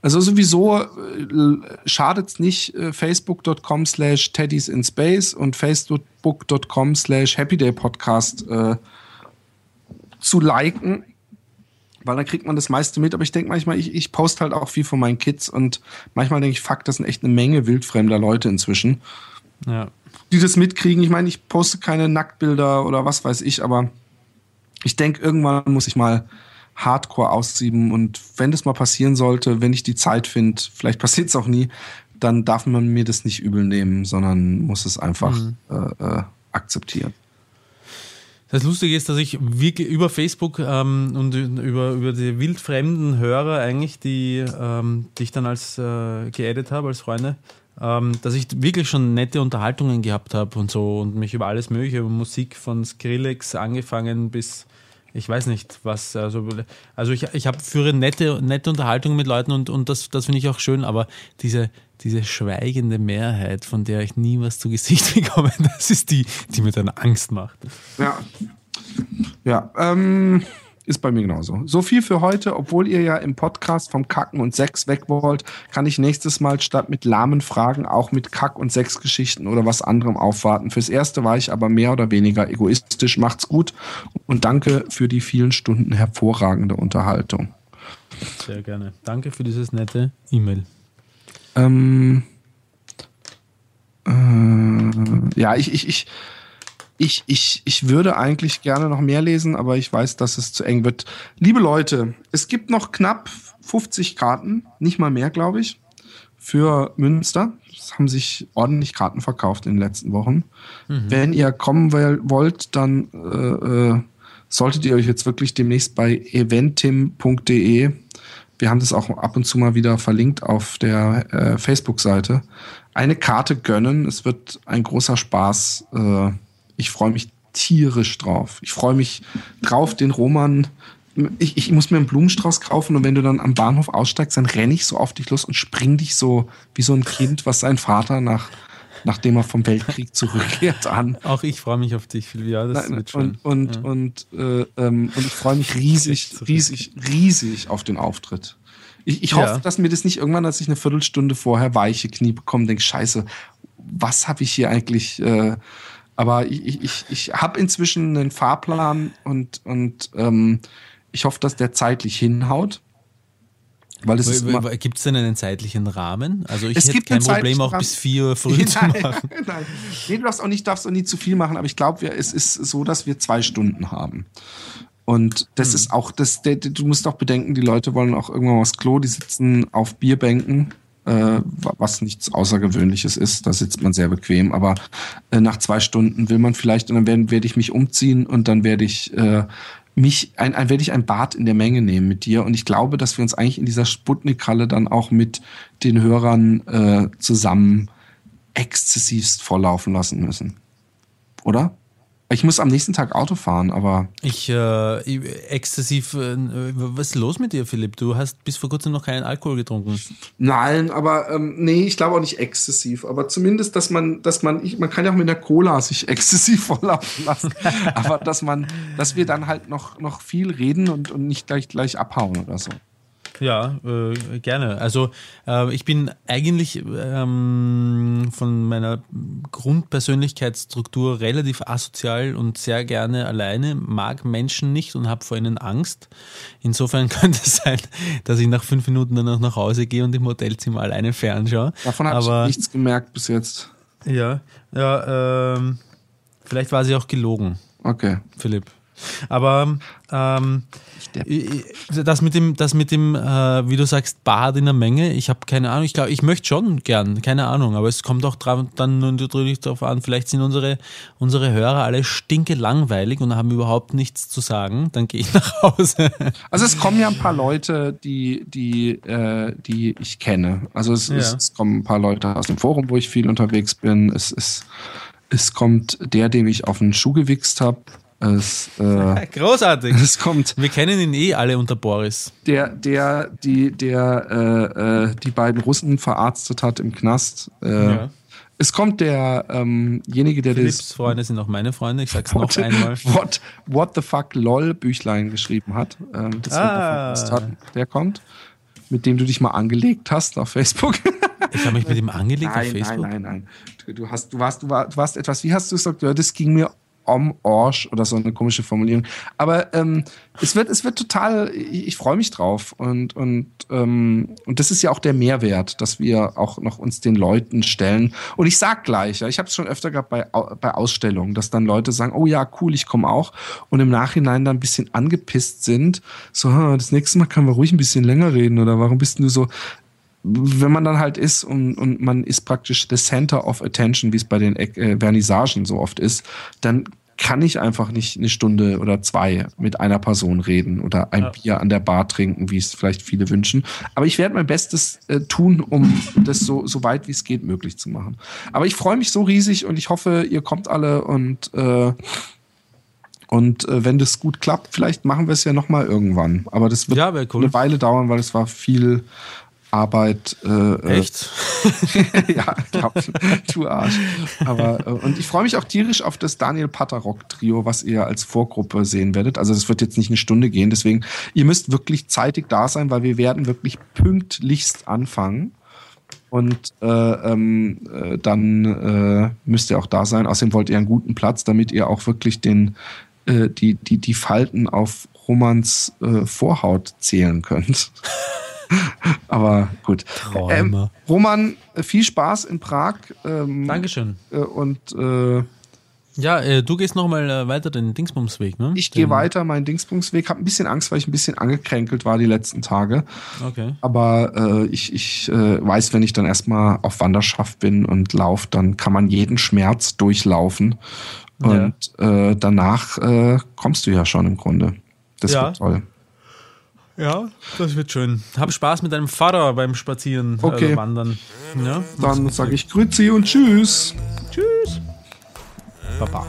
Also sowieso äh, schadet es nicht, äh, facebook.com slash teddys in space und facebook.com slash happydaypodcast äh, zu liken, weil dann kriegt man das meiste mit. Aber ich denke manchmal, ich, ich poste halt auch viel von meinen Kids und manchmal denke ich, fuck, das sind echt eine Menge wildfremder Leute inzwischen. Ja die das mitkriegen. Ich meine, ich poste keine Nacktbilder oder was weiß ich, aber ich denke, irgendwann muss ich mal Hardcore aussieben und wenn das mal passieren sollte, wenn ich die Zeit finde, vielleicht passiert es auch nie, dann darf man mir das nicht übel nehmen, sondern muss es einfach mhm. äh, äh, akzeptieren. Das Lustige ist, dass ich wirklich über Facebook ähm, und über, über die wildfremden Hörer eigentlich, die, ähm, die ich dann als äh, geaddet habe, als Freunde, ähm, dass ich wirklich schon nette Unterhaltungen gehabt habe und so und mich über alles Mögliche, über Musik von Skrillex angefangen bis ich weiß nicht, was, also, also ich, ich habe führe nette, nette Unterhaltungen mit Leuten und, und das, das finde ich auch schön, aber diese, diese schweigende Mehrheit, von der ich nie was zu Gesicht bekomme, das ist die, die mir dann Angst macht. Ja. Ja, ähm, ist bei mir genauso. So viel für heute. Obwohl ihr ja im Podcast vom Kacken und Sex weg wollt, kann ich nächstes Mal statt mit lahmen Fragen auch mit Kack- und Sexgeschichten oder was anderem aufwarten. Fürs Erste war ich aber mehr oder weniger egoistisch. Macht's gut und danke für die vielen Stunden hervorragende Unterhaltung. Sehr gerne. Danke für dieses nette E-Mail. Ähm, äh, ja, ich, ich, ich ich, ich, ich würde eigentlich gerne noch mehr lesen, aber ich weiß, dass es zu eng wird. Liebe Leute, es gibt noch knapp 50 Karten, nicht mal mehr, glaube ich, für Münster. Es haben sich ordentlich Karten verkauft in den letzten Wochen. Mhm. Wenn ihr kommen wollt, dann äh, äh, solltet ihr euch jetzt wirklich demnächst bei eventim.de, wir haben das auch ab und zu mal wieder verlinkt auf der äh, Facebook-Seite, eine Karte gönnen. Es wird ein großer Spaß. Äh, ich freue mich tierisch drauf. Ich freue mich drauf, den Roman. Ich, ich muss mir einen Blumenstrauß kaufen und wenn du dann am Bahnhof aussteigst, dann renne ich so auf dich los und spring dich so wie so ein Kind, was sein Vater nach, nachdem er vom Weltkrieg zurückkehrt an. Auch ich freue mich auf dich, ja, das Nein, wird schon. Und, ja. und, äh, ähm, und ich freue mich riesig, riesig, riesig auf den Auftritt. Ich, ich hoffe, ja. dass mir das nicht irgendwann, dass ich eine Viertelstunde vorher weiche Knie bekomme, denke, scheiße, was habe ich hier eigentlich äh, aber ich, ich, ich habe inzwischen einen Fahrplan und, und ähm, ich hoffe, dass der zeitlich hinhaut. Weil es Gibt es denn einen zeitlichen Rahmen? Also ich hätte kein Problem, auch bis 4 Uhr früh nein, zu machen. Nein, nee, du darfst auch nicht, darfst auch nie zu viel machen, aber ich glaube, es ist so, dass wir zwei Stunden haben. Und das hm. ist auch, das, du musst auch bedenken, die Leute wollen auch irgendwann aufs Klo, die sitzen auf Bierbänken äh, was nichts Außergewöhnliches ist. Da sitzt man sehr bequem. Aber äh, nach zwei Stunden will man vielleicht, und dann werde werd ich mich umziehen und dann werde ich äh, mich, ein, ein, werde ich ein Bad in der Menge nehmen mit dir. Und ich glaube, dass wir uns eigentlich in dieser Sputnik-Halle dann auch mit den Hörern äh, zusammen exzessivst volllaufen lassen müssen. Oder? Ich muss am nächsten Tag Auto fahren, aber. Ich, äh, exzessiv, äh, was ist los mit dir, Philipp? Du hast bis vor kurzem noch keinen Alkohol getrunken. Nein, aber ähm, nee, ich glaube auch nicht exzessiv. Aber zumindest, dass man, dass man, ich, man kann ja auch mit der Cola sich exzessiv volllaufen lassen. aber dass man, dass wir dann halt noch, noch viel reden und, und nicht gleich, gleich abhauen oder so. Ja, äh, gerne. Also äh, ich bin eigentlich ähm, von meiner Grundpersönlichkeitsstruktur relativ asozial und sehr gerne alleine, mag Menschen nicht und habe vor ihnen Angst. Insofern könnte es sein, dass ich nach fünf Minuten dann noch nach Hause gehe und im Hotelzimmer alleine fernschaue. Davon habe ich nichts gemerkt bis jetzt. Ja, ja. Ähm, vielleicht war sie auch gelogen. Okay. Philipp. Aber ähm, das mit dem, das mit dem, äh, wie du sagst, Bad in der Menge, ich habe keine Ahnung, ich glaube, ich möchte schon gern, keine Ahnung, aber es kommt auch dran, dann natürlich darauf an, vielleicht sind unsere, unsere Hörer alle stinke langweilig und haben überhaupt nichts zu sagen, dann gehe ich nach Hause. Also es kommen ja ein paar Leute, die, die, äh, die ich kenne. Also es, ja. es, es kommen ein paar Leute aus dem Forum, wo ich viel unterwegs bin. Es, es, es kommt der, dem ich auf den Schuh gewichst habe. Es, äh, Großartig. Es kommt. Wir kennen ihn eh alle unter Boris. Der, der, die, der, äh, äh, die beiden Russen verarztet hat im Knast. Äh, ja. Es kommt derjenige, ähm der Philipps das. Freunde sind auch meine Freunde, ich sag's what, noch einmal. What, what the fuck LOL Büchlein geschrieben hat. Ähm, das ah. hat. Der kommt, mit dem du dich mal angelegt hast auf Facebook. Ich habe mich mit ihm angelegt nein, auf Facebook. Nein, nein, nein. Du, du, hast, du, warst, du, warst, du warst etwas, wie hast du gesagt? Das ging mir om Orsch oder so eine komische Formulierung. Aber ähm, es wird, es wird total, ich, ich freue mich drauf. Und, und, ähm, und das ist ja auch der Mehrwert, dass wir auch noch uns den Leuten stellen. Und ich sag gleich, ja, ich habe es schon öfter gehabt bei, bei Ausstellungen, dass dann Leute sagen, oh ja, cool, ich komme auch. Und im Nachhinein dann ein bisschen angepisst sind. So, das nächste Mal können wir ruhig ein bisschen länger reden. Oder warum bist du so? wenn man dann halt ist und, und man ist praktisch the center of attention, wie es bei den äh, Vernissagen so oft ist, dann kann ich einfach nicht eine Stunde oder zwei mit einer Person reden oder ein ja. Bier an der Bar trinken, wie es vielleicht viele wünschen. Aber ich werde mein Bestes äh, tun, um das so, so weit wie es geht möglich zu machen. Aber ich freue mich so riesig und ich hoffe, ihr kommt alle und äh, und äh, wenn das gut klappt, vielleicht machen wir es ja noch mal irgendwann. Aber das wird ja, cool. eine Weile dauern, weil es war viel Arbeit. Äh, äh Echt? ja, glaub, du Arsch. Aber äh, und ich freue mich auch tierisch auf das Daniel Patarok Trio, was ihr als Vorgruppe sehen werdet. Also das wird jetzt nicht eine Stunde gehen, deswegen ihr müsst wirklich zeitig da sein, weil wir werden wirklich pünktlichst anfangen. Und äh, ähm, äh, dann äh, müsst ihr auch da sein. Außerdem wollt ihr einen guten Platz, damit ihr auch wirklich den äh, die die die Falten auf Romans äh, Vorhaut zählen könnt. Aber gut. Ähm, Roman, viel Spaß in Prag. Ähm, Dankeschön. Äh, und äh, ja, äh, du gehst nochmal äh, weiter den Dingsbumsweg, ne? Ich gehe weiter meinen Dingsbumsweg. Hab ein bisschen Angst, weil ich ein bisschen angekränkelt war die letzten Tage. Okay. Aber äh, ich, ich äh, weiß, wenn ich dann erstmal auf Wanderschaft bin und laufe, dann kann man jeden Schmerz durchlaufen. Und ja. äh, danach äh, kommst du ja schon im Grunde. Das ja. wird toll. Ja, das wird schön. Hab Spaß mit deinem Vater beim Spazieren, also okay. Also Wandern. Ja, Dann sage ich Grüezi und Tschüss. Tschüss. Baba.